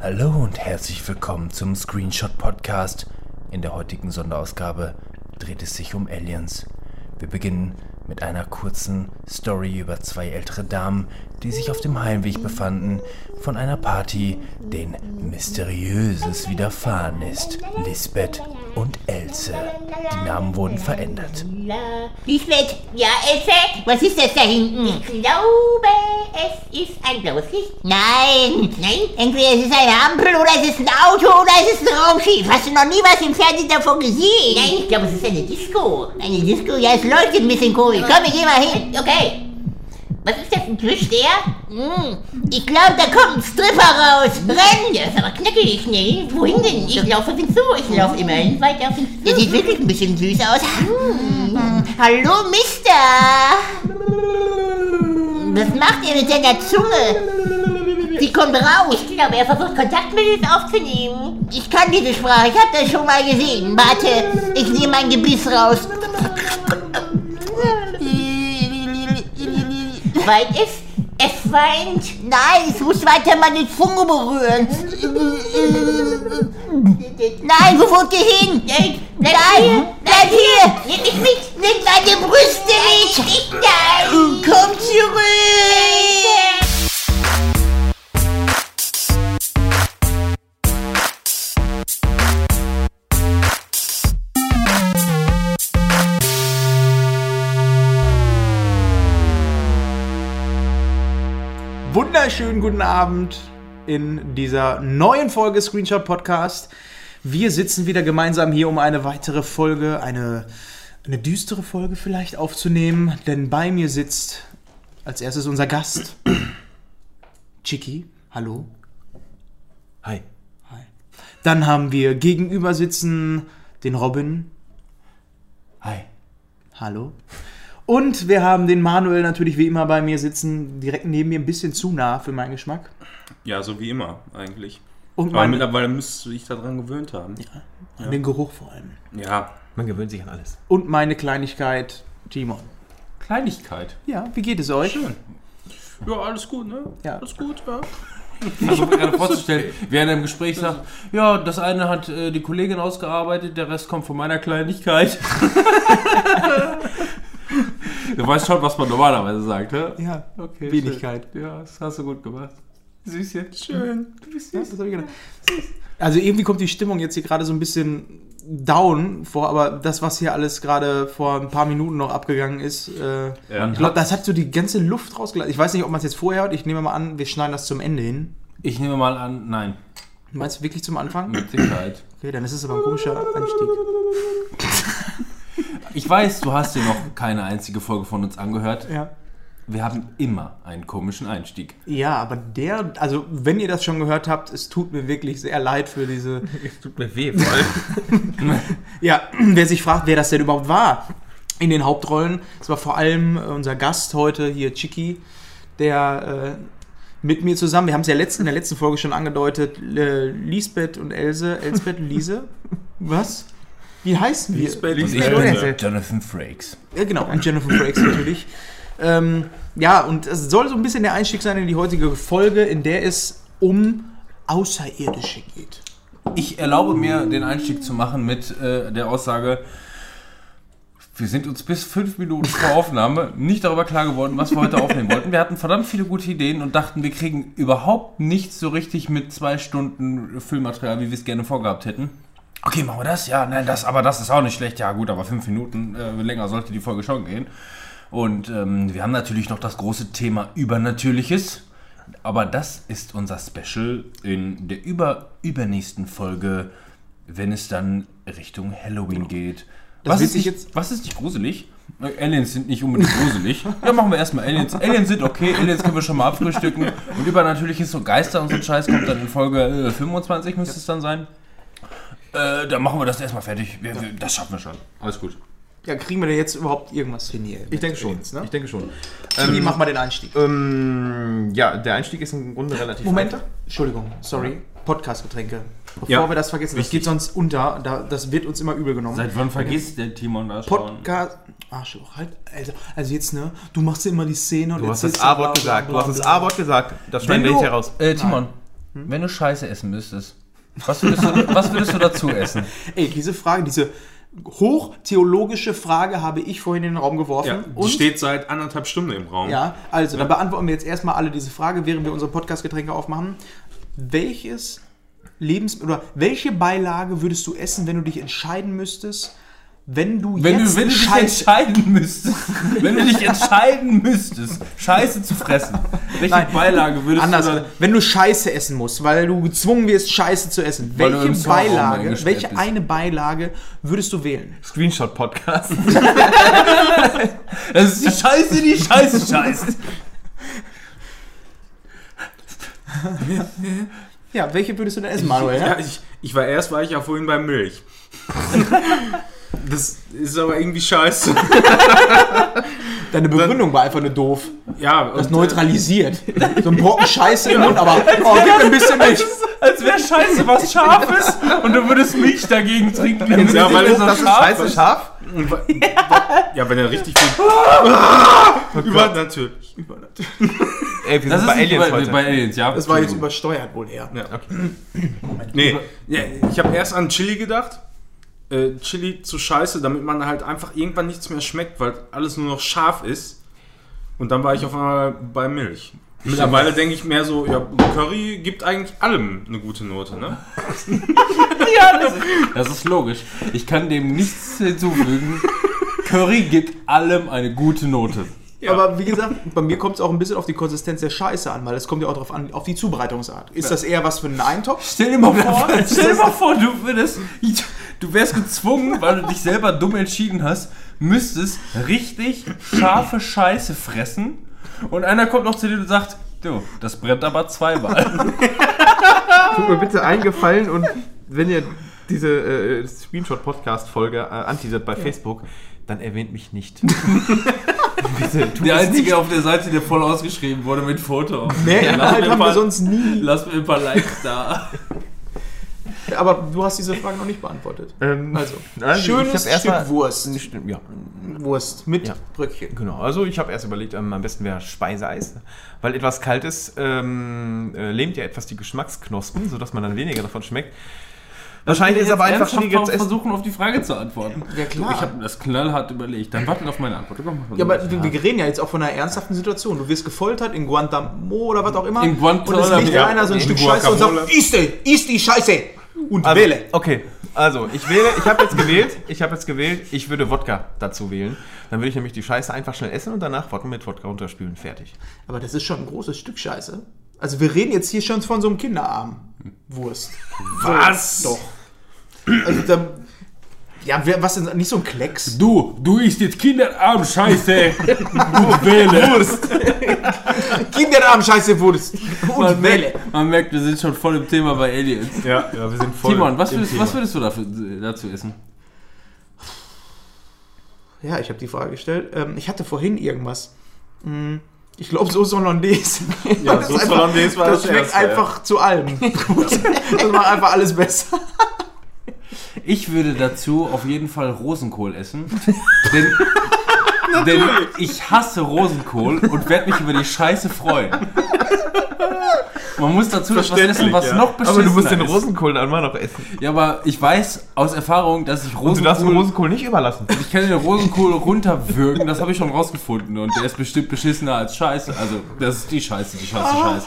Hallo und herzlich willkommen zum Screenshot Podcast. In der heutigen Sonderausgabe dreht es sich um Aliens. Wir beginnen mit einer kurzen Story über zwei ältere Damen, die sich auf dem Heimweg befanden von einer Party, denen Mysteriöses widerfahren ist. Lisbeth und Else. Die Namen wurden verändert. Lisbeth, Ja, Else? was ist das da hinten? Ich glaube, es ist ein blaues Licht. Nein, Nein? entweder es ist eine Ampel oder es ist ein Auto oder es ist ein Raumschiff. Hast du noch nie was im Fernsehen davon gesehen? Nein, ich glaube, es ist eine Disco. Eine Disco, ja, es leuchtet ein bisschen komisch. Komm, wir gehen mal hin. Okay. Was ist das, ein Plüschbär? Hm, ich glaube, da kommt ein Stripper raus. Renn! Der ist aber knackig schnell. Wohin denn? Ich laufe auf ihn zu. Ich laufe immerhin weiter auf ihn Der zu. sieht wirklich ein bisschen süß aus. Hm. Hallo, Mister. Was macht ihr mit seiner Zunge? Die kommt raus. Ich glaube, er versucht Kontakt mit uns aufzunehmen. Ich kann diese Sprache, ich habe das schon mal gesehen. Warte, ich nehme mein Gebiss raus. Weil es, es weint. Nein, ich muss weiter meine Zunge berühren. Nein, wo wollt ihr hin? Nein, bleib Nein, hier. bleib hier. Nimm mich mit. Nimm meine Brüste mit. Nein. Komm zurück. Wunderschönen guten Abend in dieser neuen Folge Screenshot Podcast. Wir sitzen wieder gemeinsam hier, um eine weitere Folge, eine, eine düstere Folge vielleicht aufzunehmen, denn bei mir sitzt als erstes unser Gast, Chicky. Hallo. Hi. Hi. Dann haben wir gegenüber sitzen den Robin. Hi. Hallo. Und wir haben den Manuel natürlich wie immer bei mir sitzen, direkt neben mir, ein bisschen zu nah für meinen Geschmack. Ja, so wie immer eigentlich. Und Aber mittlerweile müsstest du dich daran gewöhnt haben. den Geruch vor allem. Ja. Man gewöhnt sich an alles. Und meine Kleinigkeit, Timon. Kleinigkeit. Ja, wie geht es euch? Schön. Ja, alles gut, ne? Ja. Alles gut, ja. Ich versuche mir gerade vorzustellen, wer in einem Gespräch sagt, ja, das eine hat äh, die Kollegin ausgearbeitet, der Rest kommt von meiner Kleinigkeit. du weißt schon, was man normalerweise sagt, ne? Ja, Okay, Wenigkeit. Schön. Ja, das hast du gut gemacht. Süßchen. Schön. Du bist süß. das hab ich gedacht. Also irgendwie kommt die Stimmung jetzt hier gerade so ein bisschen down vor, aber das, was hier alles gerade vor ein paar Minuten noch abgegangen ist, äh, Ja. ich glaube, das hat so die ganze Luft rausgelassen. Ich weiß nicht, ob man es jetzt vorher hört. Ich nehme mal an, wir schneiden das zum Ende hin. Ich nehme mal an, nein, Meinst du wirklich zum Anfang? mit Sicherheit. Okay, dann ist es aber ein komischer Einstieg. Ich weiß, du hast dir noch keine einzige Folge von uns angehört. Ja. Wir haben immer einen komischen Einstieg. Ja, aber der, also wenn ihr das schon gehört habt, es tut mir wirklich sehr leid für diese Es tut mir weh, vor allem. Ja, wer sich fragt, wer das denn überhaupt war in den Hauptrollen, es war vor allem äh, unser Gast heute hier, Chicky, der äh, mit mir zusammen, wir haben es ja letzt, in der letzten Folge schon angedeutet, äh, Lisbeth und Else, Elsbeth und Lise. Was? Wie heißen wir? Lisbeth, Und ich Lisbeth. Jonathan Frakes. Ja, genau, und Jennifer Frakes natürlich. Ähm, ja, und es soll so ein bisschen der Einstieg sein in die heutige Folge, in der es um Außerirdische geht. Ich erlaube mir, den Einstieg zu machen mit äh, der Aussage, wir sind uns bis fünf Minuten vor Aufnahme nicht darüber klar geworden, was wir heute aufnehmen wollten. Wir hatten verdammt viele gute Ideen und dachten, wir kriegen überhaupt nichts so richtig mit zwei Stunden Füllmaterial, wie wir es gerne vorgehabt hätten. Okay, machen wir das? Ja, nein, das, aber das ist auch nicht schlecht. Ja, gut, aber fünf Minuten äh, länger sollte die Folge schon gehen. Und ähm, wir haben natürlich noch das große Thema Übernatürliches. Aber das ist unser Special in der über, übernächsten Folge, wenn es dann Richtung Halloween geht. Das Was ist, nicht, jetzt- was ist nicht gruselig? Äh, Aliens sind nicht unbedingt gruselig. Ja, machen wir erstmal Aliens. Aliens sind okay, Aliens können wir schon mal abfrühstücken. Und übernatürliches so Geister und so Scheiß kommt dann in Folge äh, 25, müsste es dann sein. Äh, dann machen wir das erstmal fertig. Wir, wir, das schaffen wir schon. Alles gut. Ja, kriegen wir denn jetzt überhaupt irgendwas hin hier? Ich denke schon. Jetzt, ne? Ich denke schon. Wie machen wir den Einstieg? Ähm, ja, der Einstieg ist im Grunde relativ Moment. einfach. Entschuldigung, sorry. Podcast-Getränke. Bevor Ja. wir das vergessen, das geht sonst unter. Da, das wird uns immer übel genommen. Seit wann vergisst der Timon das schon? Podcast. Arschloch, halt. Also, also jetzt, ne? Du machst immer die Szene und Du hast das A-Wort gesagt. Du hast das. A-Wort gesagt. Das schneiden wir nicht heraus. Äh, Timon, Wenn du Scheiße essen müsstest, was würdest du, was würdest du dazu essen? Ey, diese Frage, diese hochtheologische Frage habe ich vorhin in den Raum geworfen. Ja, die und steht seit anderthalb Stunden im Raum. Ja, also dann beantworten wir jetzt erstmal alle diese Frage, während wir unsere Podcast-Getränke aufmachen. Welches Lebens oder welche Beilage würdest du essen, wenn du dich entscheiden müsstest, wenn du Wenn jetzt du, wenn du dich entscheiden müsstest, wenn du dich entscheiden müsstest, Scheiße zu fressen, welche Nein, Beilage würdest anders, du dann... wenn du Scheiße essen musst, weil du gezwungen wirst, Scheiße zu essen, welche Beilage, welche bist. eine Beilage würdest du wählen? Screenshot-Podcast. Das ist die Scheiße, die Scheiße scheißt. Ja, welche würdest du denn essen, Manuel? Ja, ich, ich war erst, war ich ja vorhin bei Milch. Das ist aber irgendwie scheiße. Deine Begründung war einfach nur doof. Ja, Das äh, neutralisiert. So ein Brocken Scheiße im Mund, aber oh, gib mir ein bisschen Milch. Als wäre Scheiße was Scharfes und du würdest Milch dagegen trinken. damit Ja, weil so Das ist scharf scheiße scharf. Ja, wenn er richtig viel. Übernatürlich. Übernatürlich. Ey, wir Das sind ist bei Aliens heute. bei Aliens, ja. Das war jetzt übersteuert wohl eher. Ja. Nee, ja, ich habe erst an Chili gedacht. Äh, Chili zu scheiße, damit man halt einfach irgendwann nichts mehr schmeckt, weil alles nur noch scharf ist. Und dann war ich auf einmal bei Milch. Mittlerweile denke ich mehr so, ja, Curry gibt eigentlich allem eine gute Note, ne? Ja, das, das ist logisch. Ich kann dem nichts hinzufügen. Curry gibt allem eine gute Note. Aber wie gesagt, bei mir kommt es auch ein bisschen auf die Konsistenz der Scheiße an, weil es kommt ja auch darauf an, auf die Zubereitungsart. Ist das eher was für einen Eintopf? Stell dir mal vor, stell dir mal vor, du würdest, du wärst gezwungen, weil du dich selber dumm entschieden hast, müsstest richtig scharfe Scheiße fressen und einer kommt noch zu dir und sagt, du, das brennt aber zweimal. Tut mir bitte eingefallen und wenn ihr diese äh, Screenshot-Podcast-Folge äh, anteasert bei Facebook, dann erwähnt mich nicht. bitte, tut Der es einzige nicht. auf der Seite, der voll ausgeschrieben wurde mit Foto. Nee, Lass Inhalt haben wir sonst nie. Lass mir ein paar Likes da. Aber du hast diese Frage noch nicht beantwortet. Ähm, Also, also, schönes ich hab erst mal- Stück Wurst. Nicht, ja, Wurst mit Ja. Bröckchen. Genau, also ich habe erst überlegt, ähm, am besten wäre Speiseeis, weil etwas Kaltes ähm, äh, lähmt ja etwas die Geschmacksknospen, sodass man dann weniger davon schmeckt. Wahrscheinlich ist aber einfach zu essen. versuchen, auf die Frage zu antworten. Ja, klar. Ich habe das knallhart überlegt. Dann warten auf meine Antwort. Komm, Ja, aber wir, wir reden ja jetzt auch von einer ernsthaften Situation. Du wirst gefoltert in Guantanamo oder was auch immer. In Guantanamo. Und es liegt Ja, einer so ein in Stück Scheiße und sagt, iss die, iss die Scheiße. Und Also, wähle. Okay, also ich wähle, ich habe jetzt gewählt, ich habe jetzt gewählt, ich würde Wodka dazu wählen. Dann würde ich nämlich die Scheiße einfach schnell essen und danach Wodka mit Wodka runterspülen. Fertig. Aber das ist schon ein großes Stück Scheiße. Also wir reden jetzt hier schon von so einem Kinderarm. Wurst. Was? Doch. Also da, ja, wer, was denn, nicht so ein Klecks. Du, du isst jetzt Kinderarm, Scheiße. Und wähle. Wurst. Kinderarm, Scheiße, Wurst. Und Man wähle. merkt, man merkt, wir sind schon voll im Thema bei Aliens. Ja, ja, wir sind voll. Timon, was im würdest, Thema. was würdest du dafür, dazu essen? Ja, ich habe die Frage gestellt. Ähm, ich hatte vorhin irgendwas. Hm, Ich glaube, Soße Hollandaise. Ja, Das ist Soße einfach- Hollandaise war Das das schmeckt Erste, ja. einfach zu allem. das macht einfach alles besser. Ich würde dazu auf jeden Fall Rosenkohl essen. denn, denn ich hasse Rosenkohl und werde mich über die Scheiße freuen. Man muss dazu etwas Verständlich, essen, was ja. noch beschissener Aber du musst den ist. Rosenkohl dann mal noch essen. Ja, aber ich weiß aus Erfahrung, dass ich Und du darfst den Rosenkohl... Rosenkohl nicht überlassen. Ich kann den Rosenkohl runterwürgen, das habe ich schon rausgefunden. Und der ist bestimmt beschissener als Scheiße. Also, das ist die Scheiße, die Scheiße, Scheiße.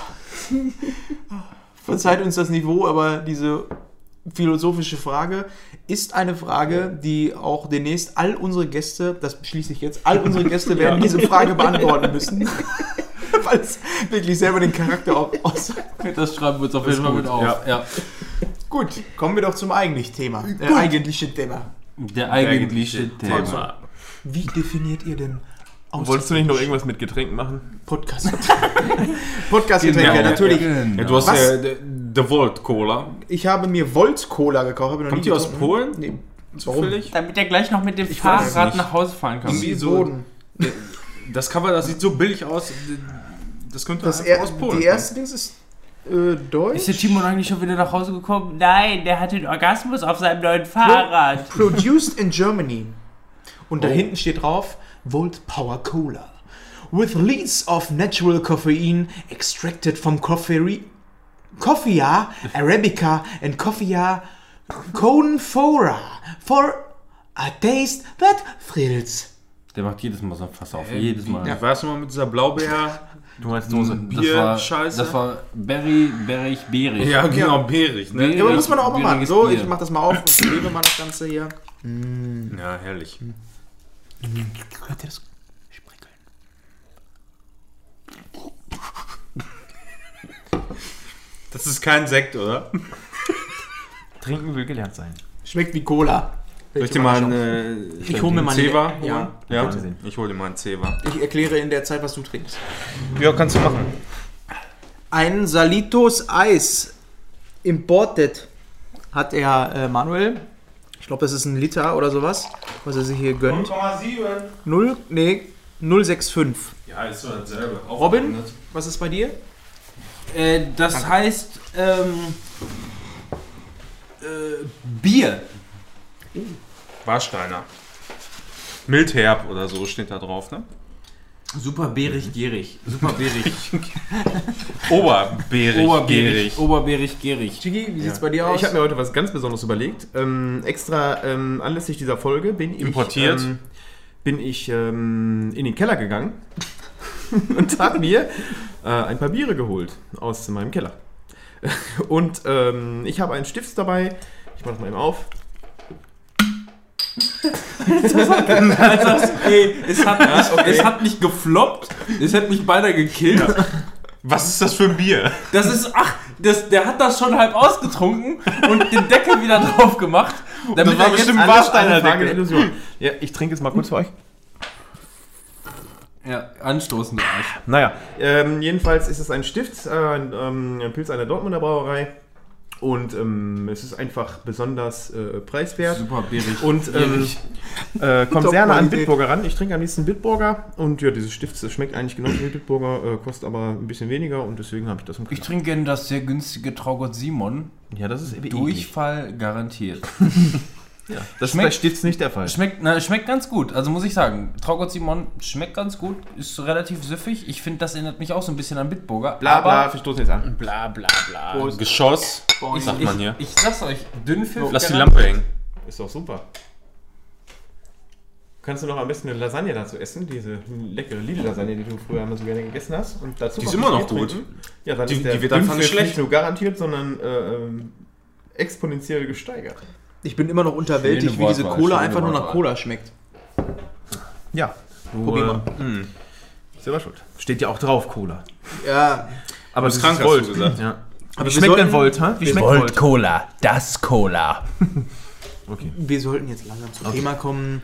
Verzeiht uns das Niveau, aber diese philosophische Frage ist eine Frage, die auch demnächst all unsere Gäste, das beschließe ich jetzt, all unsere Gäste werden diese Frage beantworten müssen. Weil es wirklich selber den Charakter auch aus. Das schreiben wir uns auf jeden Fall mit auf. ja. Ja. Gut, kommen wir doch zum eigentlichen Thema. Äh, eigentlichen Thema. Der eigentliche Thema. Wie definiert ihr denn aus Wolltest du nicht noch irgendwas mit Getränken machen? Podcast? Podcast-Getränke, Genau. natürlich. Ja, du hast Was? ja The Volt Cola. Ich habe mir Volt Cola gekauft. Habe noch Kommt nie die aus. Polen? Nee. Warum? Zufällig? Damit er gleich noch mit dem es Fahrrad nach Hause fahren kann. Irgendwie so- Boden. Das Cover, das sieht so billig aus. Das könnte Das er, aus Polen die erste Dings ist äh, Deutsch. Ist der Timon eigentlich schon wieder nach Hause gekommen? Nein, der hat den Orgasmus auf seinem neuen Fahrrad. Produced in Germany. Und da Oh. hinten steht drauf Volt Power Cola. With leads of natural caffeine extracted from coffee. Coffea Arabica and Coffea Conifera for a taste that thrills. Der macht jedes Mal so fast auf. jedes Mal. Ich weiß noch mal mit dieser Blaubeer. Du meinst Dose. Das Bier, war, Scheiße. das war Berry, Berrig, Beerig. Ja, genau, beerig, ne? Beerig. Ja, aber muss man doch auch mal machen. So, Bier. ich mach das mal auf und lebe mal das Ganze hier. Ja, herrlich. Hört ihr das? Das ist kein Sekt, oder? Trinken will gelernt sein. Schmeckt wie Cola. Soll ich dir mal eine, Ich hol mir mal Zewa Ja. holen? Ja, sehen. ich hol dir mal einen Zewa. Ich erkläre in der Zeit, was du trinkst. Ja, kannst du machen. Ein Salitos Eis Imported hat er äh, Manuel. Ich glaube, das ist ein Liter oder sowas, was er sich hier gönnt. 0,7. 0, nee, 065. Ja, ist so dasselbe. Robin, was ist bei dir? Äh, das heißt ähm, äh, Bier. Warsteiner. Mildherb oder so steht da drauf, ne? Super beerig, gierig. Super beerig. Oberbeerig. Oberbeerig. gierig. Oberbeerig, gierig. Chigi, wie sieht's bei dir aus? Ich habe mir heute was ganz Besonderes überlegt. Ähm, extra ähm, anlässlich dieser Folge bin ich, Importiert. ähm, bin ich ähm, in den Keller gegangen und habe mir äh, ein paar Biere geholt aus meinem Keller. Und ähm, ich habe einen Stift dabei. Ich mache das mal eben auf. Ey, es hat, nicht, es hat nicht gefloppt, es hat mich beinahe gekillt. Was ist das für ein Bier? Das ist, ach, das, der hat das schon halb ausgetrunken und den Deckel wieder drauf gemacht. Damit war er jetzt bestimmt Warsteiner Deckel. Ja, ich trinke jetzt mal kurz für euch. Ja, anstoßen, du Arsch. Naja, ähm, jedenfalls ist es ein Stift, äh, ein, ähm, ein Pilz einer Dortmunder Brauerei. Und ähm, es ist einfach besonders äh, preiswert. Super beerig. Und ähm, äh, kommt sehr nah an Bitburger ran. Ich trinke am liebsten Bitburger. Und ja, dieses Stift das schmeckt eigentlich genauso wie Bitburger, äh, kostet aber ein bisschen weniger und deswegen habe ich das im Ich Keller. trinke gerne das sehr günstige Traugott Simon. Ja, das ist eklig. Durchfall garantiert. Das ist Schmeckt- bei Stifts nicht der Fall. Schmeckt, na, schmeckt ganz gut. Also muss ich sagen, Traugott Simon schmeckt ganz gut, ist relativ süffig. Ich finde, das erinnert mich auch so ein bisschen an Bitburger. Bla aber bla, wir stoßen jetzt an. bla bla bla. Geschoss, Ich, sagt man hier. ich, ich sag's euch, Dünnpfiff. Lass die. Lampe hängen. Ist doch super. Kannst du noch am besten eine Lasagne dazu essen? Diese leckere Lidl-Lasagne, die du früher immer so gerne gegessen hast. Und dazu Die ist immer noch gut. trinken. Ja, dann Die- ist der die wird einfach nicht schlecht. nicht nur garantiert, sondern äh, ähm, exponentiell gesteigert. Ich bin immer noch unterwältigt, wie diese Cola einfach nur nach. Cola schmeckt. Ja. Du, Probier mal. Selber schuld. Steht ja auch drauf, Cola. Ja, Aber krank, ist hast Volt. gesagt. Ja. Aber wie schmeckt denn Volt, ha? Wie schmeckt Volt? Cola, das Cola. wir sollten jetzt langsam zum Thema kommen.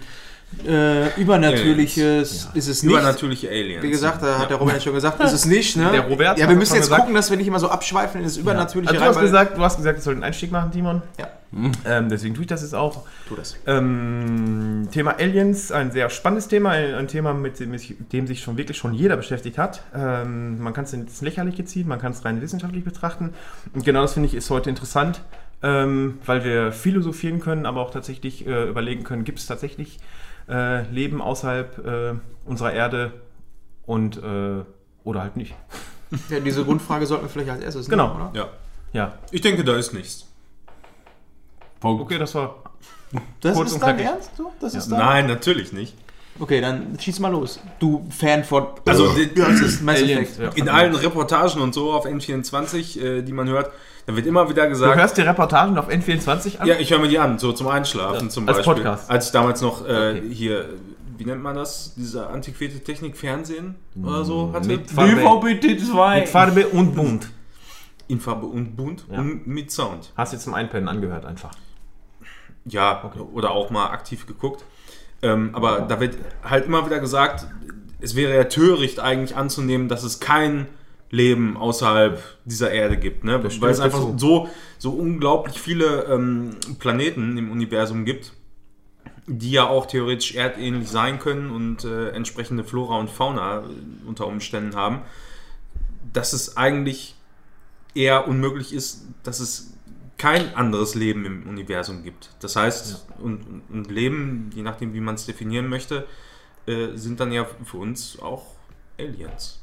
Äh, Übernatürliches ist es nicht. Übernatürliche Aliens. Wie gesagt, da hat der Robert ja schon gesagt, ist es nicht, ne? Der Robert ja, wir müssen jetzt gesagt. gucken, dass wir nicht immer so abschweifen in das Übernatürliche Also du, hast gesagt, du hast gesagt, ich soll den Einstieg machen, Timon. Ja. Ähm, deswegen tue ich das jetzt auch. Tu das. Ähm, Thema Aliens, ein sehr spannendes Thema, ein, ein Thema, mit dem, sich- dem sich schon wirklich schon jeder beschäftigt hat. Ähm, man kann es ins Lächerliche ziehen, man kann es rein wissenschaftlich betrachten. Und genau das finde ich ist heute interessant, ähm, weil wir philosophieren können, aber auch tatsächlich äh, überlegen können, gibt es tatsächlich äh, Leben außerhalb äh, unserer Erde und äh, oder halt nicht. Ja, diese Grundfrage sollten wir vielleicht als erstes Genau. nehmen, oder? Ja. Ja, Ich denke, da ist nichts. okay, das war Das Kurz ist und dein knackig. Ernst? So? Das ist dein? Nein, natürlich nicht. Okay, dann schieß mal los. Du Fan von... Also, ja, das ist Mass. Effect. Ja. In allen Reportagen und so auf N24, äh, die man hört, da wird immer wieder Du gesagt, hörst die Reportagen auf N24 an? ja, ich höre mir die an, so zum Einschlafen zum als Beispiel. Podcast. Als ich damals noch äh, Okay. hier, wie nennt man das, diese antiquierte Technik Fernsehen oder so hatte. Mit Farbe, DVB-T2. mit Farbe und bunt. in Farbe und bunt Ja. und mit Sound. Hast jetzt zum Einpennen angehört einfach. Ja, oder auch mal aktiv geguckt. Ähm, aber da wird halt immer wieder gesagt, es wäre ja töricht eigentlich anzunehmen, dass es kein Leben außerhalb dieser Erde gibt. Ne? Das Weil es einfach so, so unglaublich viele ähm, Planeten im Universum gibt, die ja auch theoretisch erdähnlich sein können und äh, entsprechende Flora und Fauna äh, unter Umständen haben, dass es eigentlich eher unmöglich ist, dass es kein anderes Leben im Universum gibt. Das heißt, und, und, und Leben, je nachdem, wie man es definieren möchte, äh, sind dann ja für uns auch Aliens.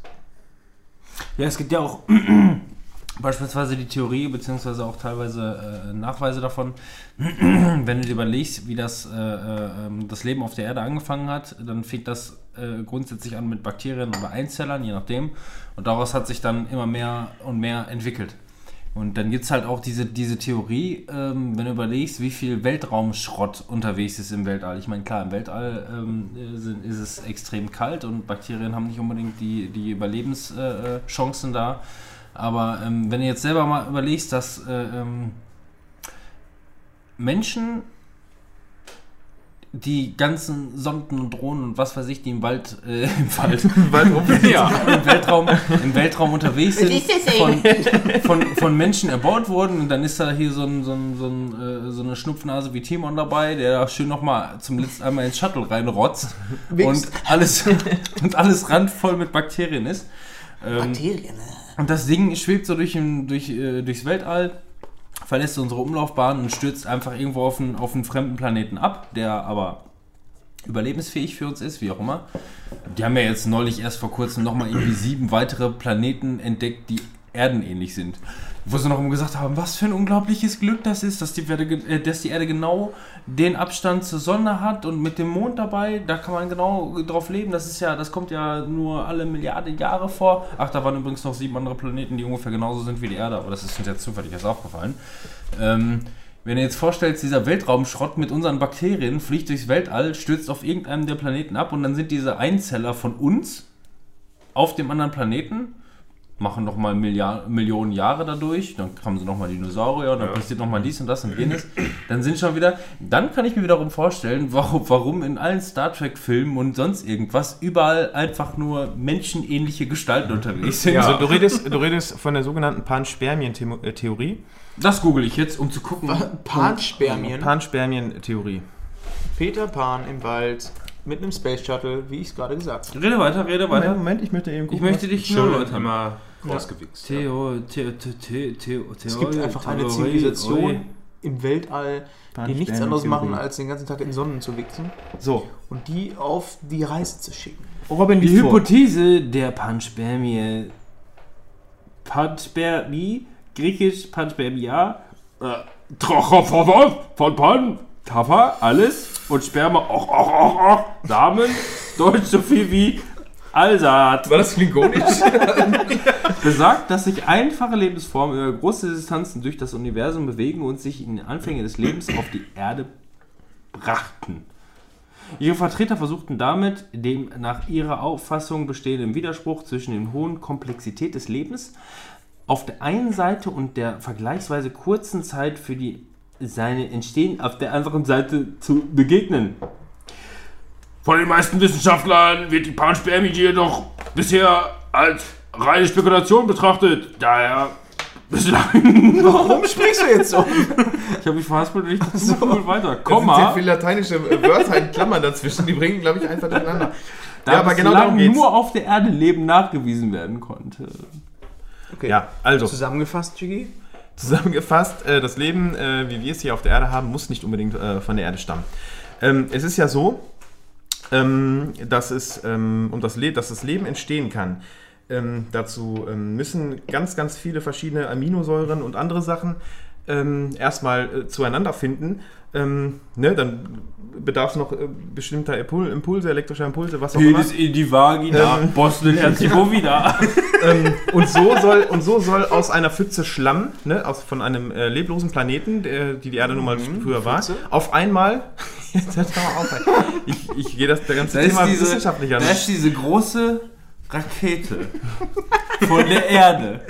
Ja, es gibt ja auch Beispielsweise die Theorie, beziehungsweise auch teilweise äh, Nachweise davon, wenn du dir überlegst, wie das, äh, äh, ähm, das Leben auf der Erde angefangen hat, dann fängt das äh, grundsätzlich an mit Bakterien oder Einzellern, je nachdem. Und daraus hat sich dann immer mehr und mehr entwickelt. Und dann gibt es halt auch diese, diese Theorie, ähm, wenn du überlegst, wie viel Weltraumschrott unterwegs ist im Weltall. Ich meine, klar, im Weltall ähm, äh, sind, ist es extrem kalt und Bakterien haben nicht unbedingt die, die Überlebenschancen da. Aber ähm, wenn du jetzt selber mal überlegst, dass äh, ähm, Menschen die ganzen Sonden und Drohnen und was weiß ich, die im Wald, äh, im Wald, ja, im Weltraum, im Weltraum unterwegs sind, von, von, von Menschen erbaut wurden und dann ist da hier so, ein, so, ein, so, ein, äh, so eine Schnupfnase wie Timon dabei, der da schön nochmal zum letzten einmal ins Shuttle reinrotzt und alles, und alles randvoll mit Bakterien ist. Ähm, Bakterien. ne? und das Ding schwebt so durch, durch, äh, durchs Weltall, verlässt unsere Umlaufbahn und stürzt einfach irgendwo auf einen, auf einen fremden Planeten ab, der aber überlebensfähig für uns ist, wie auch immer. Die haben ja jetzt neulich erst vor kurzem nochmal irgendwie sieben weitere Planeten entdeckt, die erdenähnlich sind. Wo sie noch immer gesagt haben, was für ein unglaubliches Glück das ist, dass die, Erde, äh, dass die Erde genau den Abstand zur Sonne hat und mit dem Mond dabei, da kann man genau drauf leben. Das ist ja, das kommt ja nur alle Milliarden Jahre vor. Ach, da waren übrigens noch sieben andere Planeten, die ungefähr genauso sind wie die Erde, aber das ist uns jetzt zufällig erst aufgefallen. Ähm, wenn du jetzt vorstellst, dieser Weltraumschrott mit unseren Bakterien fliegt durchs Weltall, stürzt auf irgendeinem der Planeten ab und dann sind diese Einzeller von uns auf dem anderen Planeten, machen nochmal Milliard Millionen Jahre dadurch, dann haben sie nochmal Dinosaurier, und dann passiert nochmal dies und das und jenes. Dann sind schon wieder, dann kann ich mir wiederum vorstellen, warum, warum in allen Star Trek-Filmen und sonst irgendwas überall einfach nur menschenähnliche Gestalten unterwegs sind. Also du redest, du redest von der sogenannten Panspermien-Theorie. Das google ich jetzt, um zu gucken. Panspermien. Panspermien-Theorie. Peter Pan im Wald mit einem Space Shuttle, wie ich es gerade gesagt habe. Rede weiter, rede weiter. Moment, ich möchte eben Ich gucken. möchte dich nur Schön erläutern. Rausgewichst. Theo, Theo, Theo, Theo, Theo, Es gibt einfach eine Zivilisation im Weltall, die nichts anderes machen, als den ganzen Tag in Sonnen zu wichsen So, und die auf die Reise zu schicken. Robin Die. Hypothese der Panspermie. Panspermie, griechisch Panspermia, äh, von Pan, Taffer, alles und Sperma, och, och, och, och, Samen, Deutsch so viel wie Alsaat. War das klingonisch? besagt, dass sich einfache Lebensformen über große Distanzen durch das Universum bewegen und sich in den Anfängen des Lebens auf die Erde brachten. Ihre Vertreter versuchten damit, dem nach ihrer Auffassung bestehenden Widerspruch zwischen der hohen Komplexität des Lebens auf der einen Seite und der vergleichsweise kurzen Zeit für die seine Entstehen auf der anderen Seite zu begegnen. Von den meisten Wissenschaftlern wird die Panspermie jedoch bisher als reine Spekulation betrachtet. Daher bislang. Warum sprichst du jetzt so? Ich habe mich verhaspelt und ich dachte, so gut weiter. Sind sehr Komma. viele lateinische Wörter in Klammern dazwischen, die bringen, glaube ich, einfach durcheinander. Da ja, aber genau darum geht's. nur auf der Erde Leben nachgewiesen werden konnte. Okay. Ja, also, Zusammengefasst, Jiggy? zusammengefasst, äh, das Leben, äh, wie wir es hier auf der Erde haben, muss nicht unbedingt äh, von der Erde stammen. Ähm, es ist ja so, ähm, dass, es, ähm, um das Le dass das Leben entstehen kann. Ähm, dazu ähm, müssen ganz, ganz viele verschiedene Aminosäuren und andere Sachen ähm, erstmal äh, zueinander finden. Ähm, ne, dann bedarf es noch äh, bestimmter Impul Impulse, elektrischer Impulse, was auch immer. Penis in die Vagina, Ähm, Bosnien, Herzegowina. ähm, und, so soll, und so soll aus einer Pfütze Schlamm, ne, aus, von einem äh, leblosen Planeten, der, die die Erde nun mal früher war, auf einmal. Jetzt hört mal auf. Ich, ich gehe das der ganze Da Thema diese, wissenschaftlich da an. ist diese große Rakete von der Erde.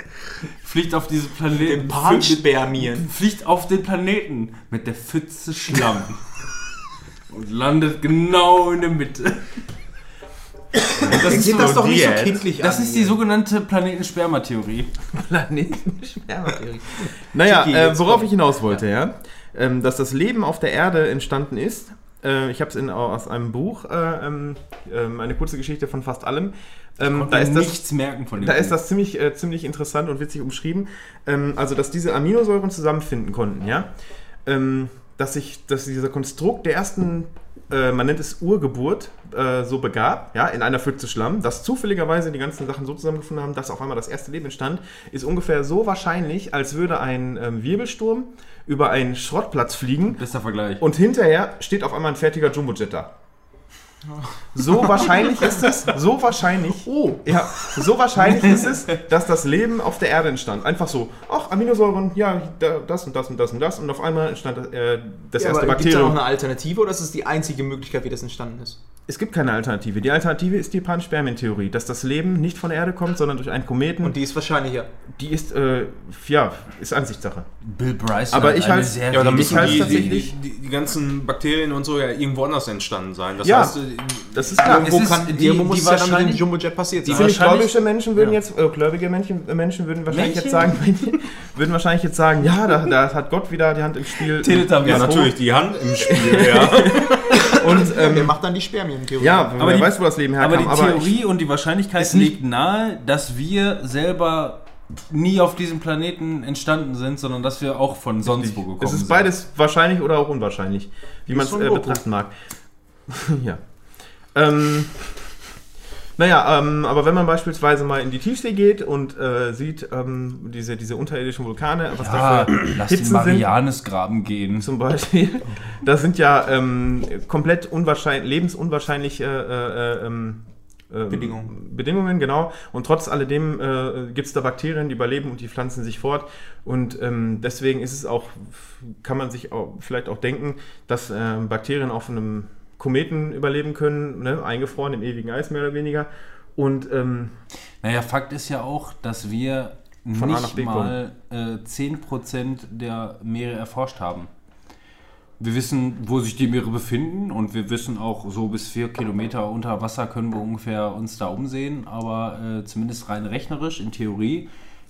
Fliegt auf diese Planeten. Den Panspermien. fliegt auf den Planeten mit der Pfütze Schlamm und landet genau in der Mitte. Das ist, Geht das doch nicht so kindlich das an ist die hier. sogenannte Planetensperma-Theorie. Naja, Chicky, äh, worauf ich hinaus wollte, ja, ähm, dass das Leben auf der Erde entstanden ist. Äh, ich habe es aus einem Buch, äh, ähm, eine kurze Geschichte von fast allem. Ähm, da ist das, nichts merken von dem Da ist Buch. das ziemlich, äh, ziemlich interessant und witzig umschrieben. Ähm, also, dass diese Aminosäuren zusammenfinden konnten, ja. Ähm, dass sich dass dieser Konstrukt der ersten, äh, man nennt es Urgeburt, äh, so begab, ja, in einer Pfütze Schlamm, dass zufälligerweise die ganzen Sachen so zusammengefunden haben, dass auf einmal das erste Leben entstand, ist ungefähr so wahrscheinlich, als würde ein ähm, Wirbelsturm über einen Schrottplatz fliegen Bester Vergleich. und hinterher steht auf einmal ein fertiger Jumbojet da. So wahrscheinlich ist es, so wahrscheinlich, Oh. ja, so wahrscheinlich ist es, dass das Leben auf der Erde entstand. Einfach so, ach, Aminosäuren, ja, da- das und das und das und das und auf einmal entstand äh, das Ja, erste aber gibt es da noch Bakterium. eine Alternative oder ist es die einzige Möglichkeit, wie das entstanden ist? Es gibt keine Alternative. Die Alternative ist die Panspermien-Theorie, dass das Leben nicht von der Erde kommt, sondern durch einen Kometen. Und die ist wahrscheinlicher. die ist, äh, ja, ist Ansichtssache. Bill Bryson Aber hat ich halt- sehr Ja, dann müssen halte die, es die, die, tatsächlich- die, die ganzen Bakterien und so ja irgendwo anders entstanden sein. Das Ja. heißt, Das ist klar. Irgendwo, ist kann, die- irgendwo muss die es ja dann mit dem wahrscheinlich- Jumbojet passiert die sein. Ziemlich gläubige Menschen würden Ja. jetzt, äh, gläubige Menschen, äh, Menschen würden wahrscheinlich Männchen? jetzt sagen, würden wahrscheinlich jetzt sagen, ja, da, da hat Gott wieder die Hand im Spiel. Teletubbies. ja, natürlich die Hand im Spiel, ja. Und ähm, macht dann die Spermien-Theorie? ja, Aber wer die- weiß, wo das Leben Aber herkam. die Aber, Theorie und die Wahrscheinlichkeit liegt nahe, dass wir selber nie auf diesem Planeten entstanden sind, sondern dass wir auch von sonst wo gekommen es ist sind. beides wahrscheinlich oder auch unwahrscheinlich, wie man es äh, betrachten mag. ja. Ähm, naja, ähm, aber wenn man beispielsweise mal in die Tiefsee geht und äh, sieht ähm, diese, diese unterirdischen Vulkane, was Ja, da für lass den Hitzen Marianesgraben gehen. zum Beispiel. Das sind ja ähm, komplett unwahrscheinlich, lebensunwahrscheinliche äh, äh, ähm, ähm, Bedingungen. Bedingungen, genau. Und trotz alledem äh, gibt es da Bakterien, die überleben und die pflanzen sich fort. Und ähm, deswegen ist es auch, kann man sich auch, vielleicht auch denken, dass ähm, Bakterien auf einem Kometen überleben können, ne? eingefroren im ewigen Eis mehr oder weniger. Und ähm, Naja, Fakt ist ja auch, dass wir Von nicht mal äh, 10% der Meere erforscht haben. Wir wissen, wo sich die Meere befinden und wir wissen auch, so bis vier Kilometer unter Wasser können wir ungefähr uns da umsehen, aber äh, zumindest rein rechnerisch, in Theorie,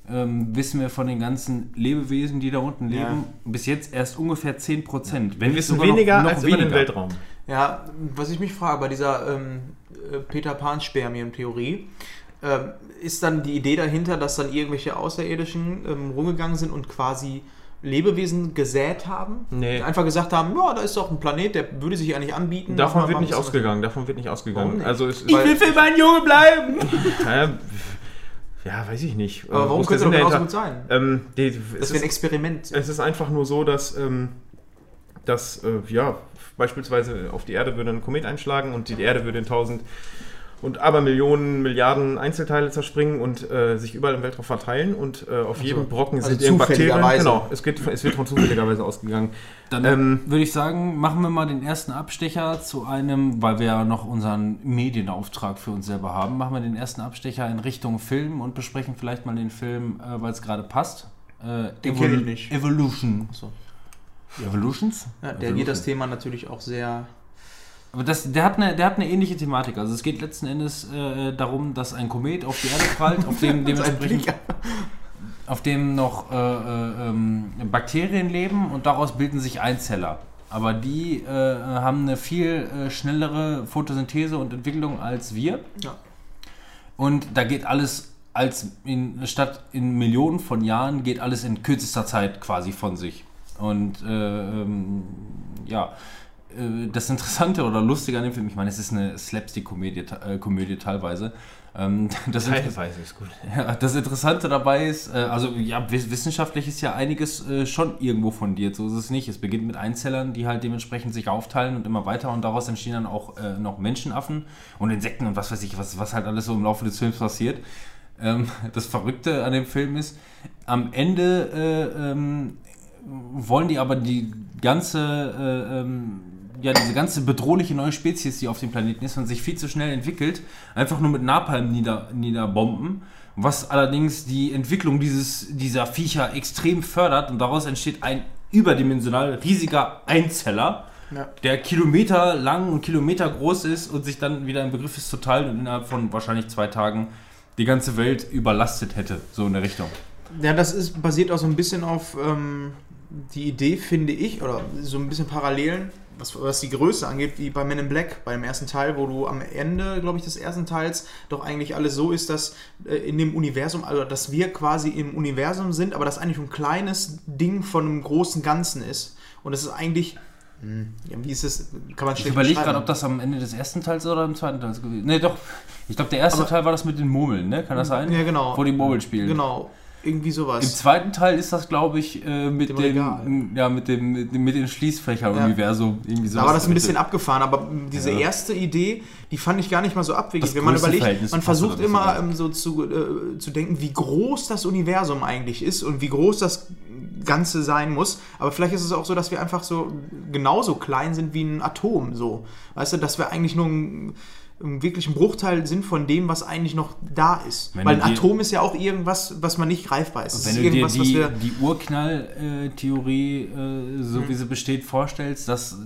ähm, wissen wir von den ganzen Lebewesen, die da unten leben, Ja. bis jetzt erst ungefähr 10%. Wenn wir wissen sogar noch- weniger noch als über den weniger. Weltraum. Ja, was ich mich frage, bei dieser ähm, äh, Peter Pan-Spermien-Theorie, ähm, ist dann die Idee dahinter, dass dann irgendwelche Außerirdischen ähm, rumgegangen sind und quasi Lebewesen gesät haben? Nee. Einfach gesagt haben, ja, da ist doch ein Planet, der würde sich eigentlich anbieten. Davon wird nicht ausgegangen. Davon wird nicht ausgegangen. Nicht? Also es, Ich will für meinen Junge bleiben! Ja, weiß ich nicht. Aber warum könnte Sinn genauso gut sein? Ähm, die, Das wäre ein ist, Experiment. es ist einfach nur so, dass, ähm, dass äh, ja, beispielsweise auf die Erde würde ein Komet einschlagen und die Erde würde in tausend und aber Millionen, Milliarden Einzelteile zerspringen und äh, sich überall im Weltraum verteilen und äh, auf jedem Brocken also sind irgendwelche Bakterien. Genau, es, geht, es wird von zufälligerweise ausgegangen. Dann Ähm, würde ich sagen, machen wir mal den ersten Abstecher zu einem, weil wir ja noch unseren Medienauftrag für uns selber haben, machen wir den ersten Abstecher in Richtung Film und besprechen vielleicht mal den Film, äh, weil es gerade passt. Äh, Den kenn ich nicht. Evolution. So. Evolutions? Ja, der geht das Thema natürlich auch sehr. Aber das, der, hat eine, der hat eine ähnliche Thematik. Also es geht letzten Endes äh, darum, dass ein Komet auf die Erde prallt, auf dem dementsprechend auf dem noch äh, äh, ähm, Bakterien leben und daraus bilden sich Einzeller. Aber die äh, haben eine viel äh, schnellere Photosynthese und Entwicklung als wir. Ja. Und da geht alles als in statt in Millionen von Jahren geht alles in kürzester Zeit quasi von sich. Und äh, ähm, ja, äh, das Interessante oder Lustige an dem Film, ich meine, es ist eine Slapstick-Komödie äh, Komödie teilweise. Ähm, das, Teilweise ist gut. ja, das Interessante dabei ist, äh, also ja, wiss- wissenschaftlich ist ja einiges schon irgendwo fundiert, so ist es nicht. Es beginnt mit Einzellern, die halt dementsprechend sich aufteilen und immer weiter und daraus entstehen dann auch noch Menschenaffen und Insekten und was weiß ich, was, was halt alles so im Laufe des Films passiert. Ähm, das Verrückte an dem Film ist, am Ende äh, ähm, wollen die aber die ganze, äh, ähm, ja, diese ganze bedrohliche neue Spezies, die auf dem Planeten ist und sich viel zu schnell entwickelt, einfach nur mit Napalm nieder, niederbomben, was allerdings die Entwicklung dieses, dieser Viecher extrem fördert und daraus entsteht ein überdimensional riesiger Einzeller, Ja. der Kilometer lang und Kilometer groß ist und sich dann wieder im Begriff ist zu teilen und innerhalb von wahrscheinlich zwei Tagen die ganze Welt überlastet hätte, so in der Richtung. Ja, das ist basiert auch so ein bisschen auf ähm, die Idee, finde ich, oder so ein bisschen Parallelen, was, was die Größe angeht, wie bei Men in Black, beim ersten Teil, wo du am Ende, glaube ich, des ersten Teils doch eigentlich alles so ist, dass äh, in dem Universum, also dass wir quasi im Universum sind, aber das eigentlich ein kleines Ding von einem großen Ganzen ist. Und es ist eigentlich, hm, ja, wie ist es, kann man Ich überlege gerade, ob das am Ende des ersten Teils oder im zweiten Teil gewesen ist. Nee, doch. Ich glaube, der erste Aber- Teil war das mit den Murmeln, ne? Kann das sein? Ja, genau. Wo die Murmeln spielen. Genau, irgendwie Im sowas. zweiten Teil ist das, glaube ich, äh, mit Dem Regal. ja, mit dem, mit dem, mit dem Schließfächer-Universum. Irgendwie Da war das ein bisschen abgefahren, aber diese Ja. erste Idee, die fand ich gar nicht mal so abwegig. Das Wenn man überlegt, man versucht immer ähm, so zu, äh, zu denken, wie groß das Universum eigentlich ist und wie groß das Ganze sein muss. Aber vielleicht ist es auch so, dass wir einfach so genauso klein sind wie ein Atom. So. Weißt du, dass wir eigentlich nur ein wirklich ein Bruchteil sind von dem, was eigentlich noch da ist. Wenn Weil ein Atom ist ja auch irgendwas, was man nicht greifbar ist. Wenn ist du dir die, die Urknall-Theorie, äh, so wie sie besteht, vorstellst, dass,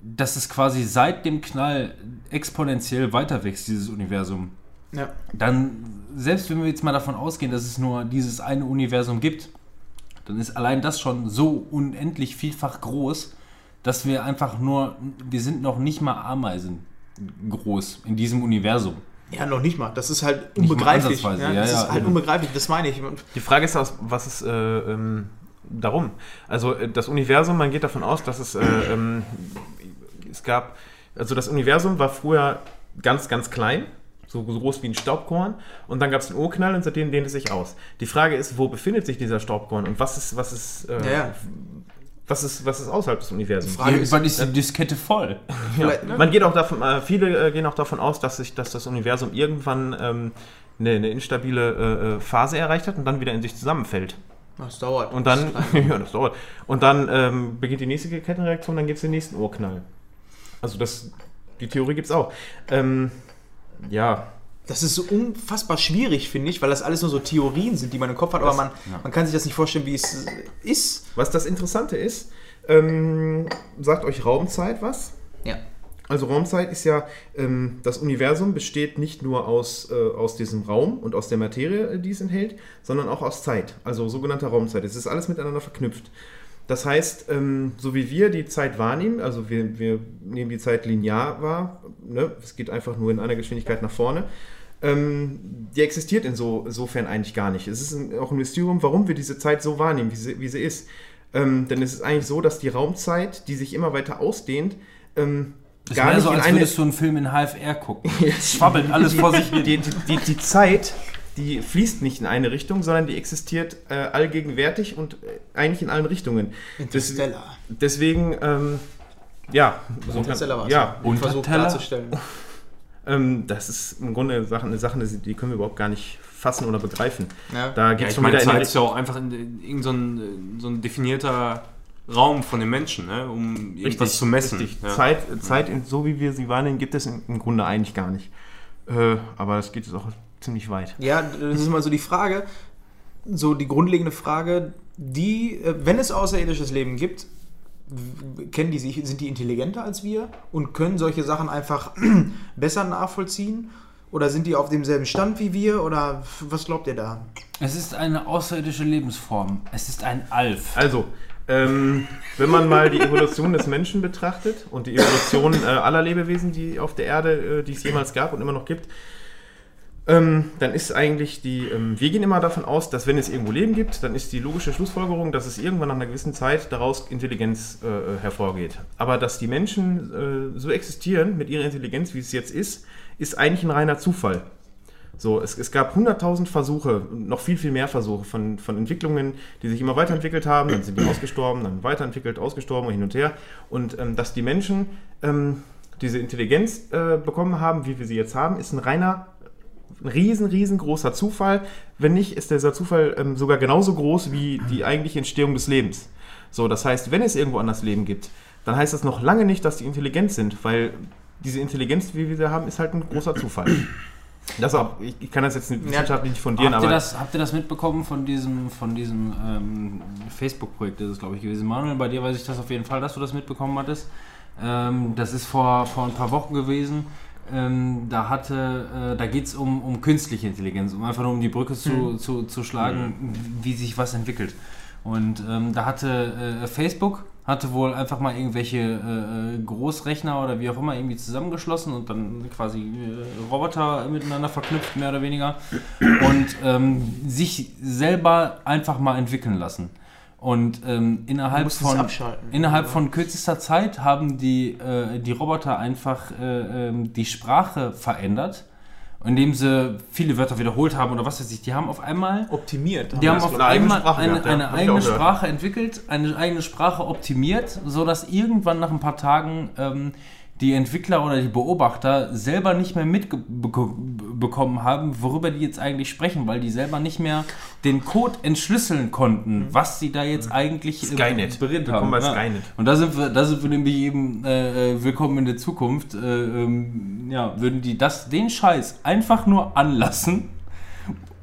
dass es quasi seit dem Knall exponentiell weiter wächst, dieses Universum, Ja. dann, selbst wenn wir jetzt mal davon ausgehen, dass es nur dieses eine Universum gibt, dann ist allein das schon so unendlich vielfach groß, dass wir einfach nur, wir sind noch nicht mal Ameisen groß in diesem Universum. ja, noch nicht mal. Das ist halt unbegreiflich. Ja, ja, das ja, ist halt unbegreiflich, das meine ich. Die Frage ist, was ist äh, ähm, darum? Also äh, das Universum, man geht davon aus, dass es, äh, ähm, es gab, also das Universum war früher ganz, ganz klein, so, so groß wie ein Staubkorn und dann gab es einen Urknall und seitdem dehnt es sich aus. Die Frage ist, wo befindet sich dieser Staubkorn und was ist, was ist, äh, Ja, ja. Was ist, was ist außerhalb des Universums? Frage ist- Irgendwann ist die Diskette voll. Ja. Ne? Man geht auch davon, äh, viele äh, gehen auch davon aus, dass sich, dass das Universum irgendwann ähm, eine, eine instabile äh, äh, Phase erreicht hat und dann wieder in sich zusammenfällt. Das dauert. Und dann, ja, das dauert. Und dann ähm, beginnt die nächste Kettenreaktion, dann gibt es den nächsten Urknall. Also das, die Theorie gibt es auch. Ähm, ja, Das ist so unfassbar schwierig, finde ich, weil das alles nur so Theorien sind, die man im Kopf hat, aber man, man kann sich das nicht vorstellen, wie es ist. was das Interessante ist, ähm, sagt euch Raumzeit was? Ja. Also Raumzeit ist ja, ähm, das Universum besteht nicht nur aus, äh, aus diesem Raum und aus der Materie, äh, die es enthält, sondern auch aus Zeit, also sogenannter Raumzeit. Es ist alles miteinander verknüpft. Das heißt, ähm, so wie wir die Zeit wahrnehmen, also wir, wir nehmen die Zeit linear wahr, ne? es geht einfach nur in einer Geschwindigkeit nach vorne, ähm, die existiert inso, insofern eigentlich gar nicht. Es ist ein, auch ein Mysterium, warum wir diese Zeit so wahrnehmen, wie sie, wie sie ist. Ähm, denn es ist eigentlich so, dass die Raumzeit, die sich immer weiter ausdehnt, ähm, Das gar wäre nicht so, als eine, würdest du einen Film in HFR gucken. Es schwabbelt alles vor sich hin. die, die, die, die Zeit, die fließt nicht in eine Richtung, sondern die existiert äh, allgegenwärtig und äh, eigentlich in allen Richtungen. Des, Interstellar. deswegen, ähm, ja, so Interstellar war kann, es. ja, um versucht darzustellen. ähm, das ist im Grunde eine Sache, eine Sache, die können wir überhaupt gar nicht fassen oder begreifen. Ja. Da Ja, geht es ich schon meine, wieder Zeit ist ja auch einfach in, in, irgend so ein, so ein definierter Raum von den Menschen, ne? um irgendwas zu messen. Richtig. Ja. Zeit, Zeit in, so wie wir sie wahrnehmen, gibt es im, im Grunde eigentlich gar nicht. Äh, aber es geht jetzt auch ziemlich weit. Ja, das ist immer so die Frage, so die grundlegende Frage, die, äh, wenn es außerirdisches Leben gibt, kennen die sich, sind die intelligenter als wir und können solche Sachen einfach besser nachvollziehen? Oder sind die auf demselben Stand wie wir? Oder was glaubt ihr da? Es ist eine außerirdische Lebensform. Es ist ein Alf. Also, ähm, wenn man mal die Evolution des Menschen betrachtet und die Evolution äh, aller Lebewesen, die auf der Erde, äh, die es jemals gab und immer noch gibt, ähm, dann ist eigentlich die, ähm, wir gehen immer davon aus, dass wenn es irgendwo Leben gibt, dann ist die logische Schlussfolgerung, dass es irgendwann nach einer gewissen Zeit daraus Intelligenz äh, hervorgeht. Aber dass die Menschen äh, so existieren mit ihrer Intelligenz, wie es jetzt ist, ist eigentlich ein reiner Zufall. So, es, es gab 100.000 Versuche, noch viel, viel mehr Versuche von, von Entwicklungen, die sich immer weiterentwickelt haben, dann sind die ausgestorben, dann weiterentwickelt, ausgestorben und hin und her. Und ähm, dass die Menschen ähm, diese Intelligenz äh, bekommen haben, wie wir sie jetzt haben, ist ein reiner, ein riesen, riesengroßer Zufall. Wenn nicht, ist dieser Zufall ähm, sogar genauso groß wie die eigentliche Entstehung des Lebens. So, das heißt, wenn es irgendwo anders Leben gibt, dann heißt das noch lange nicht, dass die intelligent sind, weil diese Intelligenz, wie wir sie haben, ist halt ein großer Zufall. Das auch, ich, ich kann das jetzt nicht wissenschaftlich nicht fundieren, Habt ihr, aber das, habt ihr das mitbekommen von diesem, von diesem ähm, Facebook-Projekt, das ist glaube ich gewesen? Manuel, bei dir weiß ich das auf jeden Fall, dass du das mitbekommen hattest. Ähm, das ist vor, vor ein paar Wochen gewesen. Ähm, da hatte, äh, da geht es um, um künstliche Intelligenz, um einfach nur um die Brücke zu, zu, zu schlagen, wie sich was entwickelt. Und ähm, da hatte äh, Facebook hatte wohl einfach mal irgendwelche äh, äh, Großrechner oder wie auch immer irgendwie zusammengeschlossen und dann quasi äh, Roboter miteinander verknüpft, mehr oder weniger, und ähm, sich selber einfach mal entwickeln lassen. Und ähm, innerhalb, von, innerhalb von kürzester Zeit haben die, äh, die Roboter einfach äh, ähm, die Sprache verändert, indem sie viele Wörter wiederholt haben oder was weiß ich. Die haben auf einmal Optimiert. die haben auf eine eigene einmal Sprache eine, gehabt, eine ich eigene. Sprache entwickelt, eine eigene Sprache optimiert, sodass irgendwann nach ein paar Tagen ähm, die Entwickler oder die Beobachter selber nicht mehr mitbekommen haben, worüber die jetzt eigentlich sprechen, weil die selber nicht mehr den Code entschlüsseln konnten, was sie da jetzt eigentlich äh, Skynet. berät haben. Skynet. Und da sind wir, da sind wir nämlich eben äh, äh, willkommen in der Zukunft. Äh, ähm, ja, würden die das, den Scheiß einfach nur anlassen,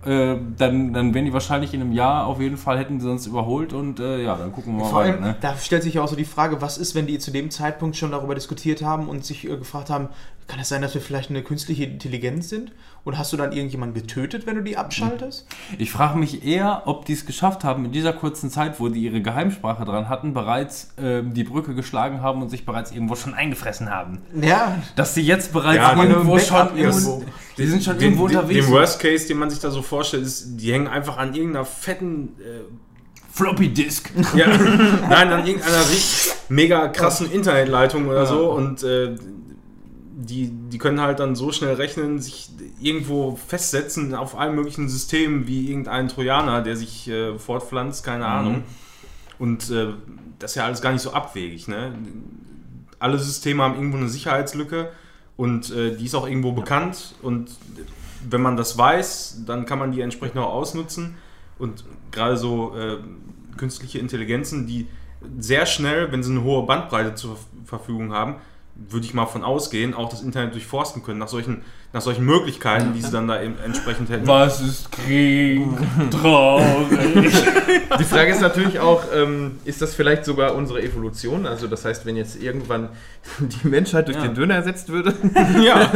äh, dann, dann wären die wahrscheinlich in einem Jahr auf jeden Fall, hätten sie uns überholt und äh, ja, dann gucken wir mal Vor allem, weiter. Ne? da stellt sich ja auch so die Frage, was ist, wenn die zu dem Zeitpunkt schon darüber diskutiert haben und sich äh, gefragt haben, kann es sein, dass wir vielleicht eine künstliche Intelligenz sind? Und hast du dann irgendjemanden getötet, wenn du die abschaltest? Ich frage mich eher, ob die es geschafft haben, in dieser kurzen Zeit, wo die ihre Geheimsprache dran hatten, bereits ähm, die Brücke geschlagen haben und sich bereits irgendwo schon eingefressen haben. Ja, Dass sie jetzt bereits Ja, irgendwo schon irgendwo, die sind schon Den, irgendwo den, unterwegs. den Worst Case, den man sich da so vorstellt, ist, die hängen einfach an irgendeiner fetten äh, Floppy Disk. Ja, nein, an irgendeiner mega krassen Internetleitung oder so und äh, die, die können halt dann so schnell rechnen, sich irgendwo festsetzen auf allen möglichen Systemen wie irgendein Trojaner, der sich äh, fortpflanzt, keine Ahnung. Und äh, das ist ja alles gar nicht so abwegig. Ne? Alle Systeme haben irgendwo eine Sicherheitslücke und äh, die ist auch irgendwo bekannt und wenn man das weiß, dann kann man die entsprechend auch ausnutzen und gerade so äh, künstliche Intelligenzen, die sehr schnell, wenn sie eine hohe Bandbreite zur Verfügung haben, würde ich mal von ausgehen, auch das Internet durchforsten können, nach solchen, nach solchen Möglichkeiten, die sie dann da eben entsprechend hätten. Was ist Krieg? Traurig. Die Frage ist natürlich auch, ähm, ist das vielleicht sogar unsere Evolution? Also das heißt, wenn jetzt irgendwann die Menschheit durch Ja. den Döner ersetzt würde, Ja,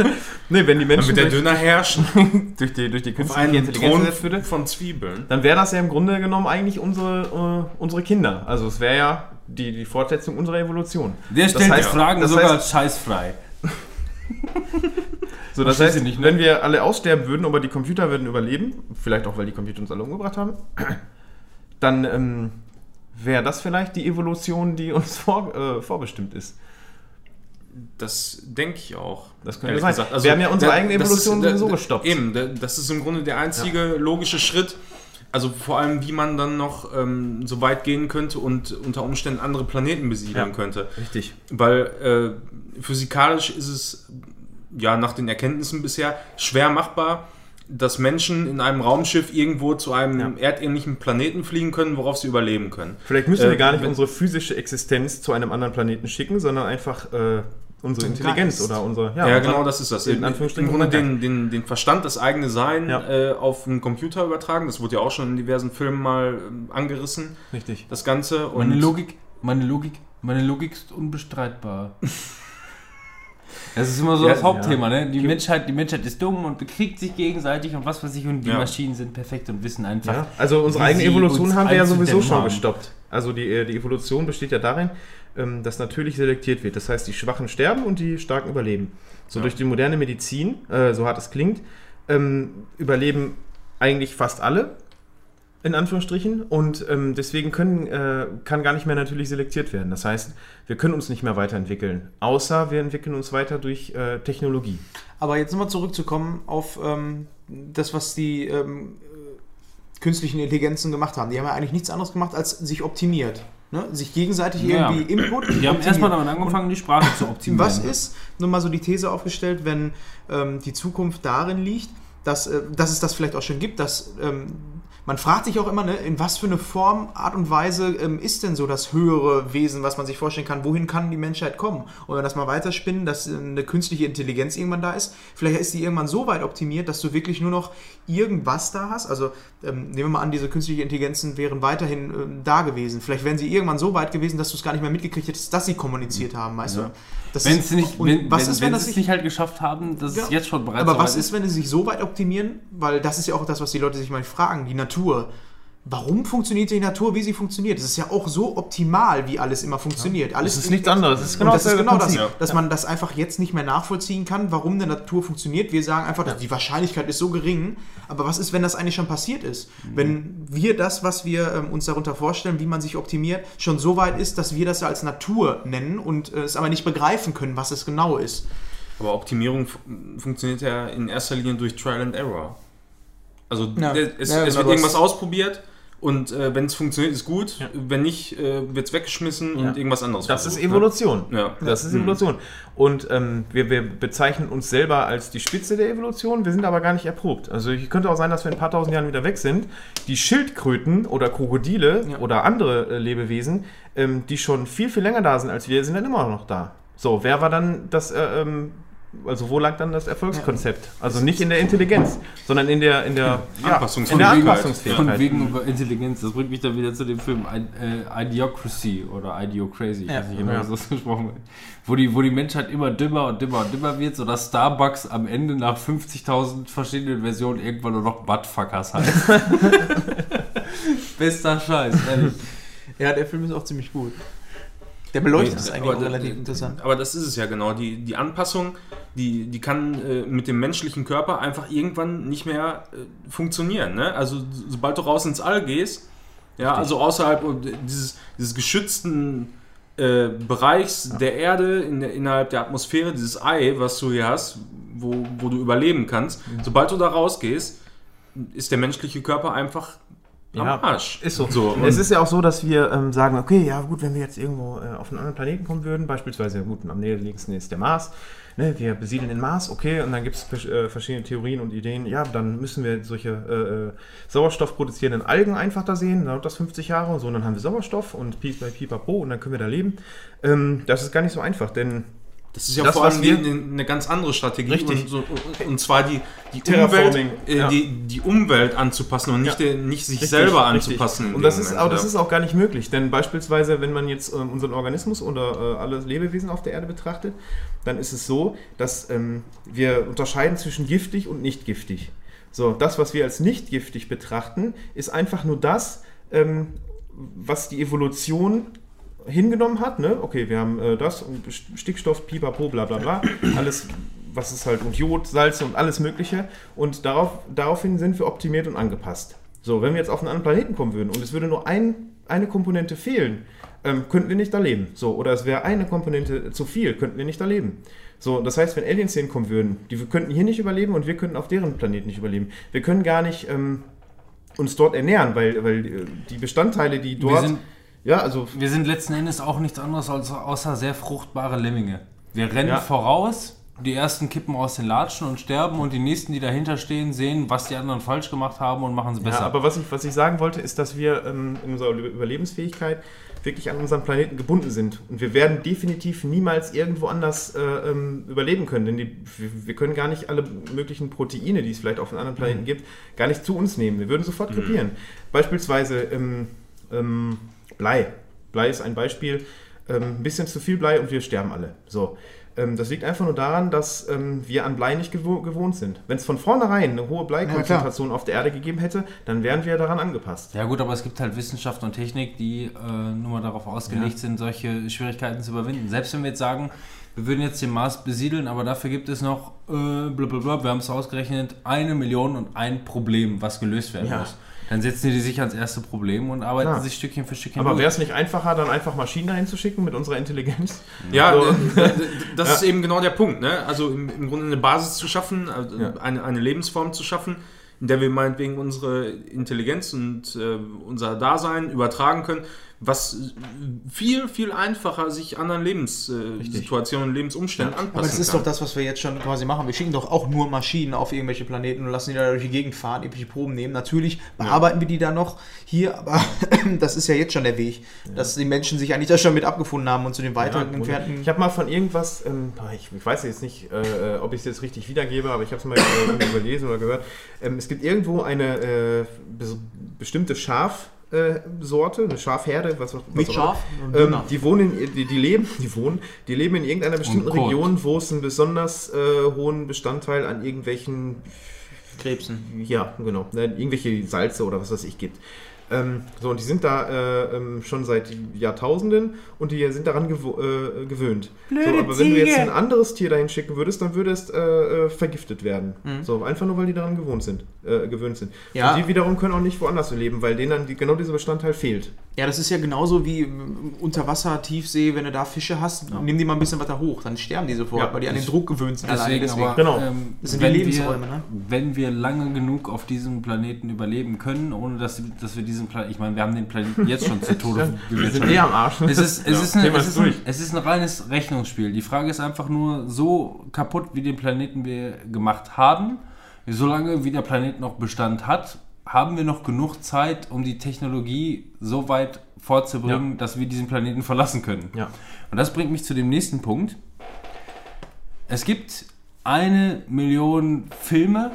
nee, wenn die dann Menschen wird der durch, Döner herrschen. durch die, durch die künstliche Intelligenz ersetzt würde, von Zwiebeln. dann wäre das ja im Grunde genommen eigentlich unsere, äh, unsere Kinder. Also es wäre ja die, die Fortsetzung unserer Evolution. Der Das stellt heißt- die Fragen das sogar heißt- scheißfrei. So, das heißt, nicht, ne? wenn wir alle aussterben würden, aber die Computer würden überleben, vielleicht auch, weil die Computer uns alle umgebracht haben, dann ähm, wäre das vielleicht die Evolution, die uns vor, äh, vorbestimmt ist. Das denke ich auch. Das könnte sein. Wir haben ja unsere eigene das Evolution ist- sowieso gestoppt. Eben, da- das ist im Grunde der einzige logische Schritt. Also vor allem, wie man dann noch ähm, so weit gehen könnte und unter Umständen andere Planeten besiedeln Ja. könnte. Richtig. Weil äh, physikalisch ist es ja nach den Erkenntnissen bisher schwer machbar, dass Menschen in einem Raumschiff irgendwo zu einem Ja. erdähnlichen Planeten fliegen können, worauf sie überleben können. Vielleicht müssen wir Äh, gar nicht unsere physische Existenz zu einem anderen Planeten schicken, sondern einfach äh, unsere Intelligenz Geist. oder unsere. Ja, unser- genau, das ist das. In Im, Anführungsstrichen Im Grunde den, den, den Verstand, das eigene Sein Ja. äh, auf einen Computer übertragen. Das wurde ja auch schon in diversen Filmen mal ähm, angerissen, Richtig. das Ganze. Und Meine Logik, meine Logik, meine Logik ist unbestreitbar. Das ist immer so Ja, das Hauptthema, ne? Die Menschheit, die Menschheit ist dumm und bekriegt sich gegenseitig und was weiß ich und die Ja. Maschinen sind perfekt und wissen einfach. Ja, also unsere eigene Evolution haben wir ja sowieso schon haben. gestoppt. Also die, äh, die Evolution besteht ja darin, ähm, dass natürlich selektiert wird. Das heißt, die Schwachen sterben und die Starken überleben. So Ja. durch die moderne Medizin, äh, so hart es klingt, ähm, überleben eigentlich fast alle, in Anführungsstrichen. Und ähm, deswegen können, äh, kann gar nicht mehr natürlich selektiert werden. Das heißt, wir können uns nicht mehr weiterentwickeln, außer wir entwickeln uns weiter durch äh, Technologie. Aber jetzt nochmal zurückzukommen auf ähm, das, was die ähm, äh, künstlichen Intelligenzen gemacht haben. Die haben ja eigentlich nichts anderes gemacht, als sich optimiert. Ne? Sich gegenseitig Ja. irgendwie Input. Die haben erstmal damit angefangen, die Sprache zu optimieren. Was ist, nur mal so die These aufgestellt, wenn ähm, die Zukunft darin liegt, dass, äh, dass es das vielleicht auch schon gibt, dass ähm, man fragt sich auch immer, ne, in was für eine Form, Art und Weise ähm, ist denn so das höhere Wesen, was man sich vorstellen kann, wohin kann die Menschheit kommen? Und wenn wir das mal weiterspinnen, dass äh, eine künstliche Intelligenz irgendwann da ist, vielleicht ist die irgendwann so weit optimiert, dass du wirklich nur noch irgendwas da hast. Also ähm, nehmen wir mal an, diese künstliche Intelligenzen wären weiterhin ähm, da gewesen. Vielleicht wären sie irgendwann so weit gewesen, dass du es gar nicht mehr mitgekriegt hättest, dass sie kommuniziert haben, weißt du? Wenn ist- sie nicht, wenn, was wenn, ist, wenn wenn sie es nicht halt geschafft haben, dass Ja. es jetzt schon bereits aber so was ist, wenn sie sich so weit optimieren? Weil das ist ja auch das, was die Leute sich mal fragen. Die Natur. Warum funktioniert die Natur, wie sie funktioniert? Es ist ja auch so optimal, wie alles immer funktioniert. Alles Es ist nichts anderes. Es ist genau das ist genau das, dass man das einfach jetzt nicht mehr nachvollziehen kann, warum eine Natur funktioniert. Wir sagen einfach, dass die Wahrscheinlichkeit ist so gering. Aber was ist, wenn das eigentlich schon passiert ist? Wenn wir das, was wir ähm, uns darunter vorstellen, wie man sich optimiert, schon so weit ist, dass wir das ja als Natur nennen und äh, es aber nicht begreifen können, was es genau ist. Aber Optimierung fu- funktioniert ja in erster Linie durch Trial and Error. Also Ja. es, Ja, es genau, wird irgendwas ausprobiert und äh, wenn es funktioniert, ist gut. Wenn nicht, äh, wird es weggeschmissen und Ja. irgendwas anderes. Das ist ne? Evolution. Ja. Das ist Mhm. Evolution. Und ähm, wir, wir bezeichnen uns selber als die Spitze der Evolution, wir sind aber gar nicht erprobt. Also es könnte auch sein, dass wir in ein paar tausend Jahren wieder weg sind. Die Schildkröten oder Krokodile Ja. oder andere äh, Lebewesen, ähm, die schon viel, viel länger da sind als wir, sind dann immer noch da. So, wer war dann das, äh, ähm, also wo lag dann das Erfolgskonzept? Also nicht in der Intelligenz, sondern in der, in der, ja, in der Anpassungsfähigkeit. Anpassungsfähigkeit. Von wegen über Intelligenz, das bringt mich dann wieder zu dem Film I- äh, Idiocracy oder Idiocrazy, ich Ja. weiß nicht genau, Ja. wie das gesprochen wird. Wo die, wo die Menschheit immer dümmer und dümmer und dümmer wird, sodass Starbucks am Ende nach 50.000 verschiedenen Versionen irgendwann nur noch Buttfuckers heißt. Bester Scheiß, ehrlich. Ja, der Film ist auch ziemlich gut. Der beleuchtet es eigentlich auch da- relativ interessant. Aber das ist es ja genau. Die, die Anpassung, die, die kann äh, mit dem menschlichen Körper einfach irgendwann nicht mehr äh, funktionieren. Ne? Also so- sobald du raus ins All gehst, ja, also außerhalb dieses, dieses geschützten äh, Bereichs der Erde, in der, innerhalb der Atmosphäre, dieses Ei, was du hier hast, wo, wo du überleben kannst, sobald du da rausgehst, ist der menschliche Körper einfach am Ja, Arsch. Ist so. So, es ist ja auch so, dass wir ähm, sagen, okay, ja gut, wenn wir jetzt irgendwo äh, auf einen anderen Planeten kommen würden, beispielsweise, gut, am nächsten ist der Mars, ne, wir besiedeln den Mars, okay, und dann gibt es äh, verschiedene Theorien und Ideen, ja, dann müssen wir solche äh, äh, Sauerstoff produzierenden Algen einfach da sehen, dann dauert das 50 Jahre und so, und dann haben wir Sauerstoff und Piep bei Pipapo und dann können wir da leben. Ähm, das ist gar nicht so einfach, denn Das ist ja Das, vor allem eine, eine ganz andere Strategie. Richtig. Und, so, und, zwar die, die, Umwelt, äh, ja. die, die Umwelt anzupassen und nicht, Ja. nicht sich Richtig, selber anzupassen. Und das ist, Moment, aber das ist auch gar nicht möglich, denn beispielsweise, wenn man jetzt ähm, unseren Organismus oder äh, alle Lebewesen auf der Erde betrachtet, dann ist es so, dass ähm, wir unterscheiden zwischen giftig und nicht giftig. So, das, was wir als nicht giftig betrachten, ist einfach nur das, ähm, was die Evolution hingenommen hat. Ne? Okay, wir haben äh, das und Stickstoff, Pipapo, bla bla bla, alles, was ist halt, und Jod, Salze und alles Mögliche. Und darauf, daraufhin sind wir optimiert und angepasst. So, wenn wir jetzt auf einen anderen Planeten kommen würden und es würde nur ein, eine Komponente fehlen, ähm, könnten wir nicht da leben. So, oder es wäre eine Komponente zu viel, könnten wir nicht da leben. So, das heißt, wenn Aliens hinkommen würden, die könnten hier nicht überleben und wir könnten auf deren Planeten nicht überleben. Wir können gar nicht ähm, uns dort ernähren, weil, weil äh, die Bestandteile, die Wir dort. Ja, also wir sind letzten Endes auch nichts anderes als außer sehr fruchtbare Lemminge. Wir rennen Ja. voraus, die ersten kippen aus den Latschen und sterben und die nächsten, die dahinter stehen, sehen, was die anderen falsch gemacht haben und machen es besser. Ja, aber was ich, was ich sagen wollte, ist, dass wir ähm, in unserer Überlebensfähigkeit wirklich an unseren Planeten gebunden sind. Und wir werden definitiv niemals irgendwo anders äh, ähm, überleben können. Denn die, wir, können gar nicht alle möglichen Proteine, die es vielleicht auf anderen Planeten gibt, gar nicht zu uns nehmen. Wir würden sofort krepieren. Beispielsweise ähm, ähm, Blei. Blei ist ein Beispiel. Ähm, ein bisschen zu viel Blei und wir sterben alle. So. Ähm, das liegt einfach nur daran, dass ähm, wir an Blei nicht gewo gewohnt sind. Wenn es von vornherein eine hohe Bleikonzentration auf der Erde gegeben hätte, dann wären wir daran angepasst. Ja gut, aber es gibt halt Wissenschaft und Technik, die äh, nur mal darauf ausgelegt sind, solche Schwierigkeiten zu überwinden. Selbst wenn wir jetzt sagen, wir würden jetzt den Mars besiedeln, aber dafür gibt es noch, äh, blablabla, wir haben es ausgerechnet, eine Million und ein Problem, was gelöst werden Ja. muss. Dann setzen die sich ans erste Problem und arbeiten Klar. sich Stückchen für Stückchen Aber wäre es nicht einfacher, dann einfach Maschinen dahin zu schicken mit unserer Intelligenz? Ja, So. äh, das ist eben genau der Punkt. Ne? Also im, im Grunde eine Basis zu schaffen, also Ja. eine, eine Lebensform zu schaffen, in der wir meinetwegen unsere Intelligenz und äh, unser Dasein übertragen können, was viel, viel einfacher sich anderen Lebenssituationen und Lebensumständen anpassen Aber das ist kann. doch das, was wir jetzt schon quasi machen. Wir schicken doch auch nur Maschinen auf irgendwelche Planeten und lassen die da durch die Gegend fahren, irgendwelche Proben nehmen. Natürlich bearbeiten wir die da noch hier, aber das ist ja jetzt schon der Weg, dass die Menschen sich eigentlich da schon mit abgefunden haben und zu den weiteren Ja, entfernten. ich habe mal von irgendwas, ähm, ich, ich weiß jetzt nicht, äh, ob ich es jetzt richtig wiedergebe, aber ich habe es mal äh, überlesen oder gehört. Ähm, es gibt irgendwo eine äh, bes bestimmte Schafsorte, äh, Sorte, eine Schafherde, was, was mit auch Schaf Ähm, die wohnen, in, die, die leben, die wohnen, die leben in irgendeiner bestimmten. Region, wo es einen besonders äh, hohen Bestandteil an irgendwelchen Krebsen. ja, genau. Ne, irgendwelche Salze oder was weiß ich gibt. Ähm, so, und die sind da äh, ähm, schon seit Jahrtausenden und die sind daran gewo äh, gewöhnt. so, aber wenn du jetzt ein anderes Tier dahin schicken würdest, dann würde es äh, äh, vergiftet werden. So, einfach nur, weil die daran gewohnt sind, äh, gewöhnt sind. Ja. Und die wiederum können auch nicht woanders leben, weil denen dann die, genau dieser Bestandteil fehlt. Ja, das ist ja genauso wie ähm, unter Wasser, Tiefsee, wenn du da Fische hast, nimm die mal ein bisschen weiter hoch, dann sterben die sofort, Ja, weil die an den Druck gewöhnt sind. Deswegen, alleine aber Genau. ähm, Das sind die wenn, Lebensräume, wir, ne? wenn wir lange genug auf diesem Planeten überleben können, ohne dass, dass wir diesen Planeten, ich meine, wir haben den Planeten jetzt schon zu Tode Wir sind eh am Arsch. Es ist, es, Ja, ist eine, es, ist ein, es ist ein reines Rechnungsspiel. Die Frage ist einfach nur, so kaputt wie den Planeten wir gemacht haben, solange wie der Planet noch Bestand hat, haben wir noch genug Zeit, um die Technologie so weit vorzubringen, dass wir diesen Planeten verlassen können. Ja. Und das bringt mich zu dem nächsten Punkt. Es gibt eine Million Filme,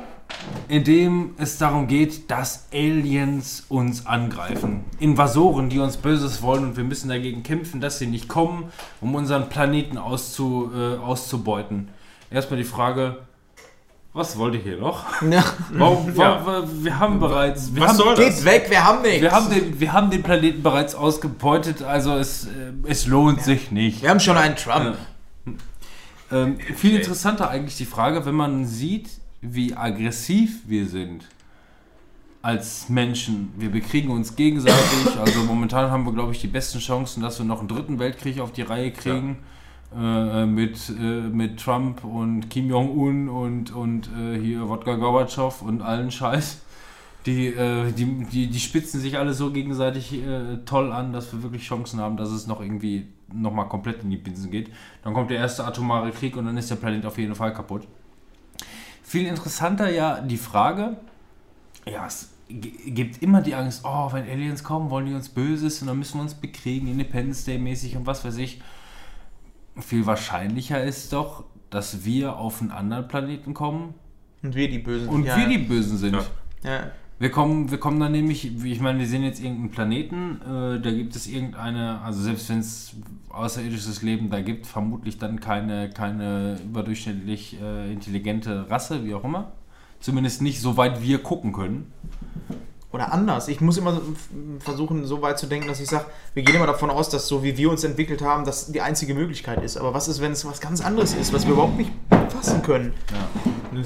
in dem es darum geht, dass Aliens uns angreifen. Invasoren, die uns Böses wollen und wir müssen dagegen kämpfen, dass sie nicht kommen, um unseren Planeten auszu, äh, auszubeuten. Erstmal die Frage, was wollt ihr hier noch? Ja. Warum, Ja. warum, wir haben bereits... Wir Was haben, soll Geht das? weg, wir haben nichts. wir haben, den, wir haben den Planeten bereits ausgebeutet, also es, äh, es lohnt sich nicht. Wir haben schon einen Trump. Ähm, viel interessanter eigentlich die Frage, wenn man sieht, wie aggressiv wir sind als Menschen. Wir bekriegen uns gegenseitig. Also momentan haben wir, glaube ich, die besten Chancen, dass wir noch einen dritten Weltkrieg auf die Reihe kriegen. Äh, mit, äh, mit Trump und Kim Jong-un und, und äh, hier Wodka Gorbatschow und allen Scheiß. Die, äh, die, die, die spitzen sich alle so gegenseitig äh, toll an, dass wir wirklich Chancen haben, dass es noch irgendwie nochmal komplett in die Binsen geht. Dann kommt der erste atomare Krieg und dann ist der Planet auf jeden Fall kaputt. Viel interessanter ja die Frage, ja, es gibt immer die Angst, oh, wenn Aliens kommen, wollen die uns Böses und dann müssen wir uns bekriegen, Independence Day mäßig und was weiß ich. Viel wahrscheinlicher ist doch, dass wir auf einen anderen Planeten kommen Und wir die Bösen. und ja, wir die Bösen sind. Ja. Ja. Wir kommen, wir kommen dann nämlich, wie ich meine, wir sehen jetzt irgendeinen Planeten, äh, da gibt es irgendeine, also selbst wenn es außerirdisches Leben da gibt, vermutlich dann keine, keine überdurchschnittlich äh, intelligente Rasse, wie auch immer. Zumindest nicht so weit wir gucken können. Oder anders. Ich muss immer versuchen, so weit zu denken, dass ich sage, wir gehen immer davon aus, dass so wie wir uns entwickelt haben, das die einzige Möglichkeit ist. Aber was ist, wenn es was ganz anderes ist, was wir überhaupt nicht fassen können?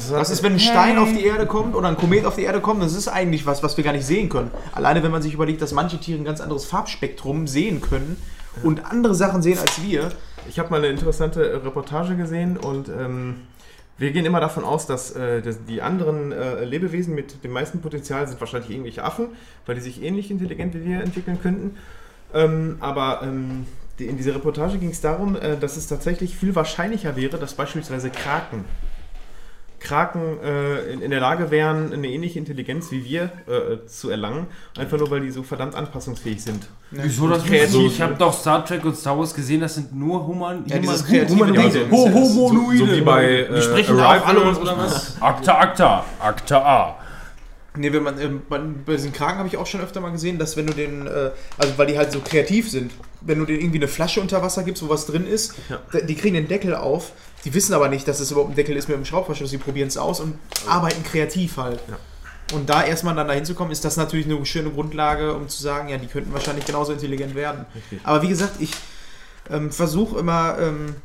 Was ist, wenn ein Stein auf die Erde kommt oder ein Komet auf die Erde kommt? Das ist eigentlich was, was wir gar nicht sehen können. Alleine wenn man sich überlegt, dass manche Tiere ein ganz anderes Farbspektrum sehen können und andere Sachen sehen als wir. Ich habe mal eine interessante Reportage gesehen und ähm, wir gehen immer davon aus, dass, äh, die anderen äh, Lebewesen mit dem meisten Potenzial sind wahrscheinlich irgendwelche Affen, weil die sich ähnlich intelligent wie wir entwickeln könnten. Ähm, aber ähm, die, in dieser Reportage ging es darum, äh, dass es tatsächlich viel wahrscheinlicher wäre, dass beispielsweise Kraken Kraken äh, in, in der Lage wären, eine ähnliche Intelligenz wie wir äh, zu erlangen, einfach nur weil die so verdammt anpassungsfähig sind. Wieso das kreativ? Ich habe doch Star Trek und Star Wars gesehen, das sind nur Human, Ja, dieses Human- kreative Humanoide. Ding. Ho- So, so wie bei äh, sprechen da auch alle oder was? Akta, Akta, Akta A. Nee, wenn man, ähm, bei, bei diesen Kragen habe ich auch schon öfter mal gesehen, dass wenn du den, äh, also weil die halt so kreativ sind, wenn du denen irgendwie eine Flasche unter Wasser gibst, wo was drin ist, da- die kriegen den Deckel auf, die wissen aber nicht, dass es überhaupt ein Deckel ist mit dem Schraubverschluss, die probieren es aus und arbeiten kreativ halt. Und da erstmal dann dahin zu kommen, ist das natürlich eine schöne Grundlage, um zu sagen, ja, die könnten wahrscheinlich genauso intelligent werden. Aber wie gesagt, ich ähm, versuche immer, ähm,